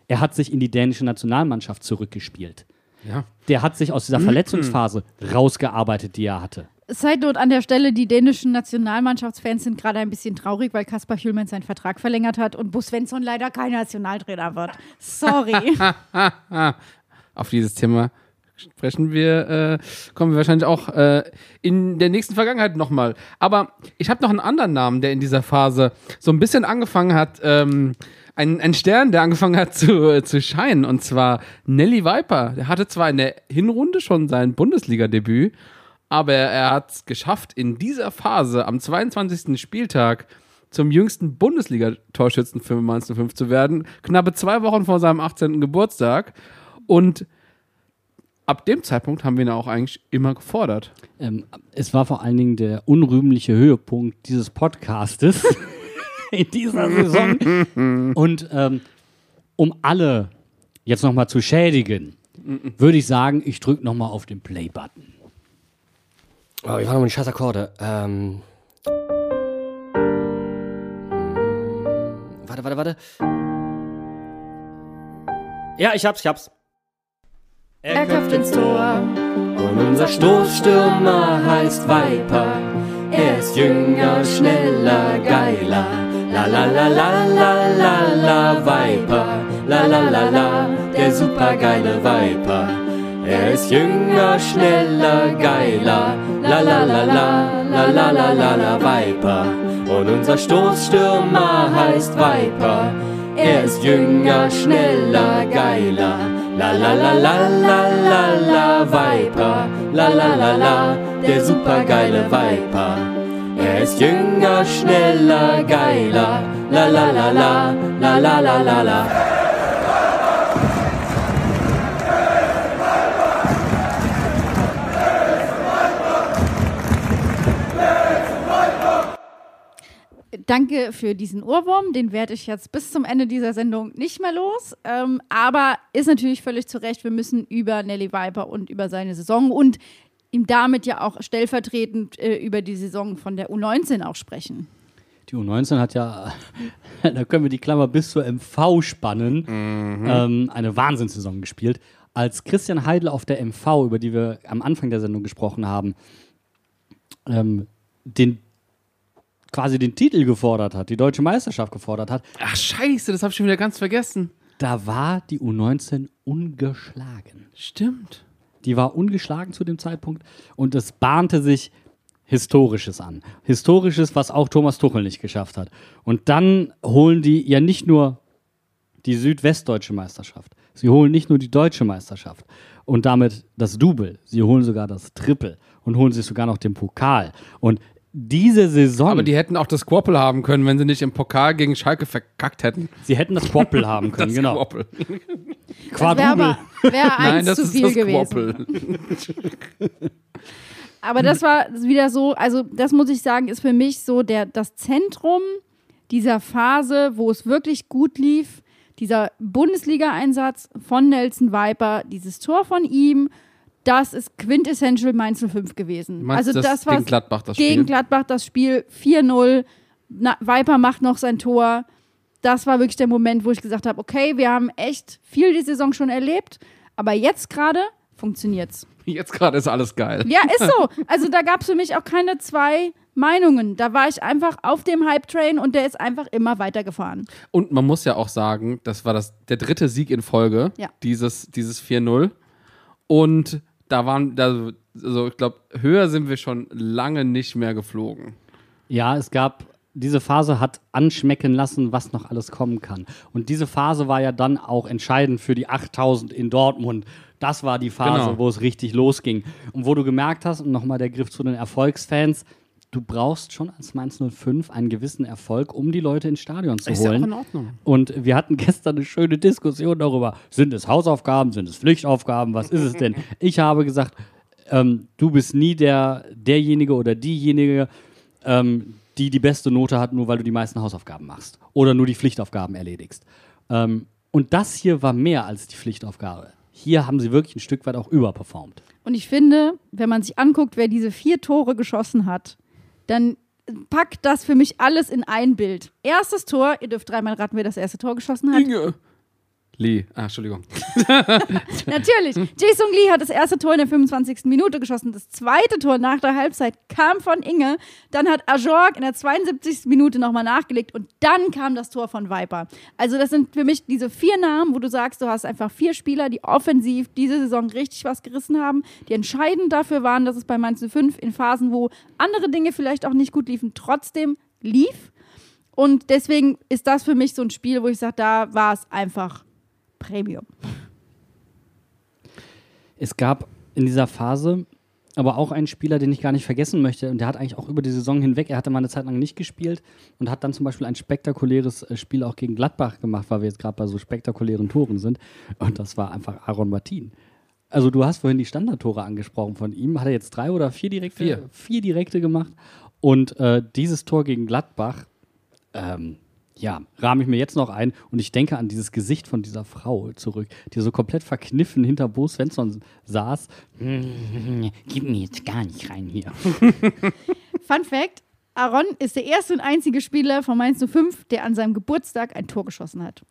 Er hat sich in die dänische Nationalmannschaft zurückgespielt. Ja. Der hat sich aus dieser Verletzungsphase rausgearbeitet, die er hatte. Side Note an der Stelle, die dänischen Nationalmannschaftsfans sind gerade ein bisschen traurig, weil Kaspar Hjulmand seinen Vertrag verlängert hat und Bo Svensson leider kein Nationaltrainer wird. Sorry. Auf dieses Thema sprechen wir, äh, kommen wir wahrscheinlich auch äh, in der nächsten Vergangenheit nochmal. Aber ich habe noch einen anderen Namen, der in dieser Phase so ein bisschen angefangen hat, ähm, ein, ein Stern, der angefangen hat zu, äh, zu scheinen, und zwar Nelly Viper. Der hatte zwar in der Hinrunde schon sein Bundesliga-Debüt, aber er hat es geschafft, in dieser Phase am 22. Spieltag zum jüngsten Bundesliga-Torschützen für Mainz 05 zu werden, knappe zwei Wochen vor seinem 18. Geburtstag. Und ab dem Zeitpunkt haben wir ihn auch eigentlich immer gefordert. Ähm, es war vor allen Dingen der unrühmliche Höhepunkt dieses Podcastes in dieser Saison. Und ähm, um alle jetzt nochmal zu schädigen, würde ich sagen, ich drücke nochmal auf den Play-Button. Oh, ich war noch die scheiß Akkorde. Ähm. Warte, warte, warte. Ja, ich hab's, ich hab's. Er köpft ins Tor. Und unser Stoßstürmer heißt Viper. Er ist jünger, schneller, geiler. La la la la la la la Viper. La la la la, der supergeile Viper. Er ist jünger, schneller, geiler. La la la la la la la la la Viper. Und unser Stoßstürmer heißt Viper. Er ist jünger, schneller, geiler. La la la la la la la Viper. La la la la, der supergeile Viper. Er ist jünger, schneller, geiler. La la la la, la la la la la. Danke für diesen Ohrwurm, den werde ich jetzt bis zum Ende dieser Sendung nicht mehr los. Ähm, aber ist natürlich völlig zu Recht, wir müssen über Nelly Viper und über seine Saison und ihm damit ja auch stellvertretend äh, über die Saison von der U19 auch sprechen. Die U19 hat ja, da können wir die Klammer bis zur MV spannen, ähm, eine Wahnsinnssaison gespielt. Als Christian Heidel auf der MV, über die wir am Anfang der Sendung gesprochen haben, ähm, den quasi den Titel gefordert hat, die deutsche Meisterschaft gefordert hat, Ach, scheiße, das habe ich schon wieder ganz vergessen. da war die U19 ungeschlagen. Stimmt. Die war ungeschlagen zu dem Zeitpunkt und es bahnte sich Historisches an. Historisches, was auch Thomas Tuchel nicht geschafft hat. Und dann holen die ja nicht nur die südwestdeutsche Meisterschaft, sie holen nicht nur die deutsche Meisterschaft und damit das Double, sie holen sogar das Triple und holen sich sogar noch den Pokal. Und diese Saison, Aber die hätten auch das Quappel haben können, wenn sie nicht im Pokal gegen Schalke verkackt hätten. sie hätten das Quappel haben können, Das genau. Quappel. Wäre aber wär Nein, eins das zu ist viel das gewesen. Quappel. Aber das war wieder so, also das muss ich sagen, ist für mich so der, das Zentrum dieser Phase, wo es wirklich gut lief. Dieser Bundesliga-Einsatz von Nelson Viper, dieses Tor von ihm, das ist quintessential Mainz 05 gewesen. Meinst also du das war gegen Gladbach das gegen Spiel? Gladbach das Spiel 4-0. Na, Viper macht noch sein Tor. Das war wirklich der Moment, wo ich gesagt habe, okay, wir haben echt viel die Saison schon erlebt, aber jetzt gerade funktioniert's. Jetzt gerade ist alles geil. Ja, ist so. Also da gab es für mich auch keine zwei Meinungen. Da war ich einfach auf dem Hype-Train und der ist einfach immer weitergefahren. Und man muss ja auch sagen, das war das, der dritte Sieg in Folge, Ja. dieses, dieses 4-0. Und da waren, da, also ich glaube, höher sind wir schon lange nicht mehr geflogen. Ja, es gab, diese Phase hat anschmecken lassen, was noch alles kommen kann. Und diese Phase war ja dann auch entscheidend für die 8000 in Dortmund. Das war die Phase, Genau. wo es richtig losging. Und wo du gemerkt hast, und nochmal der Griff zu den Erfolgsfans, du brauchst schon als Mainz 05 einen gewissen Erfolg, um die Leute ins Stadion zu Ist ja auch holen. in Ordnung. Und wir hatten gestern eine schöne Diskussion darüber, sind es Hausaufgaben, sind es Pflichtaufgaben, was ist es denn? Ich habe gesagt, ähm, du bist nie der, derjenige oder diejenige, ähm, die die beste Note hat, nur weil du die meisten Hausaufgaben machst oder nur die Pflichtaufgaben erledigst. Ähm, und das hier war mehr als die Pflichtaufgabe. Hier haben sie wirklich ein Stück weit auch überperformt. Und ich finde, wenn man sich anguckt, wer diese vier Tore geschossen hat, dann packt das für mich alles in ein Bild. Erstes Tor, ihr dürft dreimal raten, wer das erste Tor geschossen hat. Inge. Lee. Ah, Entschuldigung. Natürlich. Jason Lee hat das erste Tor in der 25. Minute geschossen. Das zweite Tor nach der Halbzeit kam von Inge. Dann hat Ajorg in der 72. Minute nochmal nachgelegt und dann kam das Tor von Viper. Also das sind für mich diese vier Namen, wo du sagst, du hast einfach vier Spieler, die offensiv diese Saison richtig was gerissen haben, die entscheidend dafür waren, dass es bei Mainz 5 in Phasen, wo andere Dinge vielleicht auch nicht gut liefen, trotzdem lief. Und deswegen ist das für mich so ein Spiel, wo ich sage, da war es einfach Premium. Es gab in dieser Phase aber auch einen Spieler, den ich gar nicht vergessen möchte. Und der hat eigentlich auch über die Saison hinweg, er hatte mal eine Zeit lang nicht gespielt und hat dann zum Beispiel ein spektakuläres äh, Spiel auch gegen Gladbach gemacht, weil wir jetzt gerade bei so spektakulären Toren sind. Und das war einfach Aaron Martin. Also du hast vorhin die Standardtore angesprochen von ihm. Hat er jetzt drei oder vier direkte? Vier. Vier direkte gemacht. Und äh, dieses Tor gegen Gladbach, ähm, ja, rahme ich mir jetzt noch ein und ich denke an dieses Gesicht von dieser Frau zurück, die so komplett verkniffen hinter Bo Svensson saß. Gib mir jetzt gar nicht rein hier. Fun Fact: Aaron ist der erste und einzige Spieler von Mainz 05, der an seinem Geburtstag ein Tor geschossen hat.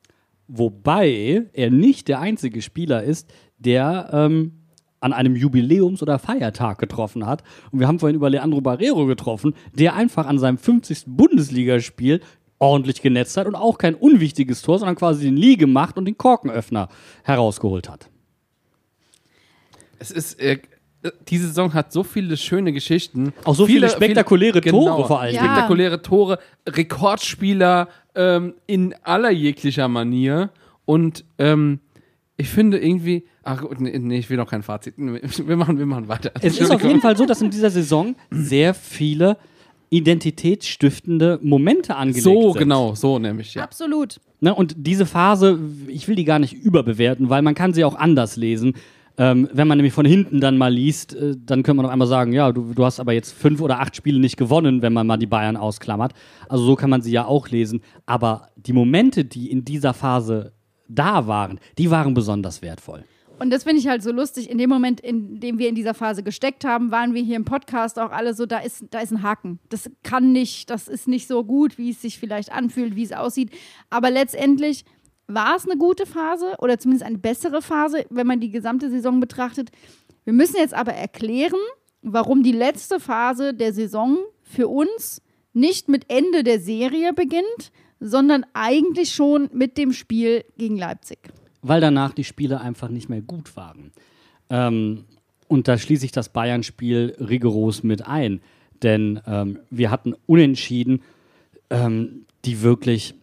Wobei er nicht der einzige Spieler ist, der ähm, an einem Jubiläums- oder Feiertag getroffen hat. Und wir haben vorhin über Leandro Barrero getroffen, der einfach an seinem 50. Bundesligaspiel ordentlich genetzt hat und auch kein unwichtiges Tor, sondern quasi den Lee gemacht und den Korkenöffner herausgeholt hat. Es ist. Äh, diese Saison hat so viele schöne Geschichten. Auch so viele spektakuläre Tore vor allem. Ja. Spektakuläre Tore, Rekordspieler ähm, in aller jeglicher Manier. Und ähm, ich finde irgendwie. Ach gut, nee, nee, ich will noch kein Fazit. Wir machen, wir machen weiter. Es ist auf jeden Fall so, dass in dieser Saison sehr viele identitätsstiftende Momente angelegt so, sind. genau, so nämlich, ja. Absolut. Ne, und diese Phase, ich will die gar nicht überbewerten, weil man kann sie auch anders lesen. Ähm, wenn man nämlich von hinten dann mal liest, äh, dann könnte man auf einmal sagen, ja, du, du hast aber jetzt fünf oder acht Spiele nicht gewonnen, wenn man mal die Bayern ausklammert. Also so kann man sie ja auch lesen. Aber die Momente, die in dieser Phase da waren, die waren besonders wertvoll. Und das finde ich halt so lustig. In dem Moment, in dem wir in dieser Phase gesteckt haben, waren wir hier im Podcast auch alle so, da ist, da ist ein Haken. Das kann nicht, das ist nicht so gut, wie es sich vielleicht anfühlt, wie es aussieht. Aber letztendlich war es eine gute Phase oder zumindest eine bessere Phase, wenn man die gesamte Saison betrachtet. Wir müssen jetzt aber erklären, warum die letzte Phase der Saison für uns nicht mit Ende der Serie beginnt, sondern eigentlich schon mit dem Spiel gegen Leipzig. Weil danach die Spiele einfach nicht mehr gut waren. Ähm, und da schließe ich das Bayern-Spiel rigoros mit ein. Denn ähm, wir hatten unentschieden, ähm, die wirklich.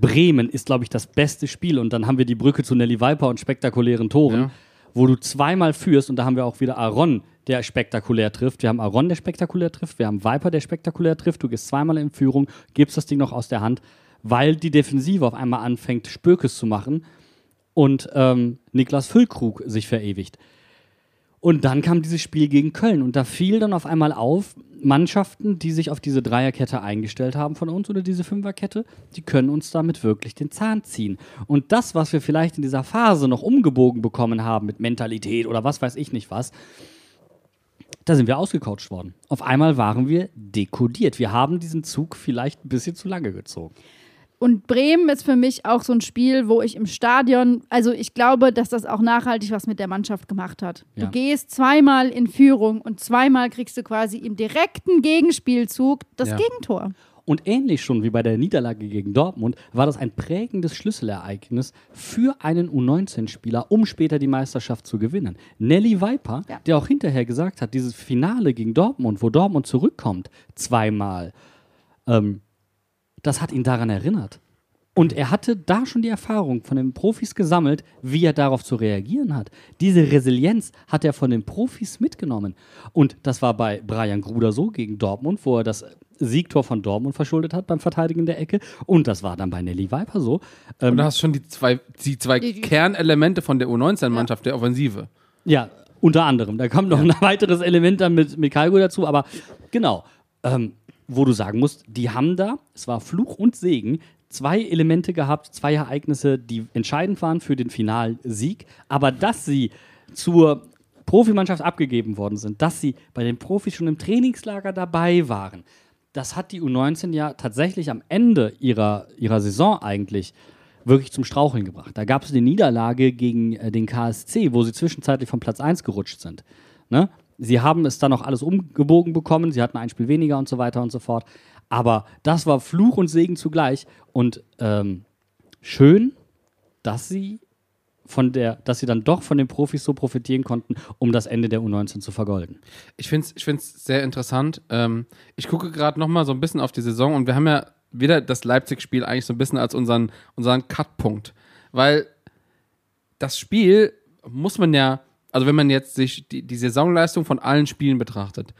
Bremen ist, glaube ich, das beste Spiel. Und dann haben wir die Brücke zu Nelly Viper und spektakulären Toren, Ja. wo du zweimal führst. Und da haben wir auch wieder Aaron, der spektakulär trifft. Wir haben Aaron, der spektakulär trifft. Wir haben Viper, der spektakulär trifft. Du gehst zweimal in Führung, gibst das Ding noch aus der Hand, weil die Defensive auf einmal anfängt, Spökes zu machen und ähm, Niklas Füllkrug sich verewigt. Und dann kam dieses Spiel gegen Köln und da fiel dann auf einmal auf, Mannschaften, die sich auf diese Dreierkette eingestellt haben von uns oder diese Fünferkette, die können uns damit wirklich den Zahn ziehen. Und das, was wir vielleicht in dieser Phase noch umgebogen bekommen haben mit Mentalität oder was weiß ich nicht was, da sind wir ausgecoacht worden. Auf einmal waren wir dekodiert. Wir haben diesen Zug vielleicht ein bisschen zu lange gezogen. Und Bremen ist für mich auch so ein Spiel, wo ich im Stadion, also ich glaube, dass das auch nachhaltig was mit der Mannschaft gemacht hat. Ja. Du gehst zweimal in Führung und zweimal kriegst du quasi im direkten Gegenspielzug das Ja. Gegentor. Und ähnlich schon wie bei der Niederlage gegen Dortmund war das ein prägendes Schlüsselereignis für einen U19-Spieler, um später die Meisterschaft zu gewinnen. Nelly Viper, Ja. der auch hinterher gesagt hat, dieses Finale gegen Dortmund, wo Dortmund zurückkommt, zweimal, ähm, das hat ihn daran erinnert. Und er hatte da schon die Erfahrung von den Profis gesammelt, wie er darauf zu reagieren hat. Diese Resilienz hat er von den Profis mitgenommen. Und das war bei Brian Gruder so gegen Dortmund, wo er das Siegtor von Dortmund verschuldet hat beim Verteidigen der Ecke. Und das war dann bei Nelly Viper so. Ähm, Und du hast schon die zwei, die zwei Die- die- Kernelemente von der U19-Mannschaft der Offensive. Ja, unter anderem. Da kommt noch ein weiteres Element dann mit, mit Kalgo dazu, aber genau. Ähm, wo du sagen musst, die haben da, es war Fluch und Segen, zwei Elemente gehabt, zwei Ereignisse, die entscheidend waren für den Finalsieg, aber dass sie zur Profimannschaft abgegeben worden sind, dass sie bei den Profis schon im Trainingslager dabei waren, das hat die U19 ja tatsächlich am Ende ihrer, ihrer Saison eigentlich wirklich zum Straucheln gebracht. Da gab es eine Niederlage gegen äh, den KSC, wo sie zwischenzeitlich von Platz 1 gerutscht sind. Ne? Sie haben es dann noch alles umgebogen bekommen, sie hatten ein Spiel weniger und so weiter und so fort. Aber das war Fluch und Segen zugleich. Und ähm, schön, dass sie von der, dass sie dann doch von den Profis so profitieren konnten, um das Ende der U19 zu vergolden. Ich finde es ich find's sehr interessant. Ähm, ich gucke gerade noch mal so ein bisschen auf die Saison und wir haben ja wieder das Leipzig-Spiel eigentlich so ein bisschen als unseren, unseren Cut-Punkt. Weil das Spiel muss man ja, also wenn man jetzt sich die, die Saisonleistung von allen Spielen betrachtet,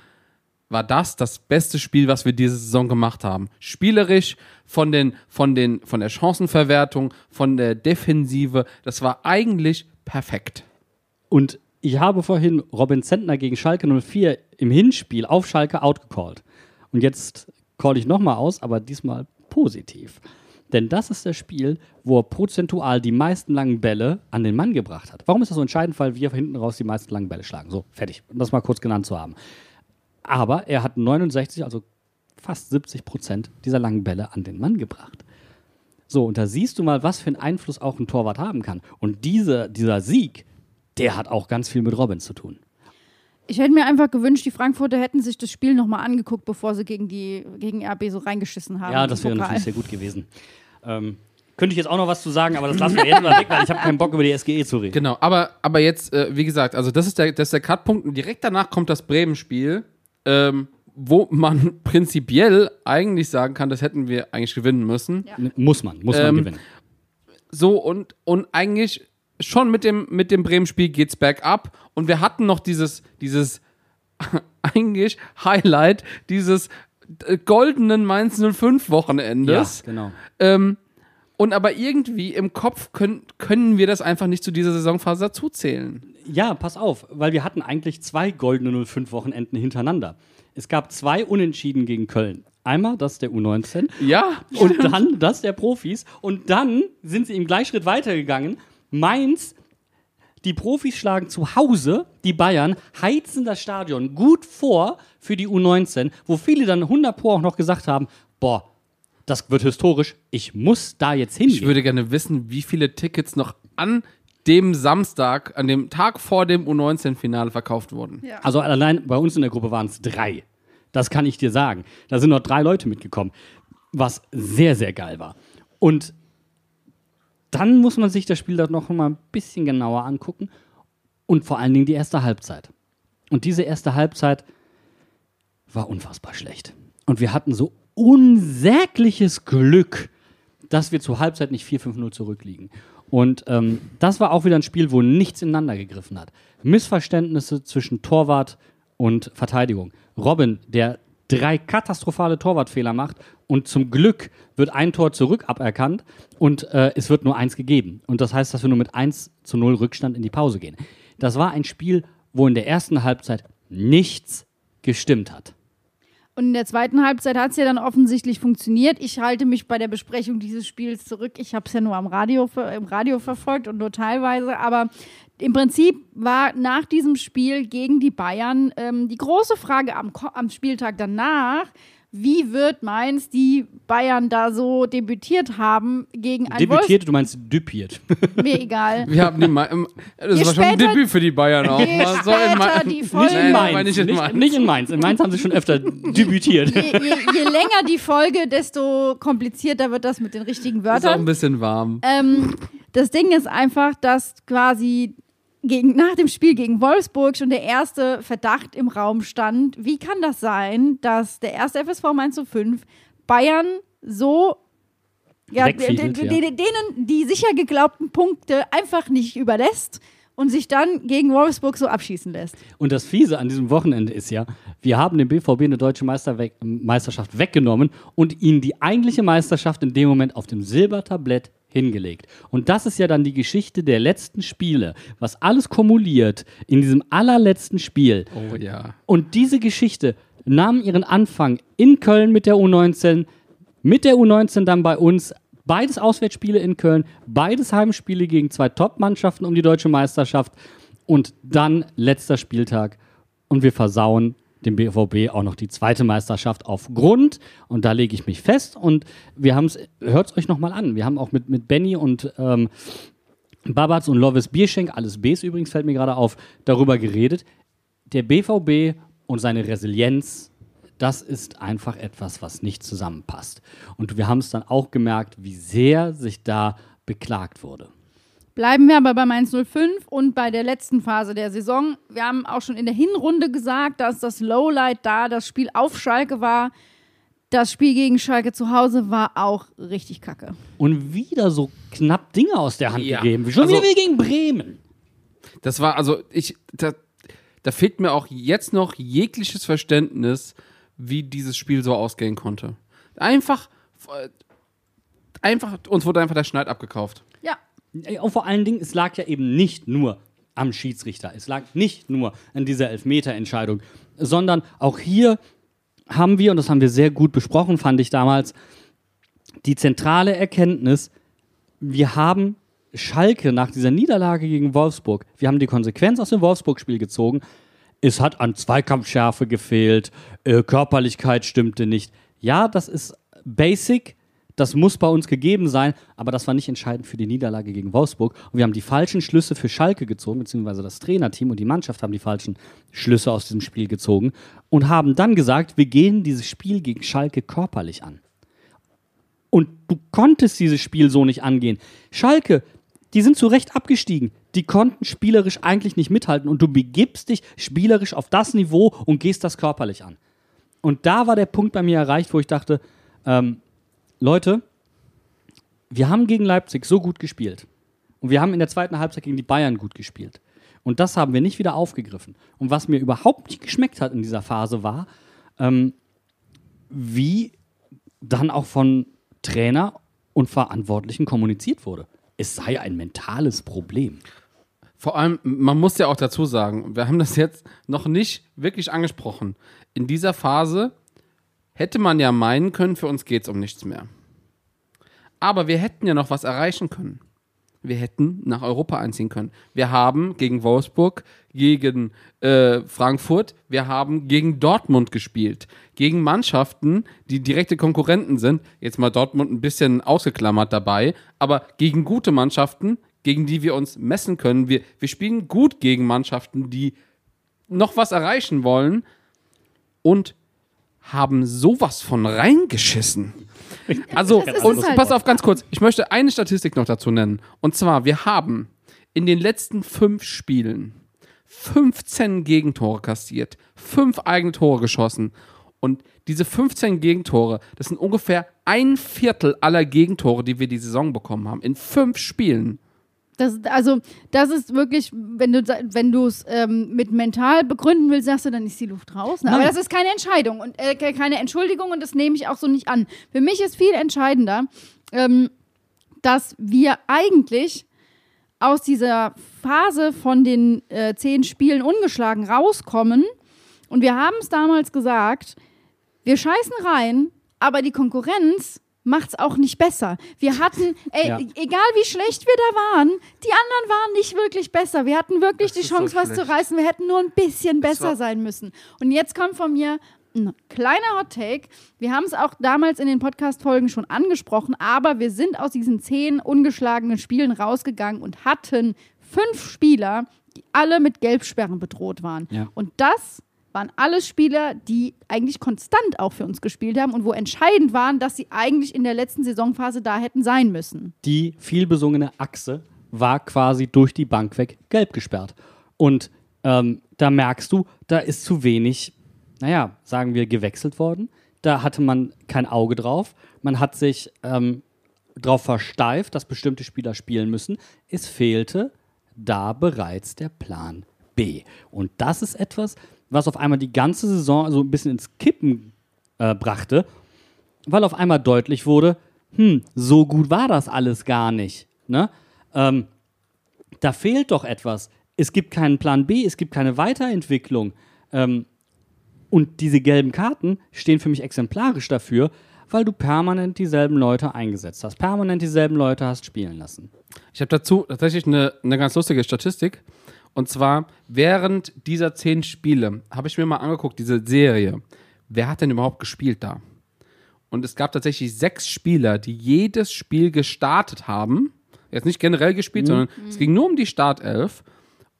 war das das beste Spiel, was wir diese Saison gemacht haben. Spielerisch, von, den, von, den, von der Chancenverwertung, von der Defensive, das war eigentlich perfekt. Und ich habe vorhin Robin Zentner gegen Schalke 04 im Hinspiel auf Schalke outgecallt. Und jetzt call ich nochmal aus, aber diesmal positiv. Denn das ist das Spiel, wo er prozentual die meisten langen Bälle an den Mann gebracht hat. Warum ist das so entscheidend? Weil wir hinten raus die meisten langen Bälle schlagen. So, fertig. Um das mal kurz genannt zu haben. Aber er hat 69, also fast 70 Prozent dieser langen Bälle an den Mann gebracht. So, und da siehst du mal, was für einen Einfluss auch ein Torwart haben kann. Und diese, dieser Sieg, der hat auch ganz viel mit Robin zu tun. Ich hätte mir einfach gewünscht, die Frankfurter hätten sich das Spiel nochmal angeguckt, bevor sie gegen, die, gegen RB so reingeschissen haben. Ja, das wäre natürlich sehr gut gewesen. Ähm, könnte ich jetzt auch noch was zu sagen, aber das lassen wir jetzt mal weg, weil ich habe keinen Bock über die SGE zu reden. Genau, aber, aber jetzt, äh, wie gesagt, also das ist der, das ist der Cut-Punkt und direkt danach kommt das Bremen-Spiel, ähm, wo man prinzipiell eigentlich sagen kann, das hätten wir eigentlich gewinnen müssen. Ja. Muss man, muss man Ähm, gewinnen. So und, und eigentlich schon mit dem, mit dem Bremen-Spiel geht's bergab und wir hatten noch dieses, dieses eigentlich Highlight dieses goldenen Mainz 05 Ja, Wochenendes. genau. Ähm, und aber irgendwie im Kopf können, können wir das einfach nicht zu dieser Saisonphase dazuzählen. Ja, pass auf, weil wir hatten eigentlich zwei goldene 05-Wochenenden hintereinander. Es gab zwei Unentschieden gegen Köln. Einmal das der U19 Ja, und dann das der Profis. Und dann sind sie im Gleichschritt weitergegangen. Mainz, die Profis schlagen zu Hause die Bayern, heizen das Stadion gut vor für die U19, wo viele dann 100 Pro auch noch gesagt haben, boah, das wird historisch, ich muss da jetzt hingehen. Ich würde gerne wissen, wie viele Tickets noch an dem Samstag, an dem Tag vor dem U19-Finale verkauft wurden. Ja. Also allein bei uns in der Gruppe waren es drei. Das kann ich dir sagen. Da sind noch drei Leute mitgekommen, was sehr, sehr geil war. Und dann muss man sich das Spiel dann noch mal ein bisschen genauer angucken und vor allen Dingen die erste Halbzeit. Und diese erste Halbzeit war unfassbar schlecht. Und wir hatten so unsägliches Glück, dass wir zur Halbzeit nicht 4-5-0 zurückliegen. Und ähm, das war auch wieder ein Spiel, wo nichts ineinander gegriffen hat. Missverständnisse zwischen Torwart und Verteidigung. Robin, der drei katastrophale Torwartfehler macht und zum Glück wird ein Tor zurück aberkannt und äh, es wird nur eins gegeben. Und das heißt, dass wir nur mit 1 zu 0 Rückstand in die Pause gehen. Das war ein Spiel, wo in der ersten Halbzeit nichts gestimmt hat. Und in der zweiten Halbzeit hat es ja dann offensichtlich funktioniert. Ich halte mich bei der Besprechung dieses Spiels zurück. Ich habe es ja nur am Radio, im Radio verfolgt und nur teilweise. Aber im Prinzip war nach diesem Spiel gegen die Bayern ähm, die große Frage am, am Spieltag danach, wie wird Mainz die Bayern da so debütiert haben gegen ein Debütiert, du meinst düpiert. Wolfs mir egal. Wir haben die Ma im, das Je war schon ein Debüt für die Bayern auch. Je mal. So in Ma- die Nicht Folge, in Nein, Mainz. nicht in nicht, Mainz. nicht in Mainz. In Mainz haben sie schon öfter debütiert. je, je, je länger die Folge, desto komplizierter wird das mit den richtigen ist auch ein Wörtern. bisschen warm. Ähm, das Ding ist einfach, dass quasi gegen, nach dem Spiel gegen Wolfsburg schon der erste Verdacht im Raum stand. Wie kann das sein, dass der erste FSV Mainz 05 Bayern so ja, denen die sicher geglaubten Punkte einfach nicht überlässt und sich dann gegen Wolfsburg so abschießen lässt? Und das Fiese an diesem Wochenende ist ja, wir haben dem BVB eine deutsche Meister weg, Meisterschaft weggenommen und ihnen die eigentliche Meisterschaft in dem Moment auf dem Silbertablett hingelegt. Und das ist ja dann die Geschichte der letzten Spiele, was alles kumuliert in diesem allerletzten Spiel. Oh ja. Und diese Geschichte nahm ihren Anfang in Köln mit der U19, mit der U19 dann bei uns. Beides Auswärtsspiele in Köln, beides Heimspiele gegen zwei Top-Mannschaften um die deutsche Meisterschaft und dann letzter Spieltag und wir versauen dem BVB auch noch die zweite Meisterschaft auf Grund. Und da lege ich mich fest. Und wir haben es, hört es euch nochmal an. Wir haben auch mit, mit Benny und ähm, Babatz und Lovis Bierschenk, alles Bs übrigens, fällt mir gerade auf, darüber geredet. Der BVB und seine Resilienz, das ist einfach etwas, was nicht zusammenpasst. Und wir haben es dann auch gemerkt, wie sehr sich da beklagt wurde. Bleiben wir aber bei Mainz 05 und bei der letzten Phase der Saison. Wir haben auch schon in der Hinrunde gesagt, dass das Lowlight da das Spiel auf Schalke war. Das Spiel gegen Schalke zu Hause war auch richtig kacke. Und wieder so knapp Dinge aus der Hand Ja. gegeben. Schon Also- wieder wie gegen Bremen. Das war, also ich, da, da fehlt mir auch jetzt noch jegliches Verständnis, wie dieses Spiel so ausgehen konnte. Einfach, äh, einfach, uns wurde einfach der Schneid abgekauft. Ey, Und vor allen Dingen, es lag ja eben nicht nur am Schiedsrichter. Es lag nicht nur an dieser Elfmeterentscheidung, sondern auch hier haben wir, und das haben wir sehr gut besprochen, fand ich damals, die zentrale Erkenntnis, wir haben Schalke nach dieser Niederlage gegen Wolfsburg, wir haben die Konsequenz aus dem Wolfsburg-Spiel gezogen. Es hat an Zweikampfschärfe gefehlt, äh, Körperlichkeit stimmte nicht. Ja, das ist basic, das muss bei uns gegeben sein, aber das war nicht entscheidend für die Niederlage gegen Wolfsburg. Und wir haben die falschen Schlüsse für Schalke gezogen, beziehungsweise das Trainerteam und die Mannschaft haben die falschen Schlüsse aus diesem Spiel gezogen und haben dann gesagt, wir gehen dieses Spiel gegen Schalke körperlich an. Und du konntest dieses Spiel so nicht angehen. Schalke, die sind zu Recht abgestiegen. Die konnten spielerisch eigentlich nicht mithalten und du begibst dich spielerisch auf das Niveau und gehst das körperlich an. Und da war der Punkt bei mir erreicht, wo ich dachte, ähm, Leute, wir haben gegen Leipzig so gut gespielt. Und wir haben in der zweiten Halbzeit gegen die Bayern gut gespielt. Und das haben wir nicht wieder aufgegriffen. Und was mir überhaupt nicht geschmeckt hat in dieser Phase war, ähm, wie dann auch von Trainer und Verantwortlichen kommuniziert wurde. Es sei ein mentales Problem. Vor allem, man muss ja auch dazu sagen, wir haben das jetzt noch nicht wirklich angesprochen. In dieser Phase hätte man ja meinen können, für uns geht es um nichts mehr. Aber wir hätten ja noch was erreichen können. Wir hätten nach Europa einziehen können. Wir haben gegen Wolfsburg, gegen äh, Frankfurt, wir haben gegen Dortmund gespielt. Gegen Mannschaften, die direkte Konkurrenten sind. Jetzt mal Dortmund ein bisschen ausgeklammert dabei. Aber gegen gute Mannschaften, gegen die wir uns messen können. Wir, wir spielen gut gegen Mannschaften, die noch was erreichen wollen. Und haben sowas von reingeschissen. Also, und halt. pass auf ganz kurz. Ich möchte eine Statistik noch dazu nennen. Und zwar, wir haben in den letzten fünf Spielen 15 Gegentore kassiert, fünf eigene Tore geschossen. Und diese 15 Gegentore, das sind ungefähr ein Viertel aller Gegentore, die wir die Saison bekommen haben. In fünf Spielen. Das, also, das ist wirklich, wenn du wenn du es ähm, mit mental begründen willst, sagst du, dann ist die Luft raus. Ne? Aber das ist keine Entscheidung und äh, ke- keine Entschuldigung und das nehme ich auch so nicht an. Für mich ist viel entscheidender, ähm, dass wir eigentlich aus dieser Phase von den äh, zehn Spielen ungeschlagen rauskommen. Und wir haben es damals gesagt, wir scheißen rein, aber die Konkurrenz macht's auch nicht besser. Wir hatten, ey, Ja. egal wie schlecht wir da waren, die anderen waren nicht wirklich besser. Wir hatten wirklich Das die ist so Chance, was zu reißen. Wir hätten nur ein bisschen besser sein müssen. Und jetzt kommt von mir ein kleiner Hot Take. Wir haben es auch damals in den Podcast-Folgen schon angesprochen, aber wir sind aus diesen zehn ungeschlagenen Spielen rausgegangen und hatten fünf Spieler, die alle mit Gelbsperren bedroht waren. Ja. Und das waren alles Spieler, die eigentlich konstant auch für uns gespielt haben und wo entscheidend waren, dass sie eigentlich in der letzten Saisonphase da hätten sein müssen. die vielbesungene Achse war quasi durch die Bank weg gelb gesperrt. Und ähm, da merkst du, da ist zu wenig, naja, sagen wir, gewechselt worden. Da hatte man kein Auge drauf. Man hat sich ähm, darauf versteift, dass bestimmte Spieler spielen müssen. Es fehlte da bereits der Plan B. Und das ist etwas, was auf einmal die ganze Saison so ein bisschen ins Kippen äh, brachte weil auf einmal deutlich wurde, hm, so gut war das alles gar nicht. Ne? Ähm, da fehlt doch etwas. Es gibt keinen Plan B, es gibt keine Weiterentwicklung. Ähm, und diese gelben Karten stehen für mich exemplarisch dafür, weil du permanent dieselben Leute eingesetzt hast, permanent dieselben Leute hast spielen lassen. Ich habe dazu tatsächlich eine, eine ganz lustige Statistik. Und zwar während dieser zehn Spiele habe ich mir mal angeguckt, diese Serie. Wer hat denn überhaupt gespielt da? Und es gab tatsächlich sechs Spieler, die jedes Spiel gestartet haben. Jetzt nicht generell gespielt, sondern es ging nur um die Startelf.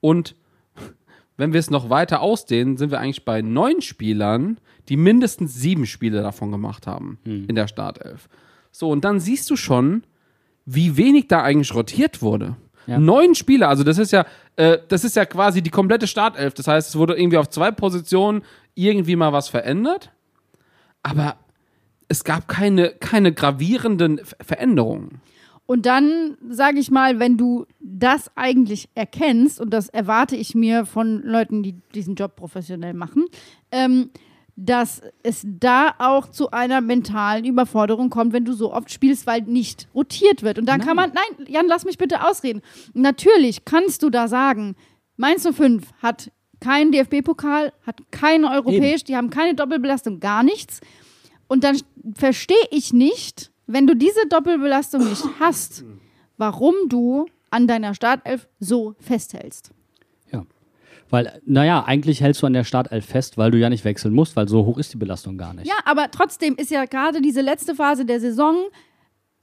Und wenn wir es noch weiter ausdehnen, sind wir eigentlich bei neun Spielern, die mindestens sieben Spiele davon gemacht haben in der Startelf. So, und dann siehst du schon, wie wenig da eigentlich rotiert wurde. Ja. Neun Spieler, also das ist ja, äh, das ist ja quasi die komplette Startelf. Das heißt, es wurde irgendwie auf zwei Positionen irgendwie mal was verändert, aber es gab keine, keine gravierenden Ver- Veränderungen. Und dann sage ich mal, wenn du das eigentlich erkennst, und das erwarte ich mir von Leuten, die diesen Job professionell machen, ähm, dass es da auch zu einer mentalen Überforderung kommt, wenn du so oft spielst, weil nicht rotiert wird. Und dann kann man, nein, Jan, lass mich bitte ausreden. Natürlich kannst du da sagen, Mainz 05 hat keinen DFB-Pokal, hat keinen europäisch, die haben keine Doppelbelastung, gar nichts. Und dann verstehe ich nicht, wenn du diese Doppelbelastung nicht hast, warum du an deiner Startelf so festhältst. Weil, naja, eigentlich hältst du an der Startelf fest, weil du ja nicht wechseln musst, weil so hoch ist die Belastung gar nicht. Ja, aber trotzdem ist ja gerade diese letzte Phase der Saison,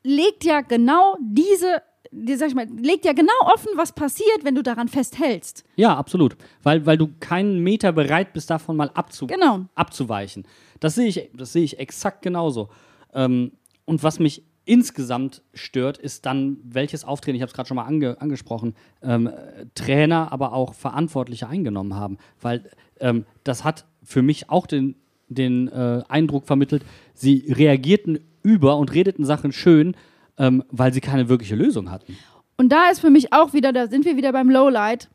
legt ja genau diese, die, sag ich mal, legt ja genau offen, was passiert, wenn du daran festhältst. Ja, absolut. Weil, weil du keinen Meter bereit bist, davon mal abzu Genau. abzuweichen. Das sehe ich, das sehe ich exakt genauso. Ähm, und was mich insgesamt stört, ist dann, welches Auftreten, ich habe es gerade schon mal ange angesprochen, ähm, äh, Trainer, aber auch Verantwortliche eingenommen haben. Weil ähm, das hat für mich auch den, den äh, Eindruck vermittelt, sie reagierten über und redeten Sachen schön, ähm, weil sie keine wirkliche Lösung hatten. Und da ist für mich auch wieder, da sind wir wieder beim Lowlight.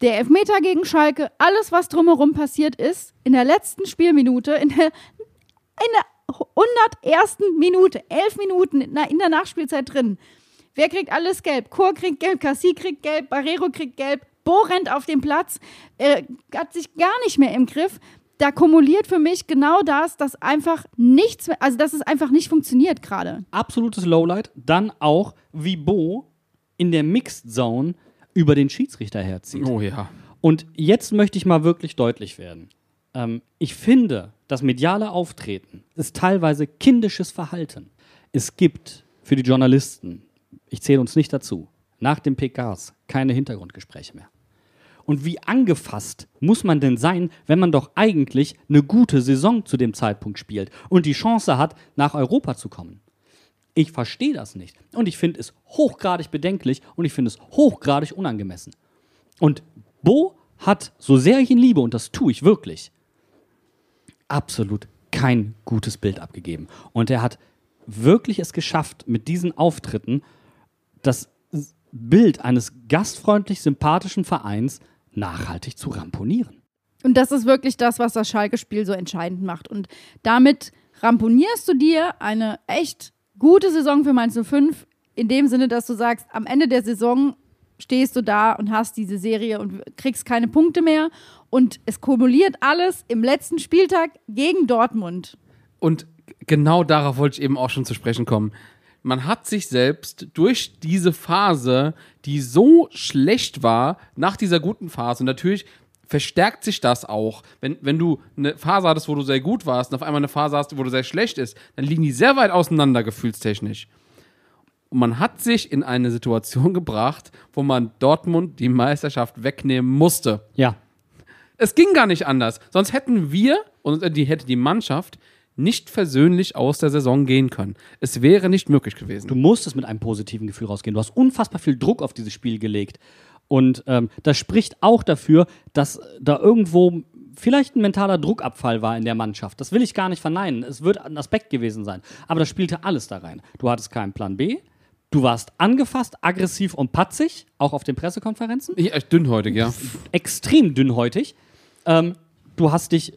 Der Elfmeter gegen Schalke, alles, was drumherum passiert ist, in der letzten Spielminute, in der, in der 101. Minute, elf Minuten in der, in der Nachspielzeit drin. Wer kriegt alles gelb? Chor kriegt gelb, Cassie kriegt gelb, Barrero kriegt gelb, Bo rennt auf den Platz, äh, hat sich gar nicht mehr im Griff. Da kumuliert für mich genau das, dass einfach nichts mehr, also dass es einfach nicht funktioniert gerade. absolutes Lowlight. Dann auch, wie Bo in der Mixed Zone über den Schiedsrichter herzieht. Oh ja. Und jetzt möchte ich mal wirklich deutlich werden. Ähm, ich finde, das mediale Auftreten ist teilweise kindisches Verhalten. Es gibt für die Journalisten, ich zähle uns nicht dazu, nach den PKs keine Hintergrundgespräche mehr. Und wie angefasst muss man denn sein, wenn man doch eigentlich eine gute Saison zu dem Zeitpunkt spielt und die Chance hat, nach Europa zu kommen? Ich verstehe das nicht. Und ich finde es hochgradig bedenklich und ich finde es hochgradig unangemessen. Und Bo hat, so sehr ich ihn liebe, und das tue ich wirklich, absolut kein gutes Bild abgegeben. Und er hat wirklich es geschafft, mit diesen Auftritten das Bild eines gastfreundlich sympathischen Vereins nachhaltig zu ramponieren. Und das ist wirklich das, was das Schalke-Spiel so entscheidend macht. Und damit ramponierst du dir eine echt gute Saison für Mainz 05, in dem Sinne, dass du sagst, am Ende der Saison stehst du da und hast diese Serie und kriegst keine Punkte mehr. Und es kumuliert alles im letzten Spieltag gegen Dortmund. Und genau darauf wollte ich eben auch schon zu sprechen kommen. Man hat sich selbst durch diese Phase, die so schlecht war, nach dieser guten Phase, und natürlich verstärkt sich das auch. Wenn, wenn du eine Phase hattest, wo du sehr gut warst und auf einmal eine Phase hast, wo du sehr schlecht ist, dann liegen die sehr weit auseinander gefühlstechnisch. Und man hat sich in eine Situation gebracht, wo man Dortmund die Meisterschaft wegnehmen musste. Ja, Es ging gar nicht anders. Sonst hätten wir und die hätte die Mannschaft nicht versöhnlich aus der Saison gehen können. Es wäre nicht möglich gewesen. Du musstest mit einem positiven Gefühl rausgehen. Du hast unfassbar viel Druck auf dieses Spiel gelegt. Und ähm, das spricht auch dafür, dass da irgendwo vielleicht ein mentaler Druckabfall war in der Mannschaft. Das will ich gar nicht verneinen. Es wird ein Aspekt gewesen sein. Aber das spielte alles da rein. Du hattest keinen Plan B. Du warst angefasst, aggressiv und patzig, auch auf den Pressekonferenzen ja, echt dünnhäutig, ja. extrem dünnhäutig. Ähm, du hast dich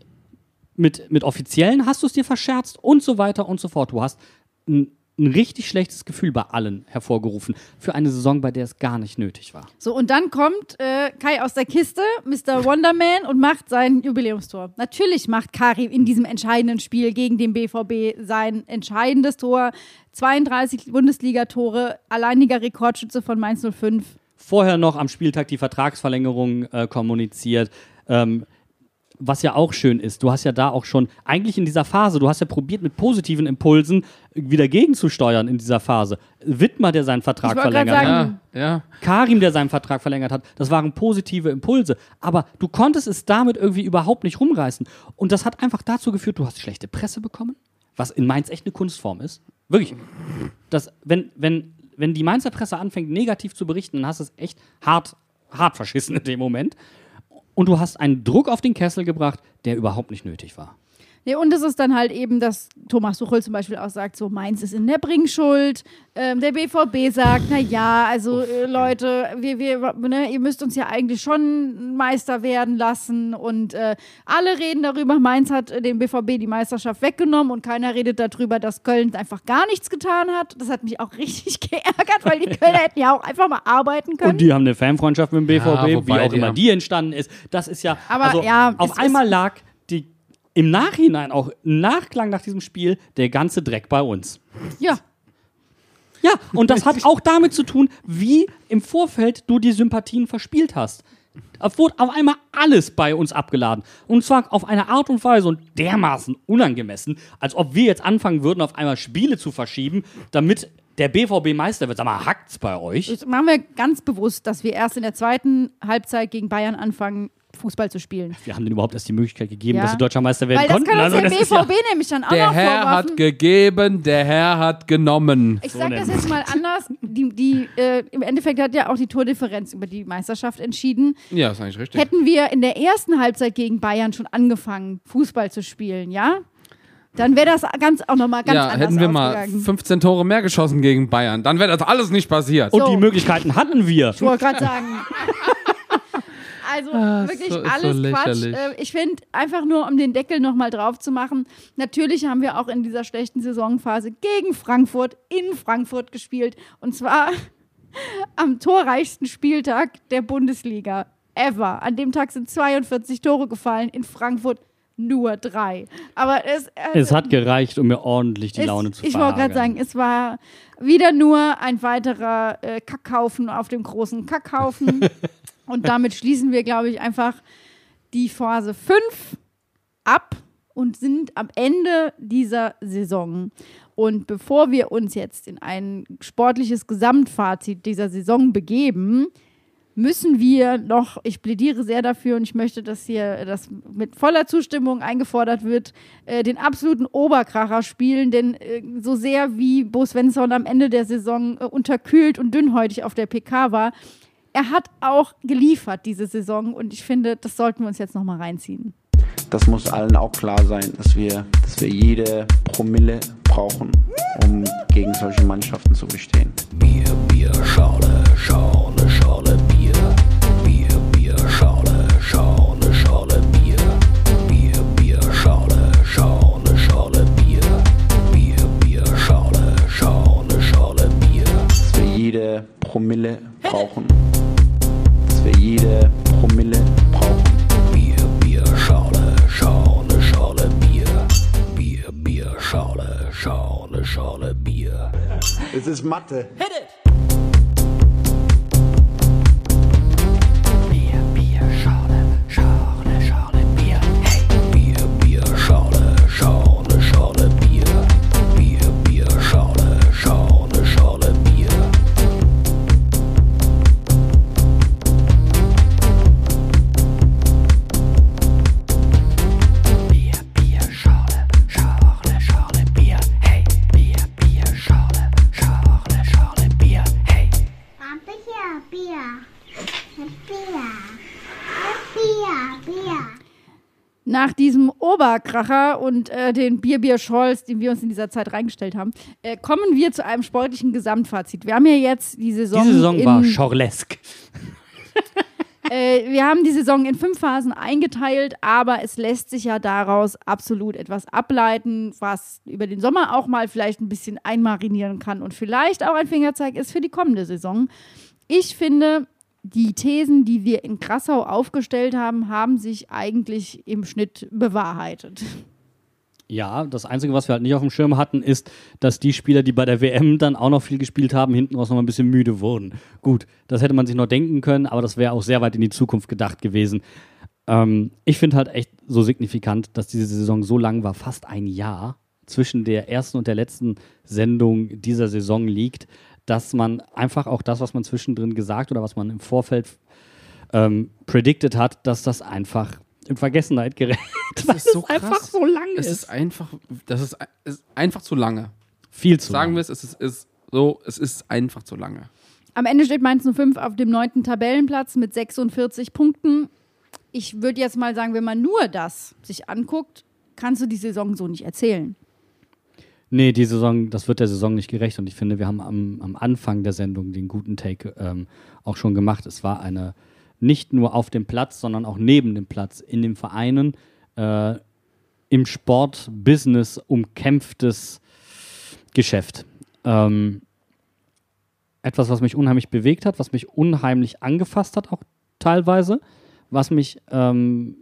mit, mit Offiziellen hast du es dir verscherzt und so weiter und so fort. Du hast ein, ein richtig schlechtes Gefühl bei allen hervorgerufen für eine Saison, bei der es gar nicht nötig war. So, und dann kommt äh, Kai aus der Kiste, Mr. Wonderman, und macht sein Jubiläumstor. Natürlich macht Kari in diesem entscheidenden Spiel gegen den BVB sein entscheidendes Tor. 32 Bundesligatore, alleiniger Rekordschütze von Mainz 05. vorher noch am Spieltag die Vertragsverlängerung äh, kommuniziert. Ähm, was ja auch schön ist, du hast ja da auch schon, eigentlich in dieser Phase, du hast ja probiert, mit positiven Impulsen wieder gegenzusteuern in dieser Phase. Wittmer, der seinen Vertrag verlängert hat, Ja, ja. Karim, der seinen Vertrag verlängert hat, das waren positive Impulse. Aber du konntest es damit irgendwie überhaupt nicht rumreißen. Und das hat einfach dazu geführt, du hast schlechte Presse bekommen, was in Mainz echt eine Kunstform ist. Wirklich. Das, wenn, wenn, wenn die Mainzer Presse anfängt, negativ zu berichten, dann hast du es echt hart, hart verschissen in dem Moment. Und du hast einen Druck auf den Kessel gebracht, der überhaupt nicht nötig war. Nee, und es ist dann halt eben, dass Thomas Tuchel zum Beispiel auch sagt, so Mainz ist in der Bringschuld. Ähm, der BVB sagt, na ja, also äh, Leute, wir, wir, ne, ihr müsst uns ja eigentlich schon Meister werden lassen. Und äh, alle reden darüber, Mainz hat äh, dem BVB die Meisterschaft weggenommen und keiner redet darüber, dass Köln einfach gar nichts getan hat. Das hat mich auch richtig geärgert, weil die Kölner hätten ja auch einfach mal arbeiten können. Und die haben eine Fanfreundschaft mit dem BVB, Ja, wie auch immer haben- die entstanden ist. Das ist ja, Aber also ja, auf einmal lag im Nachhinein auch im Nachklang nach diesem Spiel der ganze Dreck bei uns. ja. Ja, und das hat auch damit zu tun, wie im Vorfeld du die Sympathien verspielt hast. Es wurde auf einmal alles bei uns abgeladen. Und zwar auf eine Art und Weise und dermaßen unangemessen, als ob wir jetzt anfangen würden, auf einmal Spiele zu verschieben, damit der BVB Meister wird. Sag mal, hackt's bei euch? Das machen wir ganz bewusst, dass wir erst in der zweiten Halbzeit gegen Bayern anfangen, Fußball zu spielen. Wir haben denen überhaupt erst die Möglichkeit gegeben, Ja. dass sie deutscher Meister werden Weil das konnten. kann Also der das ist ja- BVB nämlich dann auch Der noch Herr vorwerfen. hat gegeben, der Herr hat genommen. Ich So sage das jetzt mal anders. Die, die, äh, Im Endeffekt hat ja auch die Tordifferenz über die Meisterschaft entschieden. Ja, ist eigentlich richtig. Hätten wir in der ersten Halbzeit gegen Bayern schon angefangen, Fußball zu spielen, ja? Dann wäre das ganz auch nochmal ganz ja, anders hätten wir mal ausgegangen. 15 Tore mehr geschossen gegen Bayern, dann wäre das alles nicht passiert. Und So. die Möglichkeiten hatten wir. Ich wollte gerade sagen. Also wirklich so- ist so alles Quatsch. lächerlich. Äh, Ich finde, einfach nur um den Deckel nochmal drauf zu machen, natürlich haben wir auch in dieser schlechten Saisonphase gegen Frankfurt in Frankfurt gespielt. Und zwar am torreichsten Spieltag der Bundesliga ever. An dem Tag sind 42 Tore gefallen, in Frankfurt nur drei. Aber es, äh, Es hat gereicht, um mir ordentlich die es- Laune zu Ich wollte gerade verhageln. sagen, es war wieder nur ein weiterer äh, Kackhaufen auf dem großen Kackhaufen. Und damit schließen wir, glaube ich, einfach die Phase 5 ab und sind am Ende dieser Saison. Und bevor wir uns jetzt in ein sportliches Gesamtfazit dieser Saison begeben, müssen wir noch, ich plädiere sehr dafür und ich möchte, dass hier das mit voller Zustimmung eingefordert wird, äh, den absoluten Oberkracher spielen, denn äh, so sehr wie Bo Svensson am Ende der Saison äh, unterkühlt und dünnhäutig auf der PK war, er hat auch geliefert diese Saison und ich finde, das sollten wir uns jetzt nochmal reinziehen. Das muss allen auch klar sein, dass wir, dass wir jede Promille brauchen, um gegen solche Mannschaften zu bestehen. Bier, Bier, Schale, schau, ne Schale Promille brauchen. Dass wir jede Promille brauchen. Bier, Bier, Schale, schau, ne Schale Bier. Bier, Bier, Schale, schau, ne Schale Bier. Es ist Mathe. Bier, Nach diesem Oberkracher und äh, den Bier-Bier-Scholz, den wir uns in dieser Zeit reingestellt haben, äh, kommen wir zu einem sportlichen Gesamtfazit. Wir haben ja jetzt die Saison. Diese Saison war schorlesk. Äh, wir haben die Saison in fünf Phasen eingeteilt, aber es lässt sich ja daraus absolut etwas ableiten, was über den Sommer auch mal vielleicht ein bisschen einmarinieren kann und vielleicht auch ein Fingerzeig ist für die kommende Saison. Ich finde, die Thesen, die wir in Krassau aufgestellt haben, haben sich eigentlich im Schnitt bewahrheitet. Ja, das Einzige, was wir halt nicht auf dem Schirm hatten, ist, dass die Spieler, die bei der WM dann auch noch viel gespielt haben, hinten raus noch mal ein bisschen müde wurden. Gut, das hätte man sich noch denken können, aber das wäre auch sehr weit in die Zukunft gedacht gewesen. Ähm, ich finde halt echt so signifikant, dass diese Saison so lang war, fast ein Jahr zwischen der ersten und der letzten Sendung dieser Saison liegt, dass man einfach auch das, was man zwischendrin gesagt oder was man im Vorfeld ähm, predicted hat, dass das einfach in Vergessenheit gerät. Das weil ist so es einfach krass. so lang Es ist. ist einfach, das ist, ist einfach zu lange. Viel zu Sagen lang. wir es, es ist, ist so, es ist einfach zu lange. Am Ende steht Mainz 05 auf dem neunten Tabellenplatz mit 46 Punkten. Ich würde jetzt mal sagen, wenn man nur das sich anguckt, kannst du die Saison so nicht erzählen. Nee, die Saison, das wird der Saison nicht gerecht. Und ich finde, wir haben am, am Anfang der Sendung den guten Take ähm, auch schon gemacht. Es war eine nicht nur auf dem Platz, sondern auch neben dem Platz, in den Vereinen, äh, im Sportbusiness umkämpftes Geschäft. Ähm, etwas, was mich unheimlich bewegt hat, was mich unheimlich angefasst hat, auch teilweise, was mich ähm,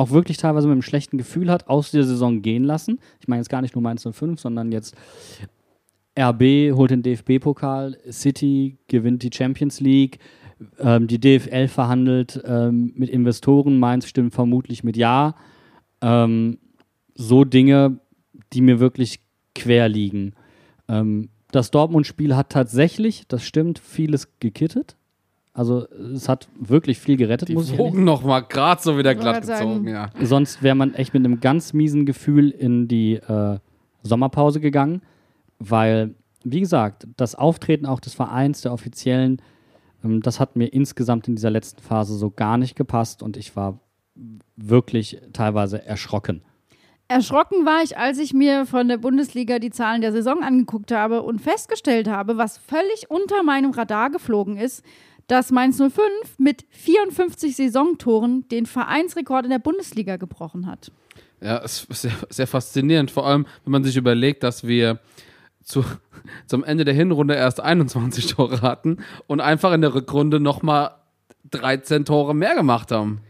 auch wirklich teilweise mit einem schlechten Gefühl hat aus der Saison gehen lassen. Ich meine jetzt gar nicht nur Mainz 05, sondern jetzt RB holt den DFB-Pokal, City gewinnt die Champions League, ähm, die DFL verhandelt ähm, mit Investoren, Mainz stimmt vermutlich mit Ja. Ähm, so Dinge, die mir wirklich quer liegen. Ähm, das Dortmund-Spiel hat tatsächlich, das stimmt, vieles gekittet. Also es hat wirklich viel gerettet, Die muss ich Wogen noch mal gerade so wieder glatt gezogen, ja. Sonst wäre man echt mit einem ganz miesen Gefühl in die äh, Sommerpause gegangen, weil, wie gesagt, das Auftreten auch des Vereins, der Offiziellen, ähm, das hat mir insgesamt in dieser letzten Phase so gar nicht gepasst und ich war wirklich teilweise erschrocken. Erschrocken war ich, als ich mir von der Bundesliga die Zahlen der Saison angeguckt habe und festgestellt habe, was völlig unter meinem Radar geflogen ist, dass Mainz 05 mit 54 Saisontoren den Vereinsrekord in der Bundesliga gebrochen hat. Ja, es ist sehr, sehr faszinierend, vor allem, wenn man sich überlegt, dass wir zu, zum Ende der Hinrunde erst 21 Tore hatten und einfach in der Rückrunde nochmal 13 Tore mehr gemacht haben.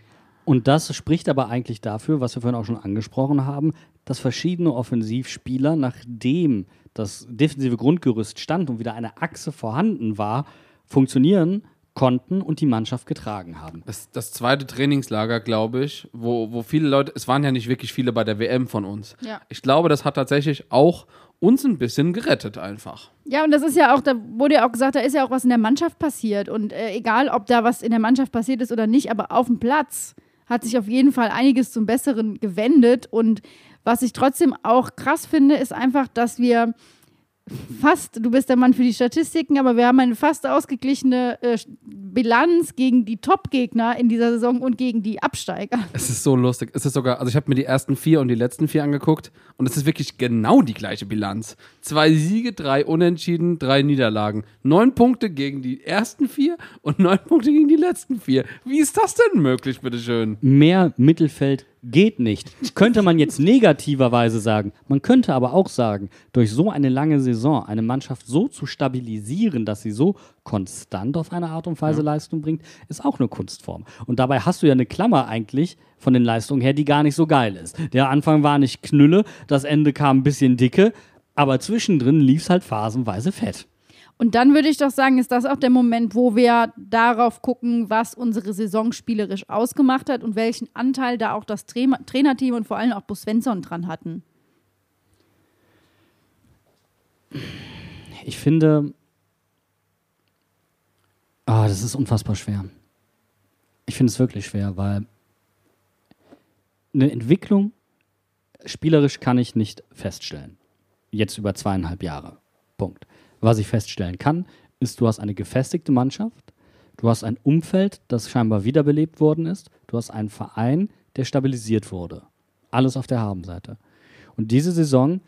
Und das spricht aber eigentlich dafür, was wir vorhin auch schon angesprochen haben, dass verschiedene Offensivspieler, nachdem das defensive Grundgerüst stand und wieder eine Achse vorhanden war, funktionieren konnten und die Mannschaft getragen haben. Das, das zweite Trainingslager, glaube ich, wo, wo viele Leute, es waren ja nicht wirklich viele bei der WM von uns. Ja. Ich glaube, das hat tatsächlich auch uns ein bisschen gerettet einfach. Ja, und das ist ja auch, da wurde ja auch gesagt, da ist ja auch was in der Mannschaft passiert. Und äh, egal, ob da was in der Mannschaft passiert ist oder nicht, aber auf dem Platz hat sich auf jeden Fall einiges zum Besseren gewendet. Und was ich trotzdem auch krass finde, ist einfach, dass wir fast, du bist der Mann für die Statistiken, aber wir haben eine fast ausgeglichene äh, Bilanz gegen die Top-Gegner in dieser Saison und gegen die Absteiger. Es ist so lustig. Es ist sogar, also ich habe mir die ersten vier und die letzten vier angeguckt und es ist wirklich genau die gleiche Bilanz. Zwei Siege, drei Unentschieden, drei Niederlagen. Neun Punkte gegen die ersten vier und neun Punkte gegen die letzten vier. Wie ist das denn möglich, bitteschön? Mehr Mittelfeld geht nicht. Könnte man jetzt negativerweise sagen. Man könnte aber auch sagen, durch so eine lange Saison eine Mannschaft so zu stabilisieren, dass sie so konstant auf eine Art und Weise Leistung bringt, ist auch eine Kunstform. Und dabei hast du ja eine Klammer eigentlich von den Leistungen her, die gar nicht so geil ist. Der Anfang war nicht Knülle, das Ende kam ein bisschen dicke, aber zwischendrin lief es halt phasenweise fett. Und dann würde ich doch sagen, ist das auch der Moment, wo wir darauf gucken, was unsere Saison spielerisch ausgemacht hat und welchen Anteil da auch das Tra Trainerteam und vor allem auch Bo Svensson dran hatten. Ich finde, ah, das ist unfassbar schwer. Ich finde es wirklich schwer, weil eine Entwicklung spielerisch kann ich nicht feststellen. Jetzt über zweieinhalb Jahre. Punkt. Was ich feststellen kann, ist, du hast eine gefestigte Mannschaft, du hast ein Umfeld, das scheinbar wiederbelebt worden ist, du hast einen Verein, der stabilisiert wurde. Alles auf der Habenseite. Und diese Saison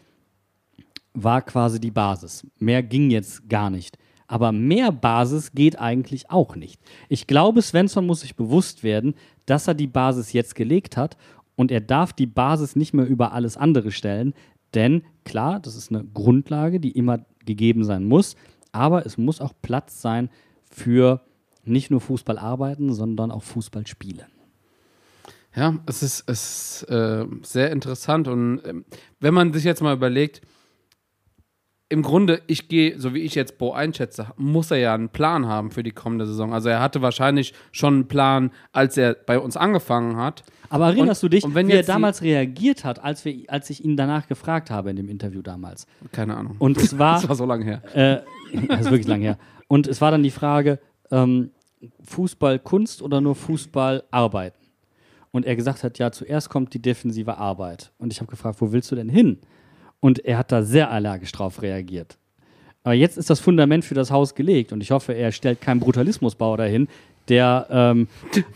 war quasi die Basis. Mehr ging jetzt gar nicht. Aber mehr Basis geht eigentlich auch nicht. Ich glaube, Svensson muss sich bewusst werden, dass er die Basis jetzt gelegt hat und er darf die Basis nicht mehr über alles andere stellen, denn klar, das ist eine Grundlage, die immer gegeben sein muss, aber es muss auch Platz sein für nicht nur Fußball arbeiten, sondern auch Fußball spielen. Ja, es ist, es ist äh, sehr interessant und ähm, wenn man sich jetzt mal überlegt, im Grunde, ich gehe, so wie ich jetzt Bo einschätze, muss er ja einen Plan haben für die kommende Saison. Also er hatte wahrscheinlich schon einen Plan, als er bei uns angefangen hat. Aber erinnerst Und- du dich, und wenn wie er damals reagiert hat, als, wir, als ich ihn danach gefragt habe in dem Interview damals? Keine Ahnung. Und es war, das war so lange her. äh, das ist wirklich lang her. Und es war dann die Frage, ähm, Fußball Kunst oder nur Fußball arbeiten? Und er gesagt hat, ja, zuerst kommt die defensive Arbeit. Und ich habe gefragt, wo willst du denn hin? Und er hat da sehr allergisch drauf reagiert. Aber jetzt ist das Fundament für das Haus gelegt und ich hoffe, er stellt keinen Brutalismusbau dahin, der, ähm,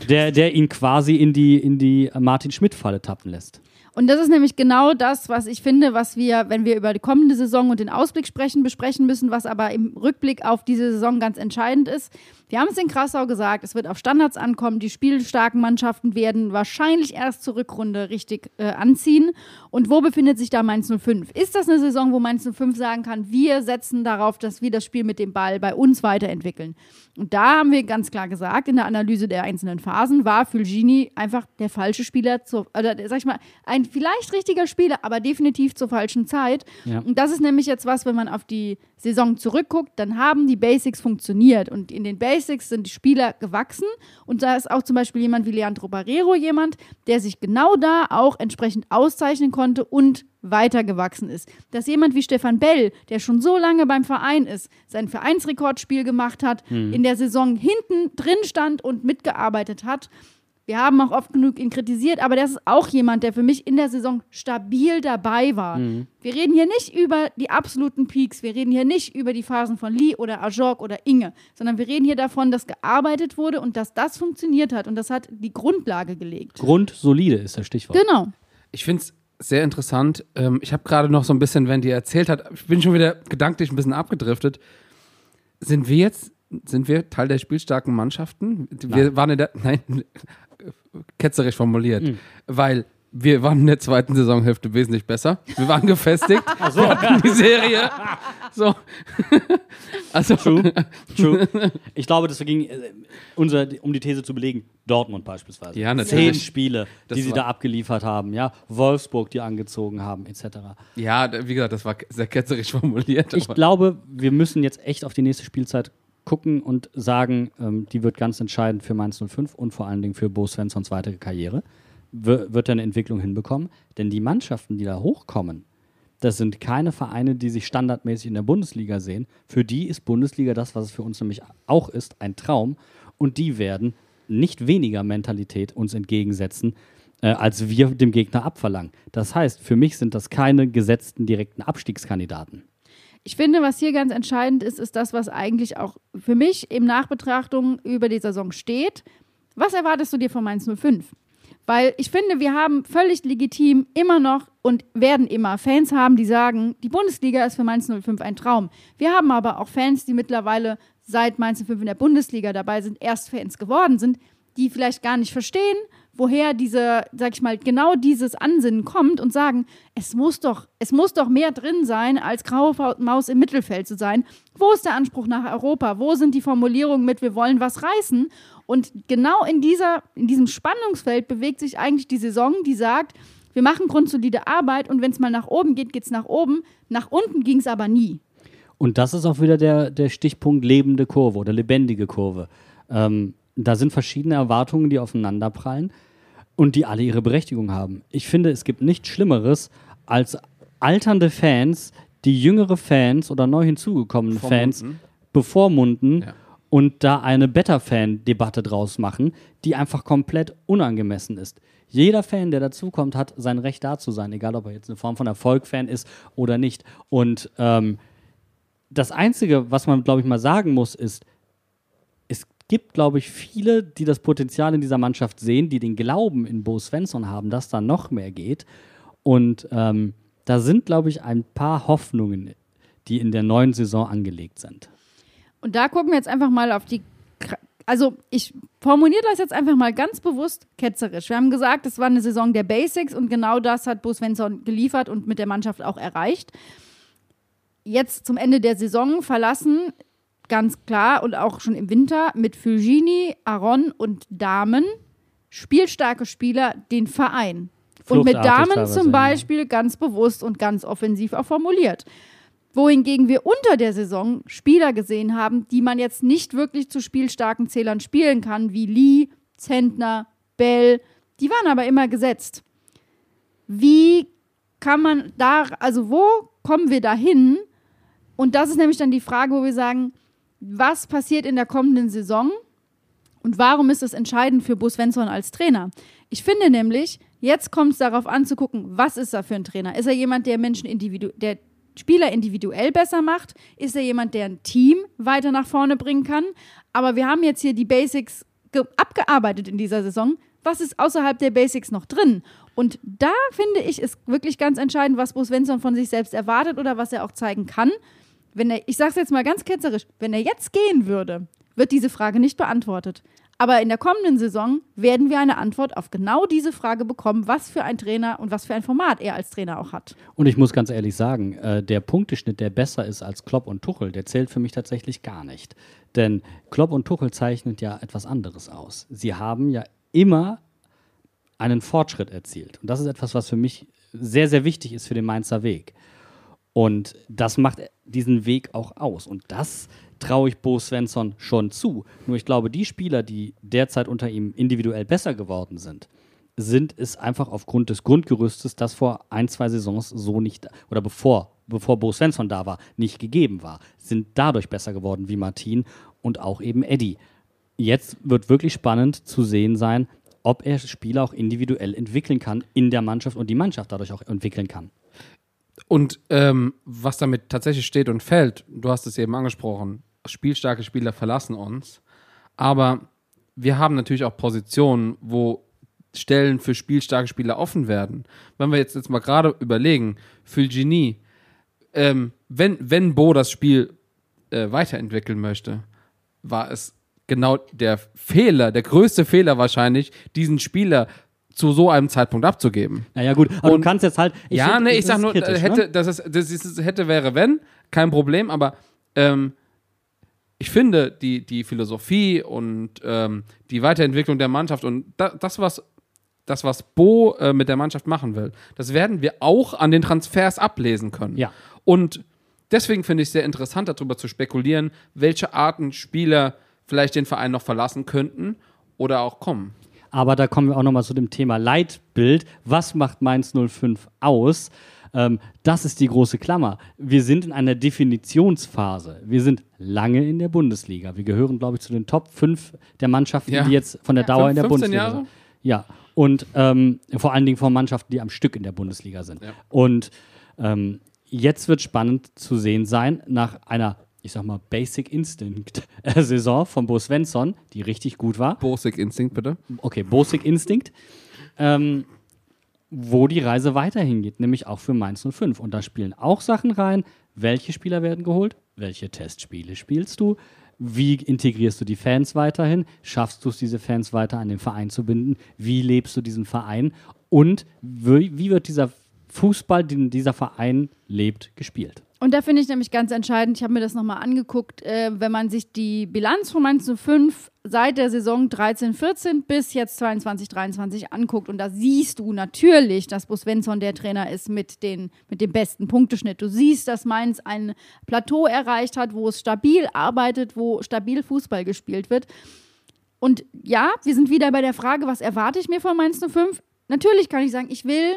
der, der ihn quasi in die, in die Martin-Schmidt-Falle tappen lässt. Und das ist nämlich genau das, was ich finde, was wir, wenn wir über die kommende Saison und den Ausblick sprechen, besprechen müssen, was aber im Rückblick auf diese Saison ganz entscheidend ist. Wir haben es in Krassau gesagt, es wird auf Standards ankommen. Die spielstarken Mannschaften werden wahrscheinlich erst zur Rückrunde richtig äh, anziehen. Und wo befindet sich da Mainz 05? Ist das eine Saison, wo Mainz 05 sagen kann, wir setzen darauf, dass wir das Spiel mit dem Ball bei uns weiterentwickeln? Und da haben wir ganz klar gesagt, in der Analyse der einzelnen Phasen war Fulgini einfach der falsche Spieler, zur, oder sag ich mal, ein vielleicht richtiger Spieler, aber definitiv zur falschen Zeit. Ja. Und das ist nämlich jetzt was, wenn man auf die Saison zurückguckt, dann haben die Basics funktioniert. Und in den Basics sind die Spieler gewachsen. Und da ist auch zum Beispiel jemand wie Leandro Barrero jemand, der sich genau da auch entsprechend auszeichnen konnte und weitergewachsen ist. Dass jemand wie Stefan Bell, der schon so lange beim Verein ist, sein Vereinsrekordspiel gemacht hat, in der Saison hinten drin stand und mitgearbeitet hat. Wir haben auch oft genug ihn kritisiert, aber das ist auch jemand, der für mich in der Saison stabil dabei war. Wir reden hier nicht über die absoluten Peaks, wir reden hier nicht über die Phasen von Lee oder Ajorg oder Inge, sondern wir reden hier davon, dass gearbeitet wurde und dass das funktioniert hat und das hat die Grundlage gelegt. Grundsolide ist das Stichwort. Genau. Ich finde es sehr interessant. Ähm, ich habe gerade noch so ein bisschen, wenn die erzählt hat, ich bin schon wieder gedanklich ein bisschen abgedriftet. Sind wir jetzt, sind wir Teil der spielstarken Mannschaften? Wir waren in der, nein, ketzerisch formuliert, weil wir waren in der zweiten Saisonhälfte wesentlich besser. Wir waren gefestigt. Wir hatten die Serie. So. also, True. True. Ich glaube, das ging äh, unser, um die These zu belegen, Dortmund beispielsweise. Ja, natürlich. Zehn Spiele, Das die sie da abgeliefert haben, ja. Wolfsburg, die angezogen haben, etc. ja, wie gesagt, das war sehr ketzerisch formuliert. Ich glaube, wir müssen jetzt echt auf die nächste Spielzeit gucken und sagen, ähm, die wird ganz entscheidend für Mainz 05 und vor allen Dingen für Bo Svenssons weitere Karriere. Wir, wird er eine Entwicklung hinbekommen? Denn die Mannschaften, die da hochkommen, das sind keine Vereine, die sich standardmäßig in der Bundesliga sehen. Für die ist Bundesliga das, was es für uns nämlich auch ist, ein Traum. Und die werden nicht weniger Mentalität uns entgegensetzen, äh, als wir dem Gegner abverlangen. Das heißt, für mich sind das keine gesetzten direkten Abstiegskandidaten. Ich finde, was hier ganz entscheidend ist, ist das, was eigentlich auch für mich im Nachbetrachtung über die Saison steht. Was erwartest du dir von Mainz 05? Weil ich finde, wir haben völlig legitim immer noch und werden immer Fans haben, die sagen, die Bundesliga ist für Mainz 05 ein Traum. Wir haben aber auch Fans, die mittlerweile seit Mainz 05 in der Bundesliga dabei sind, erst Fans geworden sind, die vielleicht gar nicht verstehen, woher diese, sag ich mal, genau dieses Ansinnen kommt und sagen, es muss doch, es muss doch mehr drin sein, als graue Maus im Mittelfeld zu sein. Wo ist der Anspruch nach Europa? Wo sind die Formulierungen mit, wir wollen was reißen? Und genau in, dieser, in diesem Spannungsfeld bewegt sich eigentlich die Saison, die sagt, wir machen grundsolide Arbeit und wenn es mal nach oben geht, geht es nach oben. Nach unten ging es aber nie. Und das ist auch wieder der, der Stichpunkt lebende Kurve oder lebendige Kurve. Ähm, da sind verschiedene Erwartungen, die aufeinanderprallen und die alle ihre Berechtigung haben. Ich finde, es gibt nichts Schlimmeres als alternde Fans, die jüngere Fans oder neu hinzugekommene Fans bevormunden Ja. und da eine Better-Fan-Debatte draus machen, die einfach komplett unangemessen ist. Jeder Fan, der dazukommt, hat sein Recht da zu sein, egal ob er jetzt eine Form von Erfolg-Fan ist oder nicht. Und ähm, das Einzige, was man, glaube ich, mal sagen muss, ist, gibt, glaube ich, viele, die das Potenzial in dieser Mannschaft sehen, die den Glauben in Bo Svensson haben, dass da noch mehr geht. Und ähm, da sind, glaube ich, ein paar Hoffnungen, die in der neuen Saison angelegt sind. Und da gucken wir jetzt einfach mal auf die. Also, ich formuliere das jetzt einfach mal ganz bewusst ketzerisch. Wir haben gesagt, es war eine Saison der Basics und genau das hat Bo Svensson geliefert und mit der Mannschaft auch erreicht. Jetzt zum Ende der Saison verlassen, ganz klar und auch schon im Winter mit Fulgini, Aron und Damen spielstarke Spieler den Verein. Und mit Damen zum ja. Beispiel ganz bewusst und ganz offensiv auch formuliert. Wohingegen wir unter der Saison Spieler gesehen haben, die man jetzt nicht wirklich zu spielstarken Zählern spielen kann, wie Lee, Zentner, Bell. Die waren aber immer gesetzt. Wie kann man da, also wo kommen wir dahin? Und das ist nämlich dann die Frage, wo wir sagen, was passiert in der kommenden Saison und warum ist es entscheidend für Bo Svensson als Trainer? Ich finde nämlich, jetzt kommt es darauf an zu gucken, was ist er für ein Trainer? Ist er jemand, der Menschen der Spieler individuell besser macht? Ist er jemand, der ein Team weiter nach vorne bringen kann? Aber wir haben jetzt hier die Basics ge- abgearbeitet in dieser Saison. Was ist außerhalb der Basics noch drin? Und da finde ich, ist wirklich ganz entscheidend, was Bo Svensson von sich selbst erwartet oder was er auch zeigen kann. Wenn er, ich sage es jetzt mal ganz ketzerisch, wenn er jetzt gehen würde, wird diese Frage nicht beantwortet. Aber in der kommenden Saison werden wir eine Antwort auf genau diese Frage bekommen, was für ein Trainer und was für ein Format er als Trainer auch hat. Und ich muss ganz ehrlich sagen, äh, der Punkteschnitt, der besser ist als Klopp und Tuchel, der zählt für mich tatsächlich gar nicht. Denn Klopp und Tuchel zeichnet ja etwas anderes aus. Sie haben ja immer einen Fortschritt erzielt. Und das ist etwas, was für mich sehr, sehr wichtig ist für den Mainzer Weg. Und das macht diesen Weg auch aus. Und das traue ich Bo Svensson schon zu. Nur ich glaube, die Spieler, die derzeit unter ihm individuell besser geworden sind, sind es einfach aufgrund des Grundgerüstes, das vor ein, zwei Saisons so nicht, oder bevor, bevor Bo Svensson da war, nicht gegeben war, sind dadurch besser geworden wie Martin und auch eben Eddie. Jetzt wird wirklich spannend zu sehen sein, ob er Spieler auch individuell entwickeln kann in der Mannschaft und die Mannschaft dadurch auch entwickeln kann. Und ähm, was damit tatsächlich steht und fällt, du hast es eben angesprochen, spielstarke Spieler verlassen uns, aber wir haben natürlich auch Positionen, wo Stellen für spielstarke Spieler offen werden. Wenn wir jetzt, jetzt mal gerade überlegen, für Genie, ähm, wenn, wenn Bo das Spiel äh, weiterentwickeln möchte, war es genau der Fehler, der größte Fehler wahrscheinlich, diesen Spieler zu so einem Zeitpunkt abzugeben. Naja, gut, aber Und- du kannst jetzt halt. ja, find, ne, das ich sag nur, kritisch, hätte, ne? das ist, das ist, hätte, wäre, wenn, kein Problem, aber ähm, ich finde, die, die Philosophie und ähm, die Weiterentwicklung der Mannschaft und da, das, was das, was Bo äh, mit der Mannschaft machen will, das werden wir auch an den Transfers ablesen können. Ja. Und deswegen finde ich es sehr interessant, darüber zu spekulieren, welche Arten Spieler vielleicht den Verein noch verlassen könnten oder auch kommen. Aber da kommen wir auch nochmal zu dem Thema Leitbild. Was macht Mainz 05 aus? Ähm, das ist die große Klammer. Wir sind in einer Definitionsphase. Wir sind lange in der Bundesliga. Wir gehören, glaube ich, zu den Top 5 der Mannschaften, Ja. die jetzt von der Dauer in der 15 Bundesliga Jahre? sind. Ja, und ähm, vor allen Dingen von Mannschaften, die am Stück in der Bundesliga sind. Ja. Und ähm, jetzt wird spannend zu sehen sein, nach einer, ich sag mal, Basic Instinct-Saison von Bo Svensson, die richtig gut war. Basic Instinct, bitte. Okay, Basic Instinct. Ähm, wo die Reise weiterhin geht, nämlich auch für Mainz 05. Und da spielen auch Sachen rein. Welche Spieler werden geholt? Welche Testspiele spielst du? Wie integrierst du die Fans weiterhin? Schaffst du es, diese Fans weiter an den Verein zu binden? Wie lebst du diesen Verein? Und wie, wie wird dieser Fußball, den dieser Verein lebt, gespielt? Und da finde ich nämlich ganz entscheidend, ich habe mir das nochmal angeguckt, äh, wenn man sich die Bilanz von Mainz 05 seit der Saison 13, 14 bis jetzt 22, 23 anguckt. Und da siehst du natürlich, dass Bo Svensson der Trainer ist mit, den, mit dem besten Punkteschnitt. Du siehst, dass Mainz ein Plateau erreicht hat, wo es stabil arbeitet, wo stabil Fußball gespielt wird. Und ja, wir sind wieder bei der Frage, was erwarte ich mir von Mainz 05? Natürlich kann ich sagen, ich will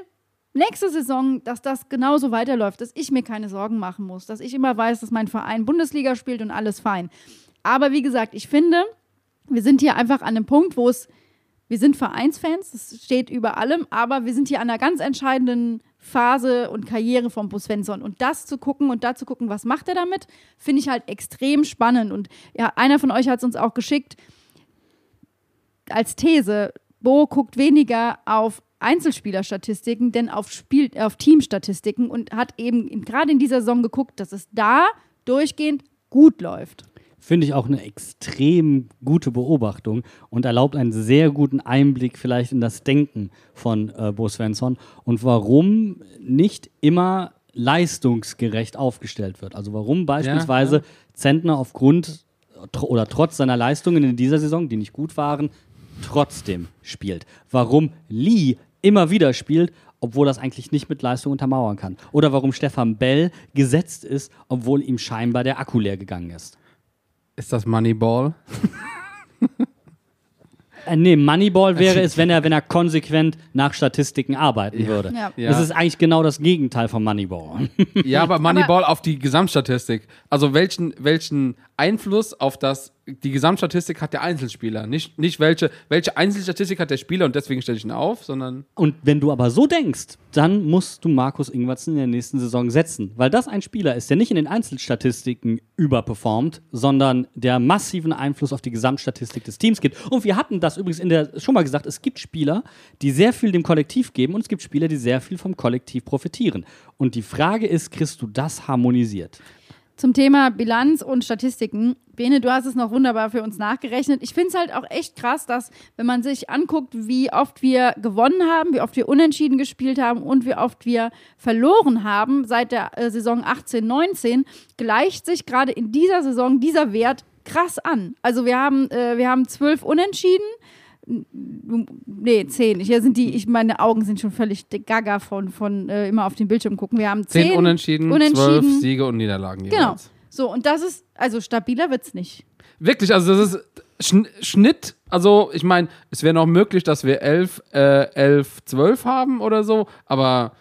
nächste Saison, dass das genauso weiterläuft, dass ich mir keine Sorgen machen muss, dass ich immer weiß, dass mein Verein Bundesliga spielt und alles fein. Aber wie gesagt, ich finde, wir sind hier einfach an einem Punkt, wo es, wir sind Vereinsfans, das steht über allem, aber wir sind hier an einer ganz entscheidenden Phase und Karriere von Bo Svensson. Und das zu gucken und da zu gucken, was macht er damit, finde ich halt extrem spannend. Und ja, einer von euch hat es uns auch geschickt als These, Bo guckt weniger auf Einzelspielerstatistiken, denn auf, Spiel, auf Teamstatistiken und hat eben gerade in dieser Saison geguckt, dass es da durchgehend gut läuft. Finde ich auch eine extrem gute Beobachtung und erlaubt einen sehr guten Einblick vielleicht in das Denken von äh, Bo Svensson und warum nicht immer leistungsgerecht aufgestellt wird. Also warum beispielsweise ja. Zentner aufgrund tr- oder trotz seiner Leistungen in dieser Saison, die nicht gut waren, trotzdem spielt. Warum Lee immer wieder spielt, obwohl das eigentlich nicht mit Leistung untermauern kann. Oder warum Stefan Bell gesetzt ist, obwohl ihm scheinbar der Akku leer gegangen ist. Ist das Moneyball? Äh, nee, Moneyball wäre es, wenn er, wenn er konsequent nach Statistiken arbeiten würde. Ja. Ja. Das ist eigentlich genau das Gegenteil von Moneyball. Ja, aber Moneyball auf die Gesamtstatistik. Also welchen, welchen Einfluss auf das, die Gesamtstatistik hat der Einzelspieler? Nicht, nicht welche, welche Einzelstatistik hat der Spieler und deswegen stelle ich ihn auf, sondern Und wenn du aber so denkst, dann musst du Markus Ingwertsen in der nächsten Saison setzen. Weil das ein Spieler ist, der nicht in den Einzelstatistiken überperformt, sondern der massiven Einfluss auf die Gesamtstatistik des Teams gibt. Und wir hatten das übrigens in der schon mal gesagt, es gibt Spieler, die sehr viel dem Kollektiv geben und es gibt Spieler, die sehr viel vom Kollektiv profitieren. Und die Frage ist, kriegst du das harmonisiert? Zum Thema Bilanz und Statistiken. Bene, du hast es noch wunderbar für uns nachgerechnet. Ich finde es halt auch echt krass, dass, wenn man sich anguckt, wie oft wir gewonnen haben, wie oft wir unentschieden gespielt haben und wie oft wir verloren haben seit der äh, Saison 18, 19, gleicht sich gerade in dieser Saison dieser Wert krass an. Also wir haben, äh, wir haben zwölf Unentschieden. Nee, zehn. Hier sind die, ich, meine Augen sind schon völlig gaga von, von äh, immer auf den Bildschirm gucken. Wir haben zehn, zehn Unentschieden, zwölf Siege und Niederlagen Genau. jeweils. So, und das ist, also stabiler wird's nicht. Wirklich, also das ist Schn Schnitt, also ich meine, es wäre noch möglich, dass wir 11, äh, 11, 12 haben oder so, aber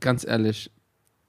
ganz ehrlich,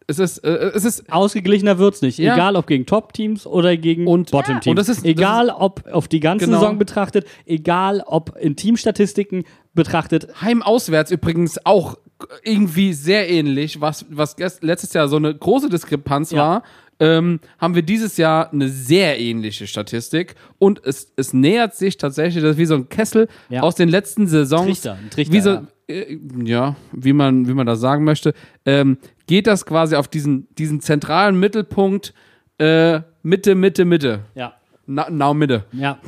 es ist, äh, es ist Ausgeglichener wird's nicht. Ja. Egal ob gegen Top-Teams oder gegen Bottom-Teams. Ja. Und das ist- das egal ob auf die ganze Genau. Saison betrachtet, egal ob in Teamstatistiken betrachtet. Heim-Auswärts übrigens auch irgendwie sehr ähnlich, was, was letztes Jahr so eine große Diskrepanz Ja. war. Ähm, haben wir dieses Jahr eine sehr ähnliche Statistik und es, es nähert sich tatsächlich, das ist wie so ein Kessel aus den letzten Saisons. Trichter, ein Trichter, wie so, ja. äh, ja, wie man, wie man das sagen möchte, ähm, geht das quasi auf diesen, diesen zentralen Mittelpunkt äh, Mitte, Mitte, Mitte. Ja. Na, now Mitte. Ja.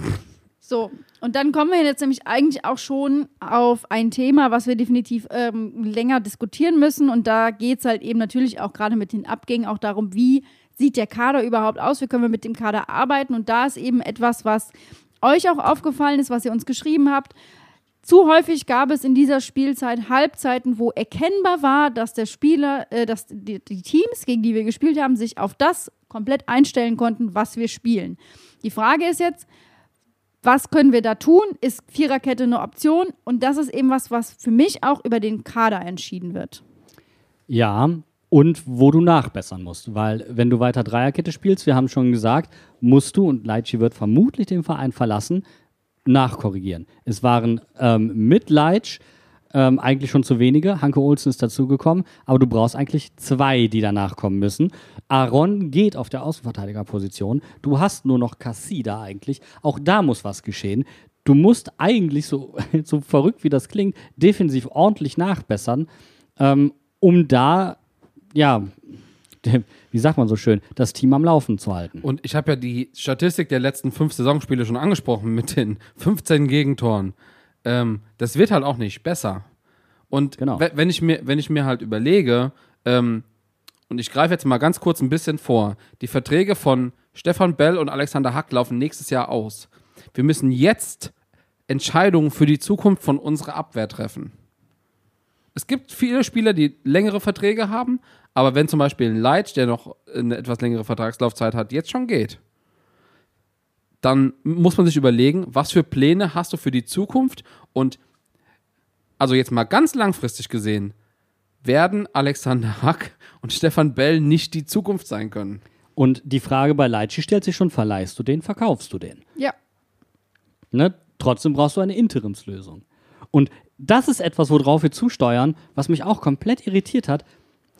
So, und dann kommen wir jetzt nämlich eigentlich auch schon auf ein Thema, was wir definitiv ähm, länger diskutieren müssen. Und da geht es halt eben natürlich auch gerade mit den Abgängen auch darum, wie sieht der Kader überhaupt aus, wie können wir mit dem Kader arbeiten. Und da ist eben etwas, was euch auch aufgefallen ist, was ihr uns geschrieben habt. Zu häufig gab es in dieser Spielzeit Halbzeiten, wo erkennbar war, dass der Spieler, äh, dass die, die Teams, gegen die wir gespielt haben, sich auf das komplett einstellen konnten, was wir spielen. Die Frage ist jetzt, was können wir da tun? Ist Viererkette eine Option? Und das ist eben was, was für mich auch über den Kader entschieden wird. Ja, und wo du nachbessern musst. Weil, wenn du weiter Dreierkette spielst, wir haben schon gesagt, musst du, und Leitchi wird vermutlich den Verein verlassen, nachkorrigieren. Es waren ähm, mit Leitsch ähm, eigentlich schon zu wenige. Hanke Olsen ist dazugekommen, aber du brauchst eigentlich zwei, die danach kommen müssen. Aaron geht auf der Außenverteidigerposition. Du hast nur noch Cassida eigentlich. Auch da muss was geschehen. Du musst eigentlich, so, so verrückt wie das klingt, defensiv ordentlich nachbessern, ähm, um da, ja, wie sagt man so schön, das Team am Laufen zu halten. Und ich habe ja die Statistik der letzten fünf Saisonspiele schon angesprochen mit den 15 Gegentoren. Ähm, das wird halt auch nicht besser. Und Genau. we- wenn, ich mir, wenn ich mir halt überlege, ähm, und ich greife jetzt mal ganz kurz ein bisschen vor, die Verträge von Stefan Bell und Alexander Hack laufen nächstes Jahr aus. Wir müssen jetzt Entscheidungen für die Zukunft von unserer Abwehr treffen. Es gibt viele Spieler, die längere Verträge haben, aber wenn zum Beispiel ein Leitch, der noch eine etwas längere Vertragslaufzeit hat, jetzt schon geht, dann muss man sich überlegen, was für Pläne hast du für die Zukunft und also jetzt mal ganz langfristig gesehen, werden Alexander Hack und Stefan Bell nicht die Zukunft sein können. Und die Frage bei Leitchi stellt sich schon, verleihst du den, verkaufst du den? Ja. Ne? Trotzdem brauchst du eine Interimslösung. Und das ist etwas, worauf wir zusteuern, was mich auch komplett irritiert hat.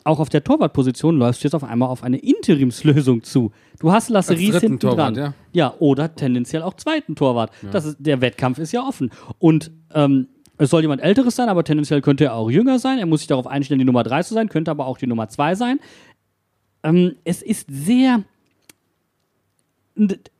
Auch auf der Torwartposition läufst du jetzt auf einmal auf eine Interimslösung zu. Du hast Lasseries hinten Torwart, dran. ja. oder tendenziell auch zweiten Torwart. Das ist, der Wettkampf ist ja offen. Und ähm, es soll jemand Älteres sein, aber tendenziell könnte er auch jünger sein. Er muss sich darauf einstellen, die Nummer 3 zu sein, könnte aber auch die Nummer 2 sein. Ähm, es ist sehr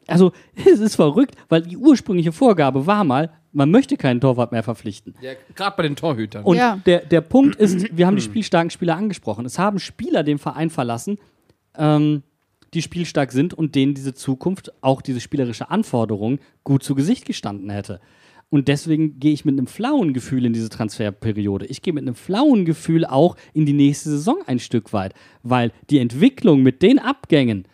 also es ist verrückt, weil die ursprüngliche Vorgabe war mal, man möchte keinen Torwart mehr verpflichten. Ja, Gerade bei den Torhütern. Und Ja. der, der Punkt ist, wir haben die spielstarken Spieler angesprochen. Es haben Spieler den Verein verlassen, ähm, die spielstark sind und denen diese Zukunft, auch diese spielerische Anforderung, gut zu Gesicht gestanden hätte. Und deswegen gehe ich mit einem flauen Gefühl in diese Transferperiode. Ich gehe mit einem flauen Gefühl auch in die nächste Saison ein Stück weit, weil die Entwicklung mit den Abgängen,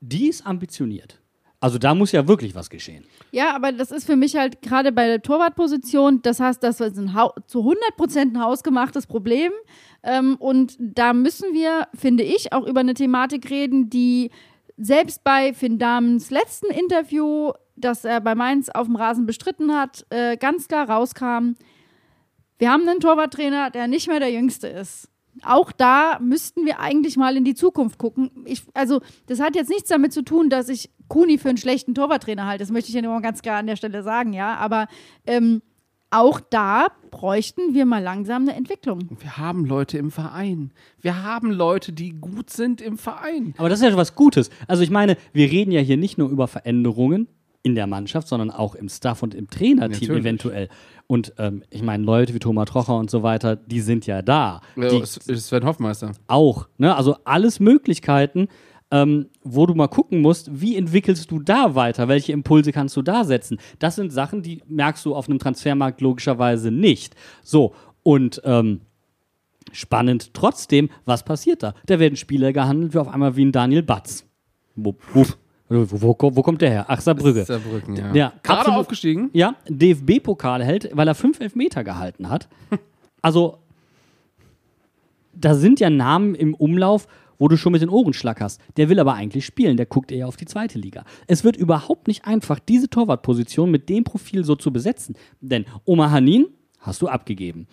die ist ambitioniert. Also da muss ja wirklich was geschehen. Ja, aber das ist für mich halt gerade bei der Torwartposition, das heißt, das ist ein zu 100% ein hausgemachtes Problem. Ähm, und da müssen wir, finde ich, auch über eine Thematik reden, die selbst bei Finn Damens letzten Interview, das er bei Mainz auf dem Rasen bestritten hat, äh, ganz klar rauskam. Wir haben einen Torwarttrainer, der nicht mehr der Jüngste ist. Auch da müssten wir eigentlich mal in die Zukunft gucken. Ich, also, das hat jetzt nichts damit zu tun, dass ich Kuni für einen schlechten Torwarttrainer halte. Das möchte ich ja nur mal ganz klar an der Stelle sagen, ja. Aber ähm, auch da bräuchten wir mal langsam eine Entwicklung. Wir haben Leute im Verein. Wir haben Leute, die gut sind im Verein. Aber das ist ja was Gutes. Also ich meine, wir reden ja hier nicht nur über Veränderungen in der Mannschaft, sondern auch im Staff und im Trainerteam Natürlich. eventuell. Und ähm, ich meine, Leute wie Thomas Trocher und so weiter, die sind ja da. Ja, Die Sven Hoffmeister. auch. Ne? Also alles Möglichkeiten, ähm, wo du mal gucken musst, wie entwickelst du da weiter? Welche Impulse kannst du da setzen? Das sind Sachen, die merkst du auf einem Transfermarkt logischerweise nicht. So, und ähm, spannend trotzdem, was passiert da? Da werden Spieler gehandelt, wie auf einmal wie ein Daniel Batz. Wo, wo, wo, wo, wo kommt der her? Ach, Saarbrügge. Saarbrücken, ja. Ja, Gerade absolut. aufgestiegen. Ja, DFB-Pokal hält, weil er fünf Elfmeter gehalten hat. Also, da sind ja Namen im Umlauf, wo du schon mit den Ohren schlackerst. Der will aber eigentlich spielen, der guckt eher auf die zweite Liga. Es wird überhaupt nicht einfach, diese Torwartposition mit dem Profil so zu besetzen. Denn Oma Hanin hast du abgegeben.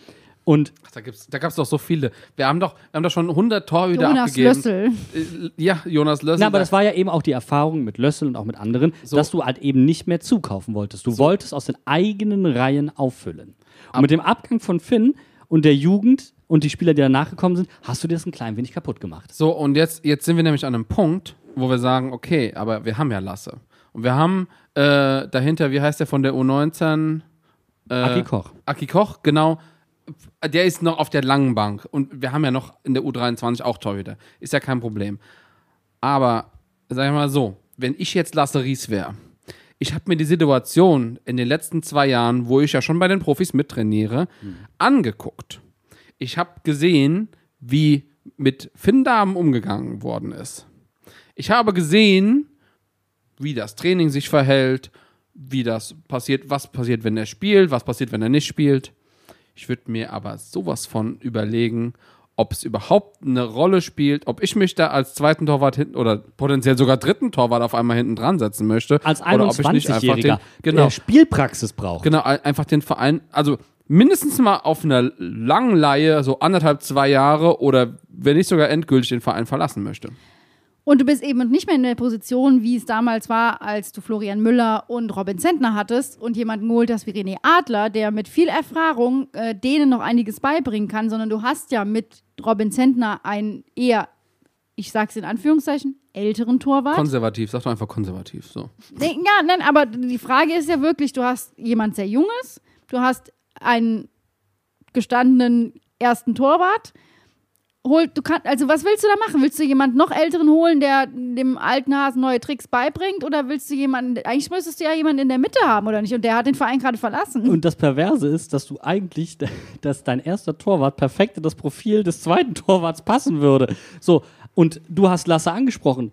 Und Ach, da, gibt's, da gab es doch so viele. Wir haben doch, wir haben doch schon 100 Torhüter Jonas abgegeben. Lössel. Äh, Ja, Jonas Lössel. Na, aber das war ja eben auch die Erfahrung mit Lössel und auch mit anderen, So. dass du halt eben nicht mehr zukaufen wolltest. Du wolltest aus den eigenen Reihen auffüllen. Und mit dem Abgang von Finn und der Jugend und die Spieler, die danach gekommen sind, hast du dir das ein klein wenig kaputt gemacht. So, und jetzt, jetzt sind wir nämlich an einem Punkt, wo wir sagen, okay, aber wir haben ja Lasse. Und wir haben äh, dahinter, wie heißt der von der U19? Äh, Aki Koch. Aki Koch, genau. Der ist noch auf der langen Bank. Und wir haben ja noch in der U23 auch Torhüter. Ist ja kein Problem. Aber, sag ich mal so, wenn ich jetzt Lasse Ries wäre, ich habe mir die Situation in den letzten zwei Jahren, wo ich ja schon bei den Profis mittrainiere, angeguckt. Ich habe gesehen, wie mit Finndamen umgegangen worden ist. Ich habe gesehen, wie das Training sich verhält, wie das passiert, was passiert, wenn er spielt, was passiert, wenn er nicht spielt. Ich würde mir aber sowas von überlegen, ob es überhaupt eine Rolle spielt, ob ich mich da als zweiten Torwart hinten oder potenziell sogar dritten Torwart auf einmal hinten dran setzen möchte. Als oder ob ich nicht einfach den, 21-Jähriger, genau, der Spielpraxis braucht. genau, ein- einfach den Verein, also mindestens mal auf einer langen Leihe, so anderthalb, zwei Jahre oder wenn nicht sogar endgültig den Verein verlassen möchte. Und du bist eben nicht mehr in der Position, wie es damals war, als du Florian Müller und Robin Zentner hattest und jemanden geholt hast wie René Adler, der mit viel Erfahrung äh, denen noch einiges beibringen kann, sondern du hast ja mit Robin Zentner einen eher, ich sag's in Anführungszeichen, älteren Torwart. Konservativ, sag doch einfach konservativ, so. Ja, nein, aber die Frage ist ja wirklich, du hast jemand sehr Junges, du hast einen gestandenen ersten Torwart. Holt, du kannst, also was willst du da machen? Willst du jemanden noch älteren holen, der dem alten Hasen neue Tricks beibringt? Oder willst du jemanden, eigentlich müsstest du ja jemanden in der Mitte haben, oder nicht? Und der hat den Verein gerade verlassen. Und das Perverse ist, dass du eigentlich, dass dein erster Torwart perfekt in das Profil des zweiten Torwarts passen würde. So, und du hast Lasse angesprochen,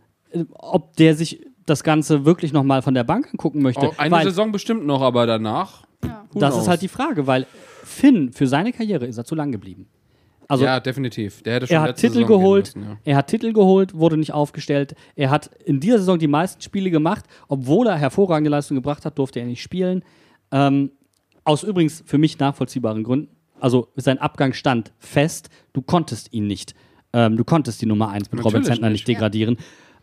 ob der sich das Ganze wirklich nochmal von der Bank angucken möchte. Eine weil Saison bestimmt noch, aber danach. Who das ist halt die Frage, weil Finn für seine Karriere ist er zu lang geblieben. Also ja, definitiv. Der hätte schon er hat Titel Saison geholt, müssen, ja. er hat Titel geholt, wurde nicht aufgestellt. Er hat in dieser Saison die meisten Spiele gemacht, obwohl er hervorragende Leistung gebracht hat, durfte er nicht spielen. Ähm, aus übrigens für mich nachvollziehbaren Gründen. Also sein Abgang stand fest. Du konntest ihn nicht. Ähm, du konntest die Nummer 1 mit Robin Natürlich Zentner nicht nicht. degradieren.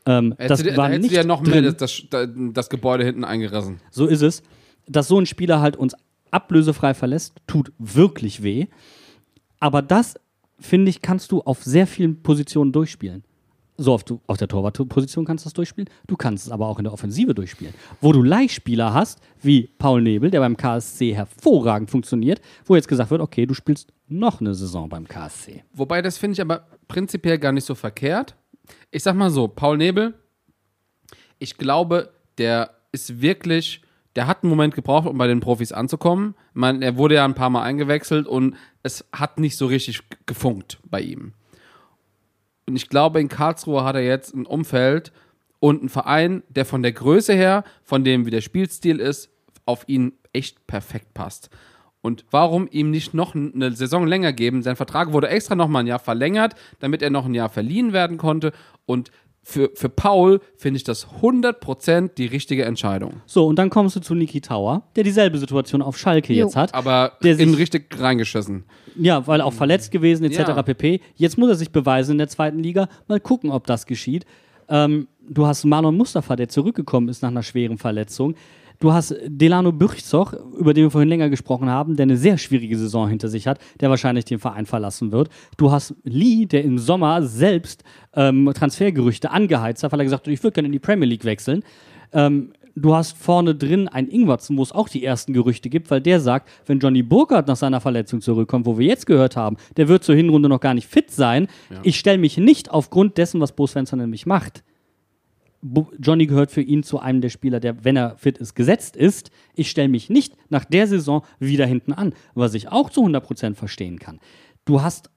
Ähm, Hättest das du war da hättest nicht du ja noch mehr das, das, das Gebäude hinten eingerissen. So ist es. Dass so ein Spieler halt uns ablösefrei verlässt, tut wirklich weh. Aber das, finde ich, kannst du auf sehr vielen Positionen durchspielen. So auf, du, auf der Torwartposition kannst du das durchspielen. Du kannst es aber auch in der Offensive durchspielen. Wo du Leihspieler hast, wie Paul Nebel, der beim KSC hervorragend funktioniert, wo jetzt gesagt wird, okay, du spielst noch eine Saison beim KSC. Wobei, das finde ich aber prinzipiell gar nicht so verkehrt. Ich sag mal so, Paul Nebel, ich glaube, der ist wirklich der hat einen Moment gebraucht, um bei den Profis anzukommen. Meine, er wurde ja ein paar Mal eingewechselt und es hat nicht so richtig gefunkt bei ihm. Und ich glaube, in Karlsruhe hat er jetzt ein Umfeld und einen Verein, der von der Größe her, von dem wie der Spielstil ist, auf ihn echt perfekt passt. Und warum ihm nicht noch eine Saison länger geben? Sein Vertrag wurde extra noch mal ein Jahr verlängert, damit er noch ein Jahr verliehen werden konnte. Und für, für Paul finde ich das 100% die richtige Entscheidung. So, und dann kommst du zu Niki Tauer, der dieselbe Situation auf Schalke Jo. jetzt hat. Aber Der in sich- richtig reingeschissen. Ja, weil auch verletzt gewesen etc. Ja. pp. Jetzt muss er sich beweisen in der zweiten Liga. Mal gucken, ob das geschieht. Ähm, du hast Marlon Mustafa, der zurückgekommen ist nach einer schweren Verletzung. Du hast Delano Bürchzoch, über den wir vorhin länger gesprochen haben, der eine sehr schwierige Saison hinter sich hat, der wahrscheinlich den Verein verlassen wird. Du hast Lee, der im Sommer selbst ähm, Transfergerüchte angeheizt hat, weil er gesagt hat, ich würde gerne in die Premier League wechseln. Ähm, du hast vorne drin einen Ingwertsen, wo es auch die ersten Gerüchte gibt, weil der sagt, wenn Johnny Burkhardt nach seiner Verletzung zurückkommt, wo wir jetzt gehört haben, der wird zur Hinrunde noch gar nicht fit sein. Ich stelle mich nicht aufgrund dessen, was Bo Svensson nämlich macht. Johnny gehört für ihn zu einem der Spieler, der, wenn er fit ist, gesetzt ist. Ich stelle mich nicht nach der Saison wieder hinten an, was ich auch zu 100% verstehen kann. Du hast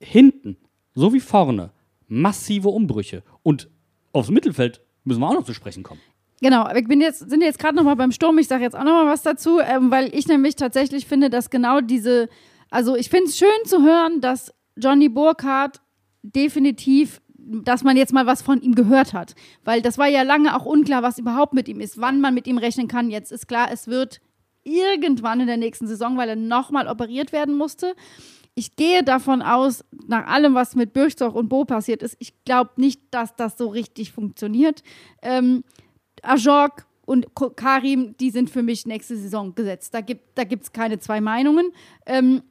hinten, so wie vorne, massive Umbrüche. Und aufs Mittelfeld müssen wir auch noch zu sprechen kommen. Genau, ich bin jetzt, sind jetzt gerade noch mal beim Sturm. Ich sage jetzt auch noch mal was dazu, ähm, weil ich nämlich tatsächlich finde, dass genau diese, also ich finde es schön zu hören, dass Johnny Burkhardt definitiv, dass man jetzt mal was von ihm gehört hat, weil das war ja lange auch unklar, was überhaupt mit ihm ist, wann man mit ihm rechnen kann. Jetzt ist klar, es wird irgendwann in der nächsten Saison, weil er nochmal operiert werden musste. Ich gehe davon aus, nach allem, was mit Birchstoch und Bo passiert ist, ich glaube nicht, dass das so richtig funktioniert. Ähm, Ajorg und Karim, die sind für mich nächste Saison gesetzt. Da gibt es da keine zwei Meinungen. Ähm,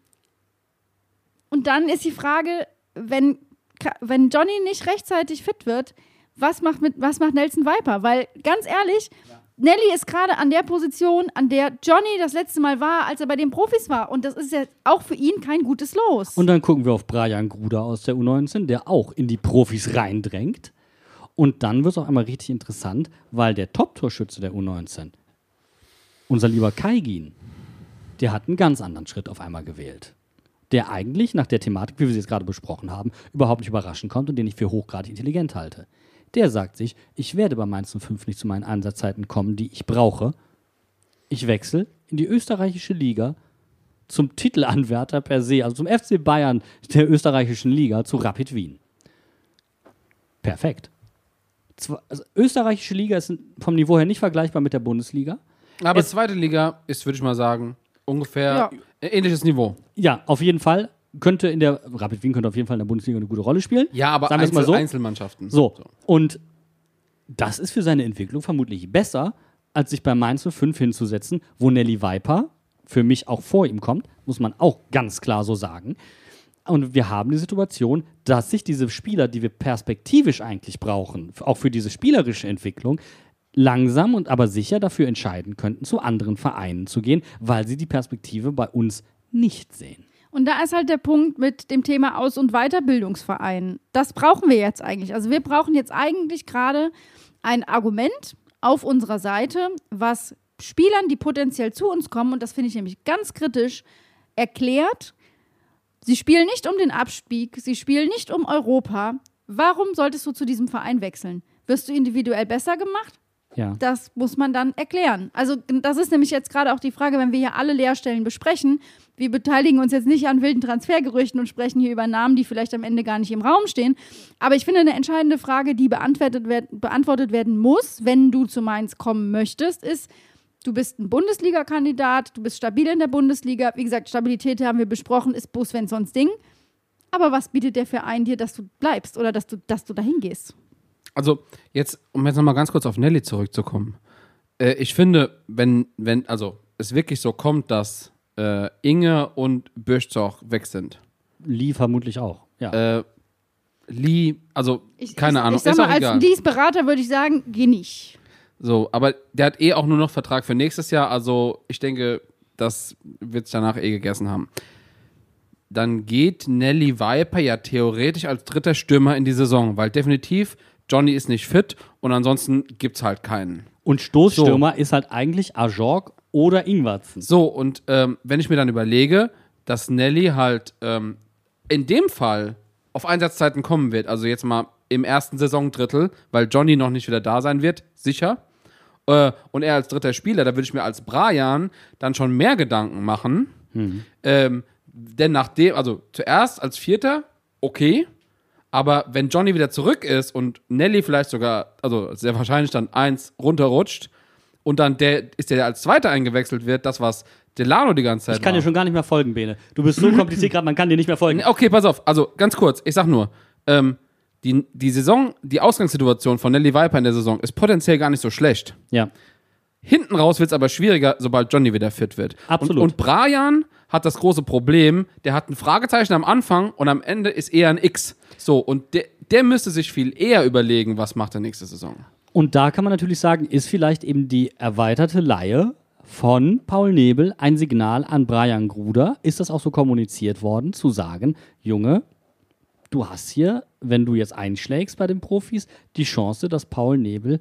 und dann ist die Frage, wenn, wenn Johnny nicht rechtzeitig fit wird, was macht, mit, was macht Nelson Viper? Weil ganz ehrlich, Nelly ist gerade an der Position, an der Johnny das letzte Mal war, als er bei den Profis war. Und das ist ja auch für ihn kein gutes Los. Und dann gucken wir auf Brian Gruder aus der U19, der auch in die Profis reindrängt. Und dann wird es auch einmal richtig interessant, weil der Top-Torschütze der U19, unser lieber Kaigin, der hat einen ganz anderen Schritt auf einmal gewählt. Der eigentlich nach der Thematik, wie wir sie jetzt gerade besprochen haben, überhaupt nicht überraschen kommt und den ich für hochgradig intelligent halte. Der sagt sich, ich werde bei Mainz 05 nicht zu meinen Einsatzzeiten kommen, die ich brauche. Ich wechsle in die österreichische Liga zum Titelanwärter per se, also zum FC Bayern der österreichischen Liga, zu Rapid Wien. Perfekt. Zwar, also österreichische Liga ist vom Niveau her nicht vergleichbar mit der Bundesliga. Aber Es- zweite Liga ist, würde ich mal sagen, ungefähr Ja. ein ähnliches Niveau. Ja, auf jeden Fall könnte in der Rapid Wien könnte auf jeden Fall in der Bundesliga eine gute Rolle spielen. Ja, aber Sagen wir es Einzel mal so. Einzelmannschaften. So. Und das ist für seine Entwicklung vermutlich besser, als sich bei Mainz 05 hinzusetzen, wo Nelly Viper für mich auch vor ihm kommt, muss man auch ganz klar so sagen. Und wir haben die Situation, dass sich diese Spieler, die wir perspektivisch eigentlich brauchen, auch für diese spielerische Entwicklung, langsam und aber sicher dafür entscheiden könnten, zu anderen Vereinen zu gehen, weil sie die Perspektive bei uns nicht sehen. Und da ist halt der Punkt mit dem Thema Aus- und Weiterbildungsverein. Das brauchen wir jetzt eigentlich. Also wir brauchen jetzt eigentlich gerade ein Argument auf unserer Seite, was Spielern, die potenziell zu uns kommen, und das finde ich nämlich ganz kritisch, erklärt, sie spielen nicht um den Abstieg, sie spielen nicht um Europa. Warum solltest du zu diesem Verein wechseln? Wirst du individuell besser gemacht? Ja. Das muss man dann erklären. Also das ist nämlich jetzt gerade auch die Frage, wenn wir hier alle Lehrstellen besprechen. Wir beteiligen uns jetzt nicht an wilden Transfergerüchten und sprechen hier über Namen, die vielleicht am Ende gar nicht im Raum stehen. Aber ich finde, eine entscheidende Frage, die beantwortet, werd, beantwortet werden muss, wenn du zu Mainz kommen möchtest, ist, du bist ein Bundesliga-Kandidat, du bist stabil in der Bundesliga. Wie gesagt, Stabilität haben wir besprochen, ist Bo Svenssons Ding. Aber was bietet der Verein dir, dass du bleibst oder dass du, dass du dahin gehst? Also, jetzt, um jetzt nochmal ganz kurz auf Nelly zurückzukommen. Äh, ich finde, wenn, wenn, also, es wirklich so kommt, dass äh, Inge und Bürchzoch weg sind. Lee vermutlich auch. Ja. Äh, Lee, also, Ich, keine ich, Ahnung, Ich sag ist mal, auch als egal. Lees Berater würde ich sagen, geh nicht. So, aber der hat eh auch nur noch Vertrag für nächstes Jahr, also ich denke, das wird sich danach eh gegessen haben. Dann geht Nelly Viper ja theoretisch als dritter Stürmer in die Saison, weil definitiv Johnny ist nicht fit und ansonsten gibt's halt keinen. Und Stoßstürmer ist halt eigentlich Ajorg oder Ingwarzen. So, und ähm, wenn ich mir dann überlege, dass Nelly halt ähm, in dem Fall auf Einsatzzeiten kommen wird, also jetzt mal im ersten Saisondrittel, weil Johnny noch nicht wieder da sein wird, sicher. Äh, und er als dritter Spieler, da würde ich mir als Brian dann schon mehr Gedanken machen. Ähm, denn nachdem, also zuerst als Vierter, okay. Aber wenn Johnny wieder zurück ist und Nelly vielleicht sogar, also sehr wahrscheinlich dann eins runterrutscht und dann der ist der, der als Zweiter eingewechselt wird, das was Delano die ganze Zeit Ich kann war. dir schon gar nicht mehr folgen, Bene. Du bist so kompliziert gerade, man kann dir nicht mehr folgen. Okay, pass auf. Also ganz kurz, ich sag nur, ähm, die, die Saison, die Ausgangssituation von Nelly Viper in der Saison ist potenziell gar nicht so schlecht. Ja. Hinten raus wird es aber schwieriger, sobald Johnny wieder fit wird. Absolut. Und, und Brian hat das große Problem, der hat ein Fragezeichen am Anfang und am Ende ist eher ein X. So, und der, der müsste sich viel eher überlegen, was macht er nächste Saison. Und da kann man natürlich sagen, ist vielleicht eben die erweiterte Laie von Paul Nebel ein Signal an Brian Gruder? Ist das auch so kommuniziert worden, zu sagen, Junge, du hast hier, wenn du jetzt einschlägst bei den Profis, die Chance, dass Paul Nebel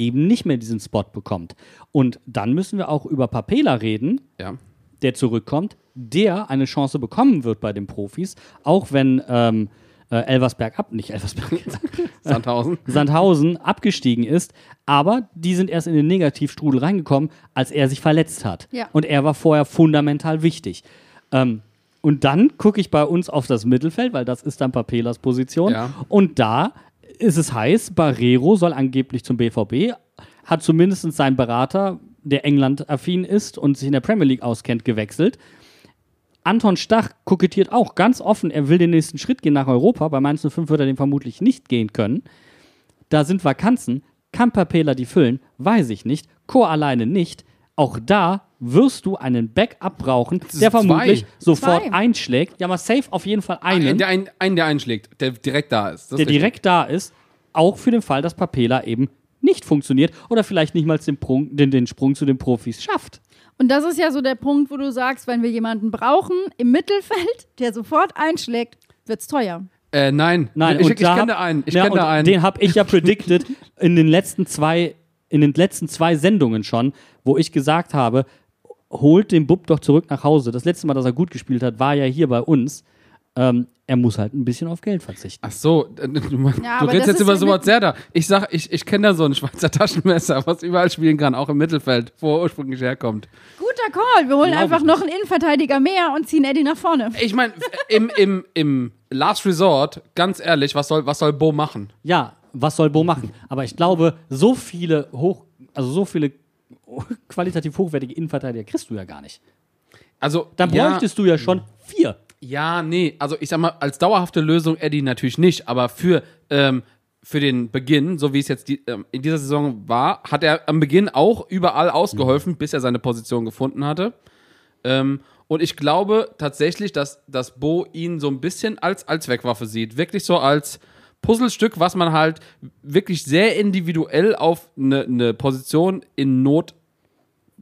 eben nicht mehr diesen Spot bekommt. Und dann müssen wir auch über Papela reden, Ja. der zurückkommt, der eine Chance bekommen wird bei den Profis, auch wenn ähm, äh, Elversberg ab, nicht Elversberg, Sandhausen. Sandhausen abgestiegen ist, aber die sind erst in den Negativstrudel reingekommen, als er sich verletzt hat. Ja. Und er war vorher fundamental wichtig. Ähm, und dann gucke ich bei uns auf das Mittelfeld, weil das ist dann Papelas Position. Ja. Und da ist es heiß, Barrero soll angeblich zum BVB, hat zumindest sein Berater, der England-affin ist und sich in der Premier League auskennt, gewechselt. Anton Stach kokettiert auch ganz offen, er will den nächsten Schritt gehen nach Europa. Bei Mainz 05 wird er den vermutlich nicht gehen können. Da sind Vakanzen. Kann Papela die füllen? Weiß ich nicht. Chor alleine nicht. Auch da wirst du einen Backup brauchen, der vermutlich zwei. sofort Zwei. einschlägt. Ja, mal safe auf jeden Fall einen, Einen, der, ein, einen, der einschlägt, der direkt da ist. Das der ist direkt da ist. Auch für den Fall, dass Papela eben nicht funktioniert oder vielleicht nicht mal den, den, den Sprung zu den Profis schafft. Und das ist ja so der Punkt, wo du sagst, wenn wir jemanden brauchen im Mittelfeld, der sofort einschlägt, wird's teuer. Äh, nein, Nein, ich, ich da kenne einen. Ich Ja, kenne einen. Den habe ich ja predicted in den letzten zwei, in den letzten zwei Sendungen schon, wo ich gesagt habe, holt den Bub doch zurück nach Hause. Das letzte Mal, dass er gut gespielt hat, war ja hier bei uns. Ähm, er muss halt ein bisschen auf Geld verzichten. Ach so, äh, du, du Ja, aber redest das jetzt über ja so was sehr da. Ich sag, ich, ich kenne da so ein Schweizer Taschenmesser, was überall spielen kann, auch im Mittelfeld, wo er ursprünglich herkommt. Guter Call. Wir holen Glaub einfach noch einen Innenverteidiger mehr und ziehen Eddie nach vorne. Ich meine, im, im, im Last Resort, ganz ehrlich, was soll, was soll Bo machen? Ja, was soll Bo machen? Aber ich glaube, so viele hoch, also so viele qualitativ hochwertige Innenverteidiger kriegst du ja gar nicht. Also, Dann ja, bräuchtest du ja schon vier. Ja, nee, also ich sag mal, als dauerhafte Lösung Eddie natürlich nicht, aber für, ähm, für den Beginn, so wie es jetzt die, ähm, in dieser Saison war, hat er am Beginn auch überall ausgeholfen, bis er seine Position gefunden hatte. Ähm, und ich glaube tatsächlich, dass, dass Bo ihn so ein bisschen als Allzweckwaffe sieht. Wirklich so als Puzzlestück, was man halt wirklich sehr individuell auf eine, eine Position in Not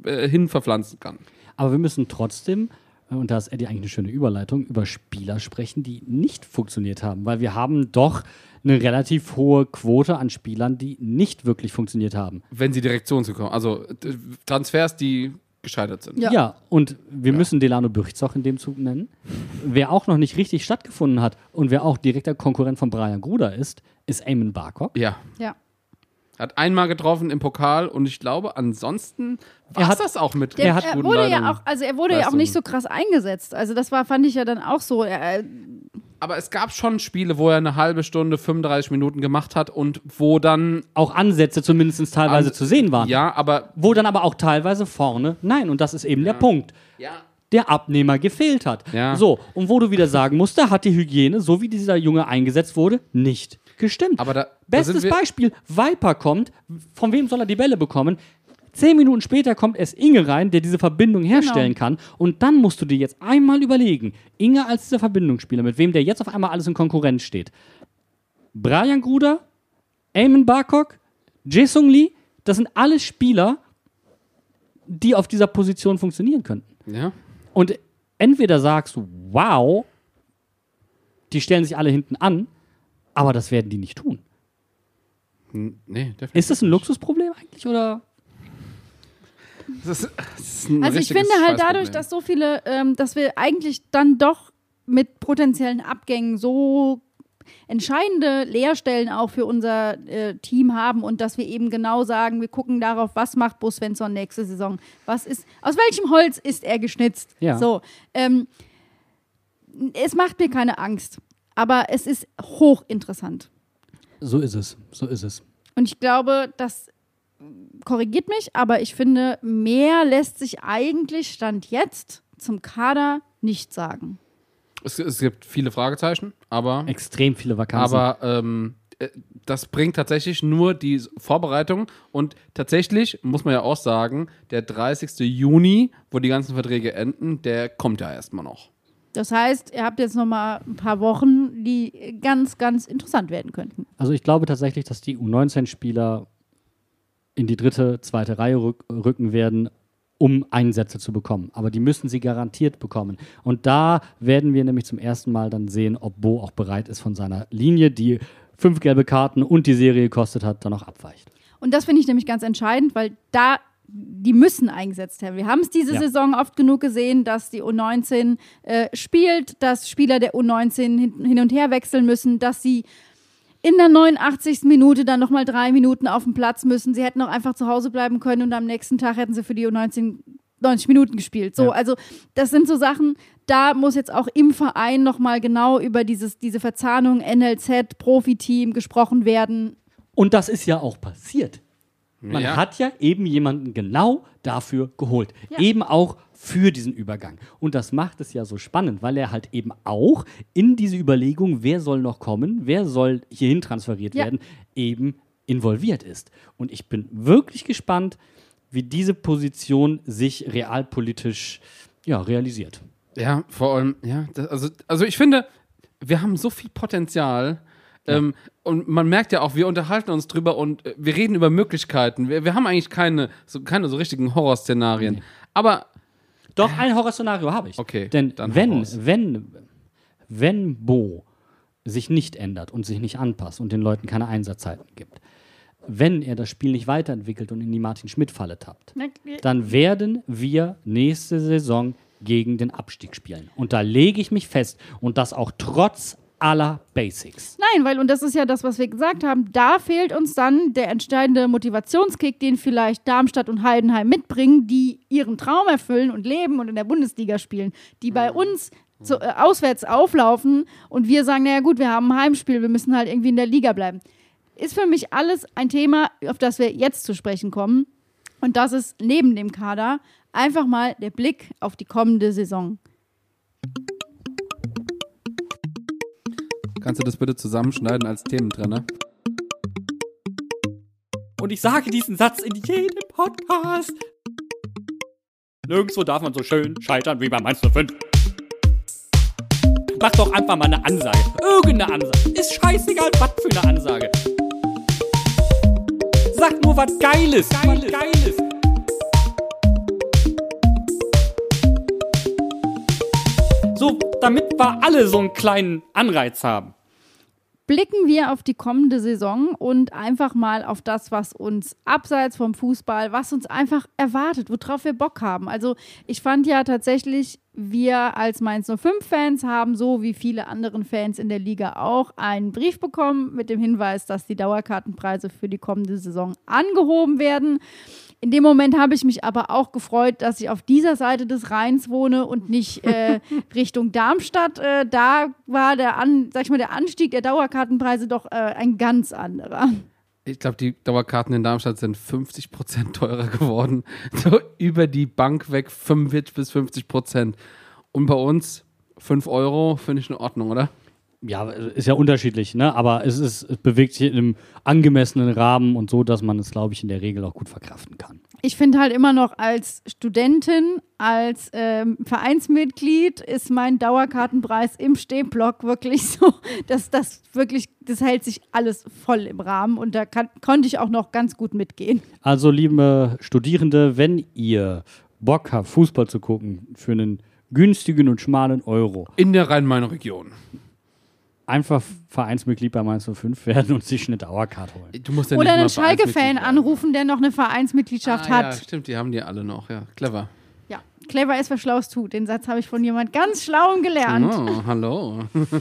äh, hin verpflanzen kann. Aber wir müssen trotzdem, äh, und da ist Eddie eigentlich eine schöne Überleitung, über Spieler sprechen, die nicht funktioniert haben. Weil wir haben doch eine relativ hohe Quote an Spielern, die nicht wirklich funktioniert haben. wenn sie direkt zu uns gekommen Also d- Transfers, die gescheitert sind. Ja. Ja, und wir müssen Delano Bürchzoch in dem Zug nennen. Wer auch noch nicht richtig stattgefunden hat und wer auch direkter Konkurrent von Brian Gruder ist, ist Eamon Barkok. Ja. Ja. Hat einmal getroffen im Pokal und ich glaube, ansonsten war Er das auch mit Der, Er hat er guten wurde ja auch, also er wurde ja auch nicht so krass eingesetzt. Also das war, fand ich ja dann auch so. Er, Aber es gab schon Spiele, wo er eine halbe Stunde, 35 Minuten gemacht hat und wo dann. Auch Ansätze zumindest teilweise An- zu sehen waren. Ja, aber. Wo dann aber auch teilweise vorne, nein, und das ist eben der Punkt. Ja. der Abnehmer gefehlt hat. Ja. So, und wo du wieder sagen musst, da hat die Hygiene, so wie dieser Junge eingesetzt wurde, nicht gestimmt. Aber da- da Bestes wir- Beispiel, Viper kommt, von wem soll er die Bälle bekommen? Zehn Minuten später kommt erst Inge rein, der diese Verbindung herstellen Genau. kann. Und dann musst du dir jetzt einmal überlegen, Inge als dieser Verbindungsspieler, mit wem der jetzt auf einmal alles in Konkurrenz steht. Brian Gruder, Eamon Barkok, Jason Lee, das sind alles Spieler, die auf dieser Position funktionieren könnten. Ja. Und entweder sagst du, wow, die stellen sich alle hinten an, aber das werden die nicht tun. Hm, Nee, definitiv. Ist das ein Luxusproblem eigentlich oder? Das ist, das ist ein Also ich finde halt dadurch, dass so viele, ähm, dass wir eigentlich dann doch mit potenziellen Abgängen so entscheidende Leerstellen auch für unser äh, Team haben und dass wir eben genau sagen, wir gucken darauf, was macht Bo Svensson nächste Saison, was ist, aus welchem Holz ist er geschnitzt. Ja. So, ähm, es macht mir keine Angst, aber es ist hochinteressant. So ist es. So ist es. Und ich glaube, das korrigiert mich, aber ich finde, mehr lässt sich eigentlich Stand jetzt zum Kader nicht sagen. es, es gibt viele Fragezeichen, aber, Extrem viele Vakanzen. aber ähm, äh, das bringt tatsächlich nur die Vorbereitung und tatsächlich muss man ja auch sagen, der 30. Juni, wo die ganzen Verträge enden, der kommt ja erstmal noch. Das heißt, ihr habt jetzt noch mal ein paar Wochen, die ganz, ganz interessant werden könnten. Also ich glaube tatsächlich, dass die U19-Spieler in die dritte, zweite Reihe rück rücken werden, um Einsätze zu bekommen. Aber die müssen sie garantiert bekommen. Und da werden wir nämlich zum ersten Mal dann sehen, ob Bo auch bereit ist von seiner Linie, die fünf gelbe Karten und die Serie gekostet hat, dann auch abweicht. Und das finde ich nämlich ganz entscheidend, weil da die müssen eingesetzt werden. Wir haben es diese Ja. Saison oft genug gesehen, dass die U19 äh, spielt, dass Spieler der U19 hin, hin und her wechseln müssen, dass sie in der 89. Minute dann nochmal drei Minuten auf dem Platz müssen. Sie hätten auch einfach zu Hause bleiben können und am nächsten Tag hätten sie für die U19 90 Minuten gespielt. So, Ja. also das sind so Sachen, da muss jetzt auch im Verein nochmal genau über dieses, diese Verzahnung NLZ, Profiteam gesprochen werden. Und das ist ja auch passiert. Man Ja. hat ja eben jemanden genau dafür geholt. Ja. Eben auch für diesen Übergang. Und das macht es ja so spannend, weil er halt eben auch in diese Überlegung, wer soll noch kommen, wer soll hierhin transferiert Ja. werden, eben involviert ist. Und ich bin wirklich gespannt, wie diese Position sich realpolitisch ja, realisiert. Ja, vor allem, ja, das, also, also ich finde, wir haben so viel Potenzial. Ähm, und man merkt ja auch, wir unterhalten uns drüber und äh, wir reden über Möglichkeiten. Wir, wir haben eigentlich keine so, keine so richtigen Horrorszenarien. Aber Doch, ein Horrorszenario habe ich. Okay, Denn wenn, wenn, wenn Bo sich nicht ändert und sich nicht anpasst und den Leuten keine Einsatzzeiten gibt, wenn er das Spiel nicht weiterentwickelt und in die Martin-Schmidt-Falle tappt, dann werden wir nächste Saison gegen den Abstieg spielen. Und da lege ich mich fest. Und das auch trotz aller Basics. Nein, weil, und das ist ja das, was wir gesagt haben, da fehlt uns dann der entscheidende Motivationskick, den vielleicht Darmstadt und Heidenheim mitbringen, die ihren Traum erfüllen und leben und in der Bundesliga spielen, die bei uns zu, äh, auswärts auflaufen und wir sagen, naja gut, wir haben ein Heimspiel, wir müssen halt irgendwie in der Liga bleiben. Ist für mich alles ein Thema, auf das wir jetzt zu sprechen kommen. Und das ist neben dem Kader einfach mal der Blick auf die kommende Saison. Kannst du das bitte zusammenschneiden als Thementrenner? Und ich sage diesen Satz in jedem Podcast. Nirgendwo darf man so schön scheitern wie bei Mainz 05. Mach doch einfach mal eine Ansage. Irgendeine Ansage. Ist scheißegal, was für eine Ansage. Sag nur was Geiles. Geiles. Geiles. So, damit wir alle so einen kleinen Anreiz haben. Blicken wir auf die kommende Saison und einfach mal auf das, was uns abseits vom Fußball, was uns einfach erwartet, worauf wir Bock haben. Also ich fand ja tatsächlich, wir als Mainz 05-Fans haben so wie viele anderen Fans in der Liga auch einen Brief bekommen mit dem Hinweis, dass die Dauerkartenpreise für die kommende Saison angehoben werden. In dem Moment habe ich mich aber auch gefreut, dass ich auf dieser Seite des Rheins wohne und nicht äh, Richtung Darmstadt. Äh, da war der, An sag ich mal, der Anstieg der Dauerkartenpreise doch äh, ein ganz anderer. Ich glaube, die Dauerkarten in Darmstadt sind 50% teurer geworden. So über die Bank weg 45 bis 50%. Und bei uns 5 Euro finde ich in Ordnung, oder? Ja, ist ja unterschiedlich, ne? aber es, ist, es bewegt sich in einem angemessenen Rahmen und so, dass man es, glaube ich, in der Regel auch gut verkraften kann. Ich finde halt immer noch als Studentin, als ähm, Vereinsmitglied ist mein Dauerkartenpreis im Stehblock wirklich so, dass das wirklich, das hält sich alles voll im Rahmen und da kann, konnte ich auch noch ganz gut mitgehen. Also, liebe Studierende, wenn ihr Bock habt, Fußball zu gucken für einen günstigen und schmalen Euro, In der Rhein-Main-Region. Einfach Vereinsmitglied bei Mainz 05 werden und sich eine Dauerkarte holen. Du musst ja Oder einen Schalke-Fan anrufen, der noch eine Vereinsmitgliedschaft. Ah, hat. Ja, stimmt, die haben die alle noch, ja. Clever. Ja, clever ist, wer Schlaues tut. Den Satz habe ich von jemand ganz Schlauem gelernt. Oh, hallo.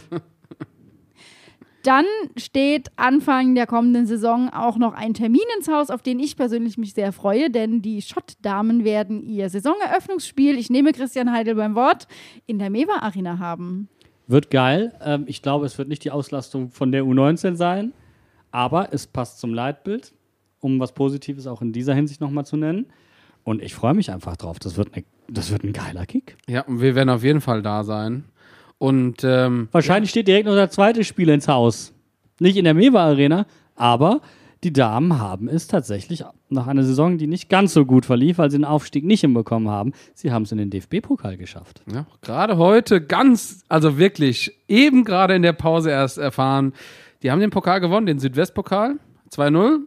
Dann steht Anfang der kommenden Saison auch noch ein Termin ins Haus, auf den ich persönlich mich sehr freue, denn die Schott-Damen werden ihr Saisoneröffnungsspiel, ich nehme Christian Heidel beim Wort, in der Mewa Arena haben. Wird geil. Ähm, ich glaube, es wird nicht die Auslastung von der U19 sein, aber es passt zum Leitbild, um was Positives auch in dieser Hinsicht nochmal zu nennen. Und ich freue mich einfach drauf. Das wird, ne, das wird ein geiler Kick. Ja, und wir werden auf jeden Fall da sein. Und ähm, Wahrscheinlich steht direkt noch der zweite Spiel ins Haus. Nicht in der Mewa Arena, aber die Damen haben es tatsächlich nach einer Saison, die nicht ganz so gut verlief, weil sie den Aufstieg nicht hinbekommen haben. Sie haben es in den DFB-Pokal geschafft. ja, gerade heute ganz, also wirklich, eben gerade in der Pause erst erfahren, die haben den Pokal gewonnen, den Südwestpokal. 2-0.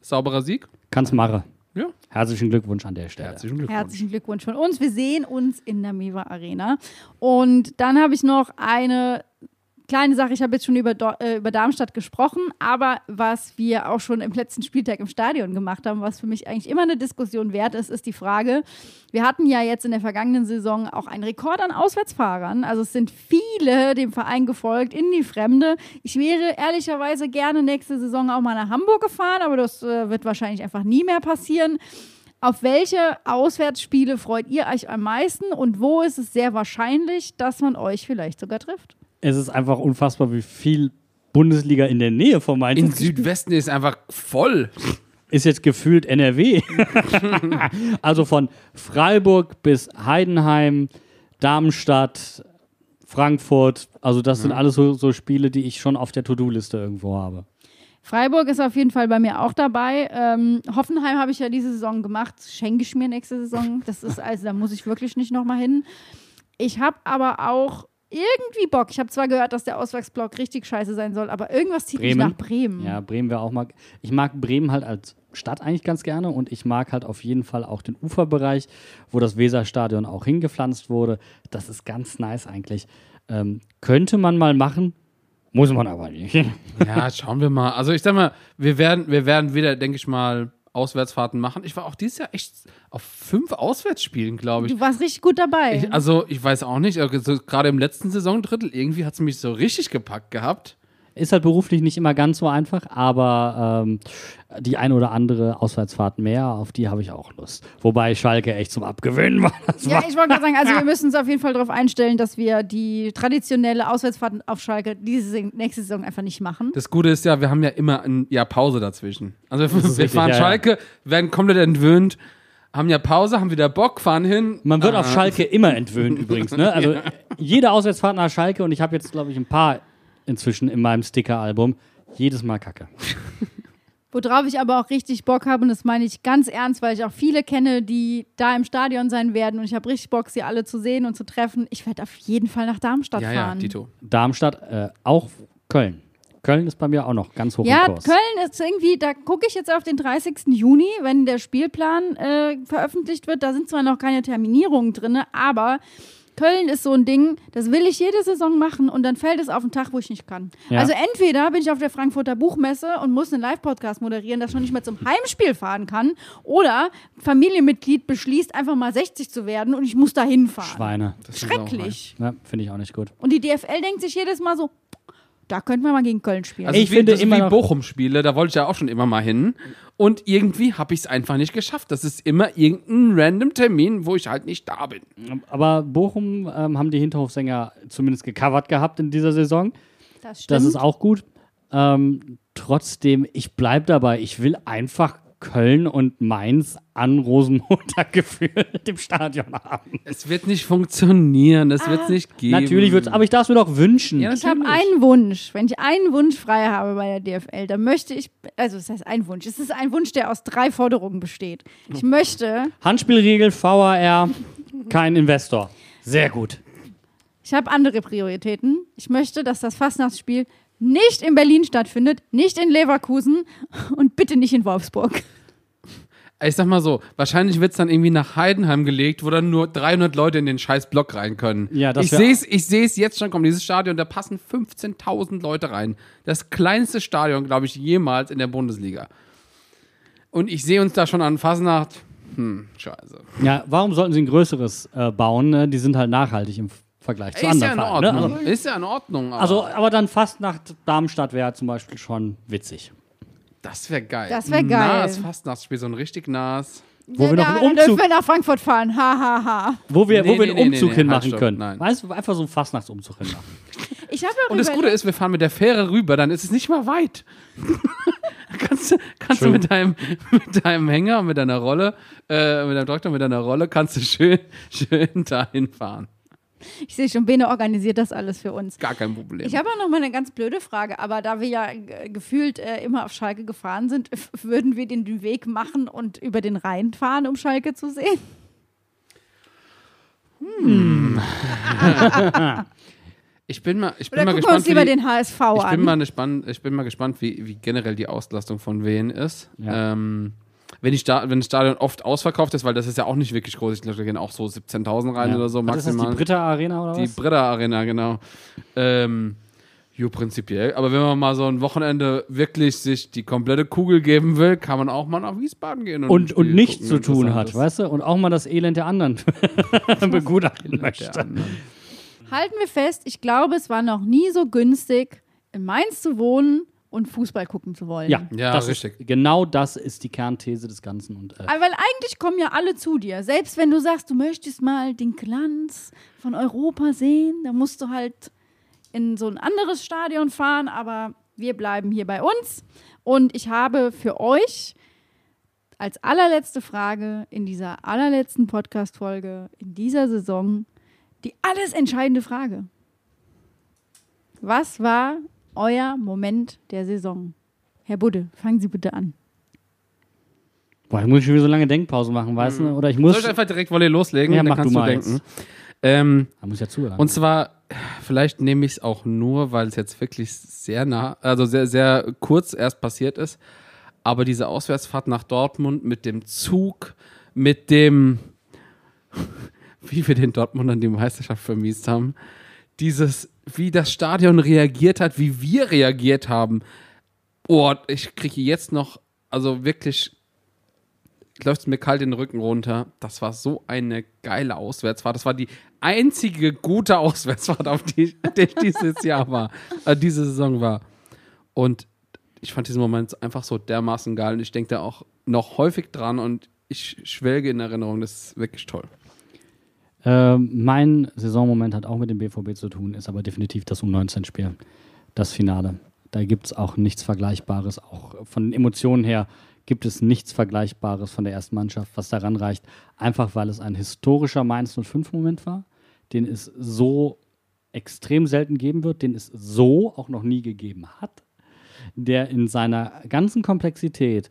Sauberer Sieg. Kann's mache. Ja. Herzlichen Glückwunsch an der Stelle. Herzlichen Glückwunsch. Herzlichen Glückwunsch von uns. Wir sehen uns in der Mewa Arena. Und dann habe ich noch eine kleine Sache. Ich habe jetzt schon über, äh, über Darmstadt gesprochen, aber was wir auch schon im letzten Spieltag im Stadion gemacht haben, was für mich eigentlich immer eine Diskussion wert ist, ist die Frage, wir hatten ja jetzt in der vergangenen Saison auch einen Rekord an Auswärtsfahrern. Also es sind viele dem Verein gefolgt in die Fremde. Ich wäre ehrlicherweise gerne nächste Saison auch mal nach Hamburg gefahren, aber das äh, wird wahrscheinlich einfach nie mehr passieren. Auf welche Auswärtsspiele freut ihr euch am meisten und wo ist es sehr wahrscheinlich, dass man euch vielleicht sogar trifft? Es ist einfach unfassbar, wie viel Bundesliga in der Nähe von Mainz In ist. Südwesten ist einfach voll. ist jetzt gefühlt NRW. also von Freiburg bis Heidenheim, Darmstadt, Frankfurt. Also das sind alles so, so Spiele, die ich schon auf der To-Do-Liste irgendwo habe. Freiburg ist auf jeden Fall bei mir auch dabei. Ähm, Hoffenheim habe ich ja diese Saison gemacht. Schenke ich mir nächste Saison. Das ist also, da muss ich wirklich nicht nochmal hin. Ich habe aber auch irgendwie Bock. Ich habe zwar gehört, dass der Auswärtsblock richtig scheiße sein soll, aber irgendwas zieht mich Bremen? nach Bremen. Ja, Bremen wäre auch mal. Ich mag Bremen halt als Stadt eigentlich ganz gerne und ich mag halt auf jeden Fall auch den Uferbereich, wo das Weserstadion auch hingepflanzt wurde. Das ist ganz nice eigentlich. Ähm, könnte man mal machen, muss man aber nicht. Ja, schauen wir mal. Also ich sag mal, wir werden, wir werden wieder, denke ich mal, Auswärtsfahrten machen. Ich war auch dieses Jahr echt auf fünf Auswärtsspielen, glaube ich. Du warst richtig gut dabei. ich. Also ich weiß auch nicht, also, gerade im letzten Saisondrittel, irgendwie hat es mich so richtig gepackt gehabt. Ist halt beruflich nicht immer ganz so einfach, aber ähm, die ein oder andere Auswärtsfahrt mehr, auf die habe ich auch Lust. Wobei Schalke echt zum Abgewöhnen war. Ja, ich wollte gerade sagen, also wir müssen uns auf jeden Fall darauf einstellen, dass wir die traditionelle Auswärtsfahrt auf Schalke diese nächste Saison einfach nicht machen. Das Gute ist ja, wir haben ja immer ein Jahr Pause dazwischen. Also wir, wir richtig, fahren ja, ja. Schalke, werden komplett entwöhnt, haben ja Pause, haben wieder Bock, fahren hin. Man wird auf Ah. Schalke immer entwöhnt übrigens. Ne? Also jede Auswärtsfahrt nach Schalke und ich habe jetzt, glaube ich, ein paar inzwischen in meinem Sticker-Album. Jedes Mal Kacke. Worauf ich aber auch richtig Bock habe, und das meine ich ganz ernst, weil ich auch viele kenne, die da im Stadion sein werden und ich habe richtig Bock, sie alle zu sehen und zu treffen. Ich werde auf jeden Fall nach Darmstadt Ja, ja, fahren. Dito. Darmstadt, äh, auch Köln. Köln ist bei mir auch noch ganz hoch Ja, im Kurs. Köln ist irgendwie, da gucke ich jetzt auf den 30. Juni, wenn der Spielplan äh, veröffentlicht wird. Da sind zwar noch keine Terminierungen drin, aber Köln ist so ein Ding, das will ich jede Saison machen und dann fällt es auf den Tag, wo ich nicht kann. Ja. Also entweder bin ich auf der Frankfurter Buchmesse und muss einen Live-Podcast moderieren, das schon nicht mehr zum Heimspiel fahren kann, oder Familienmitglied beschließt, einfach mal 60 zu werden und ich muss da hinfahren. Schweine. Das Schrecklich. Ja, Finde ich auch nicht gut. Und die DFL denkt sich jedes Mal so, da könnten wir mal gegen Köln spielen. Also Ich wie, finde immer wie noch- Bochum-Spiele, da wollte ich ja auch schon immer mal hin. Und irgendwie habe ich es einfach nicht geschafft. Das ist immer irgendein random Termin, wo ich halt nicht da bin. Aber Bochum ähm, haben die Hinterhofsänger zumindest gecovert gehabt in dieser Saison. das stimmt. Das ist auch gut. Ähm, trotzdem, ich bleibe dabei. Ich will einfach Köln und Mainz an Rosenmontag gefühlt im Stadion haben. Es wird nicht funktionieren, es wird es nicht geben. Natürlich wird's, aber ich darf es mir doch wünschen. Ja, Ich habe einen Wunsch. Wenn ich einen Wunsch frei habe bei der DFL, dann möchte ich, also das heißt ein Wunsch. Es ist ein Wunsch, der aus drei Forderungen besteht. Ich möchte, Handspielregel, VAR, kein Investor. Sehr gut. ich habe andere Prioritäten. Ich möchte, dass das Fastnachtsspiel nicht in Berlin stattfindet, nicht in Leverkusen und bitte nicht in Wolfsburg. Ich sag mal so, wahrscheinlich wird es dann irgendwie nach Heidenheim gelegt, wo dann nur 300 Leute in den scheiß Block rein können. Ja, das ich sehe es ich seh's jetzt schon kommen. Dieses Stadion, da passen 15.000 Leute rein. Das kleinste Stadion, glaube ich, jemals in der Bundesliga. Und ich sehe uns da schon an Fasnacht. Hm, scheiße. Ja, warum sollten sie ein größeres äh, bauen? Ne? Die sind halt nachhaltig im Vergleich zu Ist ja anderen in Vereinen. Ne? Ordnung. Also, Ist ja in Ordnung. aber also, aber dann fast nach Darmstadt wäre zum Beispiel schon witzig. das wäre geil. Das wär geil. Nas, Fastnachtsspiel, so ein richtig Nas. Wo wir noch einen da dürfen Umzug, wir nach Frankfurt fahren. Ha, ha, ha. wo wir, Nee, wo wir einen nee, Umzug nee, nee, hinmachen halt, können. nein. Weißt du, einfach so einen Fastnachtsumzug hinmachen. Ich habe Und das Gute ist, wir fahren mit der Fähre rüber, dann ist es nicht mal weit. kannst du, kannst du mit, deinem, mit deinem Hänger, mit deiner Rolle, äh, mit deinem Traktor, mit deiner Rolle, kannst du schön, schön dahin fahren. Ich sehe schon, Bene organisiert das alles für uns. Gar kein Problem. Ich habe auch noch mal eine ganz blöde Frage, aber da wir ja äh, gefühlt äh, immer auf Schalke gefahren sind, würden wir den, Weg machen und über den Rhein fahren, um Schalke zu sehen? Ich bin mal, ich bin Oder mal gucken wir uns gespannt, wie lieber die, den HSV ich bin an? mal gespannt, ich bin mal gespannt, wie, wie generell die Auslastung von Wien ist. Ja. Ähm, wenn, die Sta wenn das Stadion oft ausverkauft ist, weil das ist ja auch nicht wirklich groß. Ich glaube, da gehen auch so 17.000 rein Ja. oder so ist das, maximal. die Britta Arena oder Die was? Britta Arena, genau. Ähm, jo, prinzipiell. Aber wenn man mal so ein Wochenende wirklich sich die komplette Kugel geben will, kann man auch mal nach Wiesbaden gehen. und, und Spiel nichts gucken, zu tun hat, ist. weißt du? Und auch mal das Elend der anderen begutachten möchte. Halten wir fest, ich glaube, es war noch nie so günstig, in Mainz zu wohnen und Fußball gucken zu wollen. Ja, Ja, das richtig. Ist, genau das ist die Kernthese des Ganzen. Und, äh, Aber weil eigentlich kommen ja alle zu dir. Selbst wenn du sagst, du möchtest mal den Glanz von Europa sehen, dann musst du halt in so ein anderes Stadion fahren, aber wir bleiben hier bei uns. Und ich habe für euch als allerletzte Frage in dieser allerletzten Podcast-Folge in dieser Saison die alles entscheidende Frage. Was war euer Moment der Saison? Herr Budde, fangen Sie bitte an. boah, ich muss schon wieder so lange Denkpause machen, weißt du? Oder ich muss. Soll ich einfach direkt Volley loslegen? Ja, Dann mach kannst du du mal denken. Ähm, Da muss ich ja zuhören. Und zwar, vielleicht nehme ich es auch nur, weil es jetzt wirklich sehr nah, also sehr, sehr kurz erst passiert ist. Aber diese Auswärtsfahrt nach Dortmund mit dem Zug, mit dem, wie wir den Dortmundern die Meisterschaft vermiest haben, dieses, wie das Stadion reagiert hat, wie wir reagiert haben. Oh, ich kriege jetzt noch, also wirklich läuft es mir kalt den Rücken runter. Das war so eine geile Auswärtsfahrt. Das war die einzige gute Auswärtsfahrt, auf die, die ich dieses Jahr war, äh, diese Saison war. Und ich fand diesen Moment einfach so dermaßen geil und ich denke da auch noch häufig dran und ich schwelge in Erinnerung. Das ist wirklich toll. Ähm, mein Saisonmoment hat auch mit dem BVB zu tun, ist aber definitiv das U19-Spiel, das Finale. Da gibt es auch nichts Vergleichbares. Auch von den Emotionen her gibt es nichts Vergleichbares von der ersten Mannschaft, was daran reicht. Einfach weil es ein historischer Mainz 05-Moment war, den es so extrem selten geben wird, den es so auch noch nie gegeben hat, der in seiner ganzen Komplexität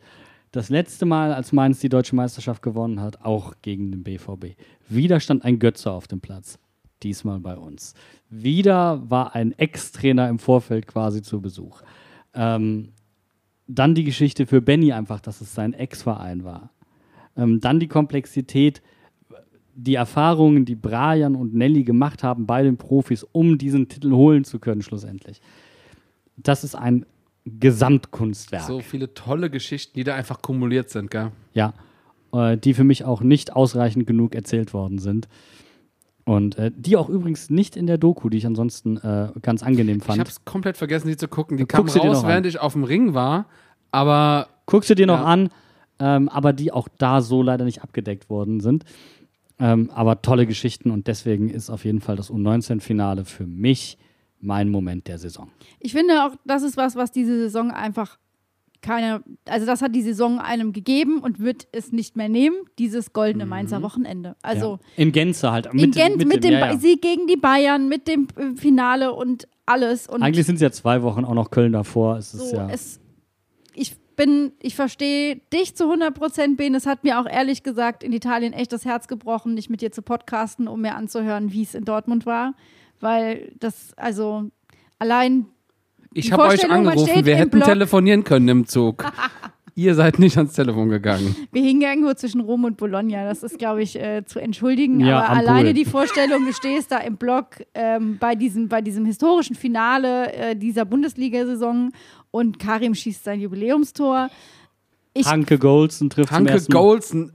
das letzte Mal, als Mainz die deutsche Meisterschaft gewonnen hat, auch gegen den BVB. Wieder stand ein Götze auf dem Platz. Diesmal bei uns. Wieder war ein Ex-Trainer im Vorfeld quasi zu Besuch. Ähm, dann die Geschichte für Benny einfach, dass es sein Ex-Verein war. Ähm, dann die Komplexität, die Erfahrungen, die Brian und Nelly gemacht haben bei den Profis, um diesen Titel holen zu können, schlussendlich. Das ist ein Gesamtkunstwerk. So viele tolle Geschichten, die da einfach kumuliert sind, gell? Ja, äh, die für mich auch nicht ausreichend genug erzählt worden sind. Und äh, die auch übrigens nicht in der Doku, die ich ansonsten äh, ganz angenehm Ich fand. habe es komplett vergessen, die zu gucken. Die Du kam sie raus, noch an. während ich auf dem Ring war, aber Guckst du dir noch Ja. an, ähm, aber die auch da so leider nicht abgedeckt worden sind. Ähm, aber tolle Geschichten und deswegen ist auf jeden Fall das U19-Finale für mich mein Moment der Saison. Ich finde auch, das ist was, was diese Saison einfach keine, also das hat die Saison einem gegeben und wird es nicht mehr nehmen, dieses goldene Mainzer Wochenende. Also ja. in Gänze halt. in Gent mit, dem, ja, ja. Sieg gegen die Bayern, mit dem äh, Finale und alles. Und Eigentlich sind es ja zwei Wochen auch noch Köln davor. Es ist so, ja. es, ich bin, ich verstehe dich zu 100 Prozent, Ben. Es hat mir auch ehrlich gesagt in Italien echt das Herz gebrochen, nicht mit dir zu podcasten, um mir anzuhören, wie es in Dortmund war. Weil das, also allein ich habe euch angerufen. Wir hätten Block. telefonieren können im Zug. Ihr seid nicht ans Telefon gegangen. Wir hingen irgendwo zwischen Rom und Bologna. Das ist, glaube ich, äh, zu entschuldigen. Ja, Aber alleine Pool. die Vorstellung, du stehst da im Block ähm, bei, diesem, bei diesem historischen Finale äh, dieser Bundesliga-Saison und Karim schießt sein Jubiläumstor. Ich, Hanke Golson trifft zum Hanke. Golson.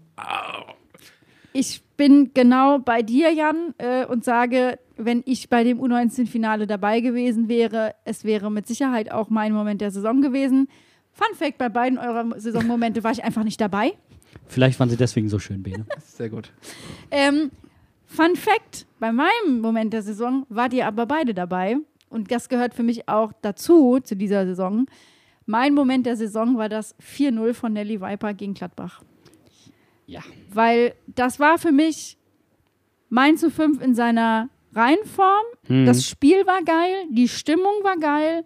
ich bin genau bei dir, Jan, äh, und sage, wenn ich bei dem U19-Finale dabei gewesen wäre, es wäre mit Sicherheit auch mein Moment der Saison gewesen. Fun Fact: Bei beiden eurer Saisonmomente war ich einfach nicht dabei. Vielleicht waren sie deswegen so schön, Bene. Sehr gut. Ähm, Fun Fact: Bei meinem Moment der Saison wart ihr aber beide dabei. Und das gehört für mich auch dazu, zu dieser Saison. Mein Moment der Saison war das 4-0 von Nelly Viper gegen Gladbach. Ja. Weil das war für mich Mainz 05 in seiner Reihenform. Hm. Das Spiel war geil, die Stimmung war geil.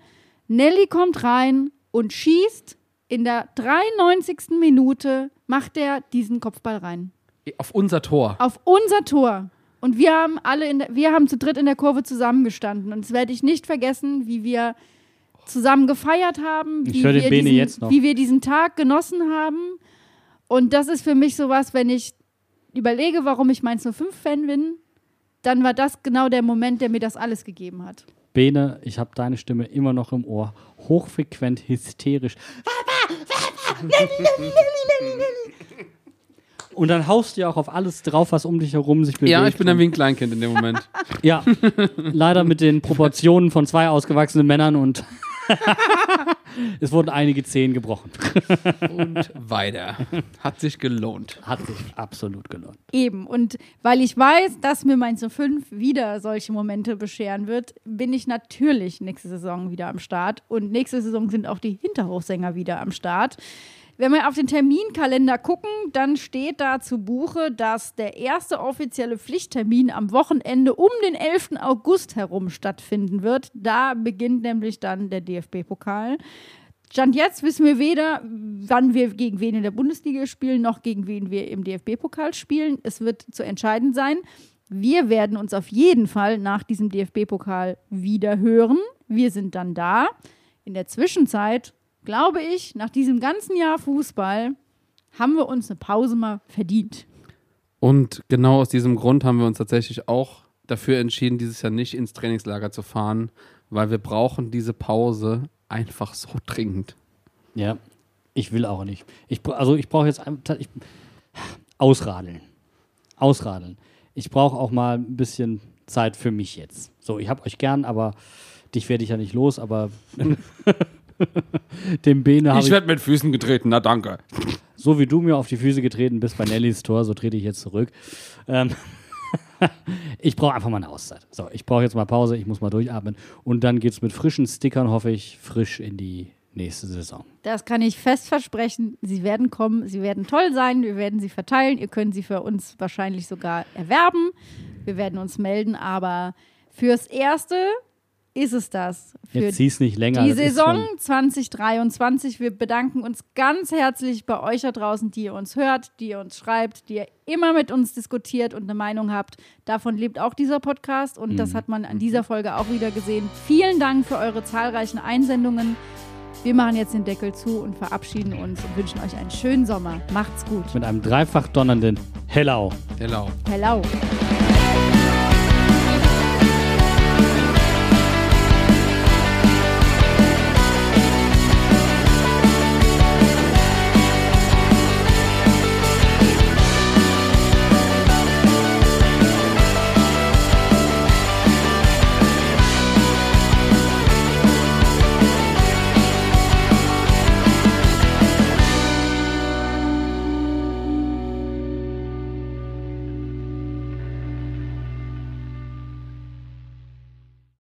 Nelly kommt rein und schießt. In der 93. Minute macht er diesen Kopfball rein Auf unser Tor. auf unser Tor. Und wir haben alle in der, wir haben zu dritt in der Kurve zusammengestanden. Und das werde ich nicht vergessen, wie wir zusammen gefeiert haben, Ich wie, wir Bene diesen, jetzt noch. wie wir diesen Tag genossen haben. Und das ist für mich sowas, wenn ich überlege, warum ich Mainz 05-Fan bin, dann war das genau der Moment, der mir das alles gegeben hat. Bene, ich habe deine Stimme immer noch im Ohr. Hochfrequent, hysterisch. Und dann haust du ja auch auf alles drauf, was um dich herum sich bewegt. Ja, ich bin dann wie ein Kleinkind in dem Moment. Ja, leider mit den Proportionen von zwei ausgewachsenen Männern und es wurden einige Zehen gebrochen. Und weiter. Hat sich gelohnt. Hat sich absolut gelohnt. Eben. Und weil ich weiß, dass mir Mainz 05 wieder solche Momente bescheren wird, bin ich natürlich nächste Saison wieder am Start. Und nächste Saison sind auch die Hinterhofsänger wieder am Start. Wenn wir auf den Terminkalender gucken, dann steht da zu Buche, dass der erste offizielle Pflichttermin am Wochenende um den 11. August herum stattfinden wird. Da beginnt nämlich dann der DFB-Pokal. Stand jetzt wissen wir weder, wann wir gegen wen in der Bundesliga spielen, noch gegen wen wir im DFB-Pokal spielen. Es wird zu entscheiden sein. Wir werden uns auf jeden Fall nach diesem DFB-Pokal wieder hören. Wir sind dann da. In der Zwischenzeit, glaube ich, nach diesem ganzen Jahr Fußball haben wir uns eine Pause mal verdient. Und genau aus diesem Grund haben wir uns tatsächlich auch dafür entschieden, dieses Jahr nicht ins Trainingslager zu fahren, weil wir brauchen diese Pause einfach so dringend. Ja, ich will auch nicht. Ich, also ich brauche jetzt einfach ausradeln. Ausradeln. Ich brauche auch mal ein bisschen Zeit für mich jetzt. So, ich habe euch gern, aber dich werde ich ja nicht los, aber dem Bene habe ich, werde mit Füßen getreten, na danke. so wie du mir auf die Füße getreten bist bei Nellys Tor, so trete ich jetzt zurück. Ähm, ich brauche einfach mal eine Auszeit. So, ich brauche jetzt mal Pause, ich muss mal durchatmen und dann geht's mit frischen Stickern, hoffe ich, frisch in die nächste Saison. Das kann ich fest versprechen. Sie werden kommen, sie werden toll sein, wir werden sie verteilen. Ihr könnt sie für uns wahrscheinlich sogar erwerben. Wir werden uns melden, aber fürs Erste ist es das. Für Jetzt zieh's nicht länger. die Saison schon- 2023. Wir bedanken uns ganz herzlich bei euch da draußen, die ihr uns hört, die ihr uns schreibt, die ihr immer mit uns diskutiert und eine Meinung habt. Davon lebt auch dieser Podcast und das hat man an dieser Folge auch wieder gesehen. Vielen Dank für eure zahlreichen Einsendungen. Wir machen jetzt den Deckel zu und verabschieden uns und wünschen euch einen schönen Sommer. Macht's gut. mit einem dreifach donnernden Hello. Hello. Hello.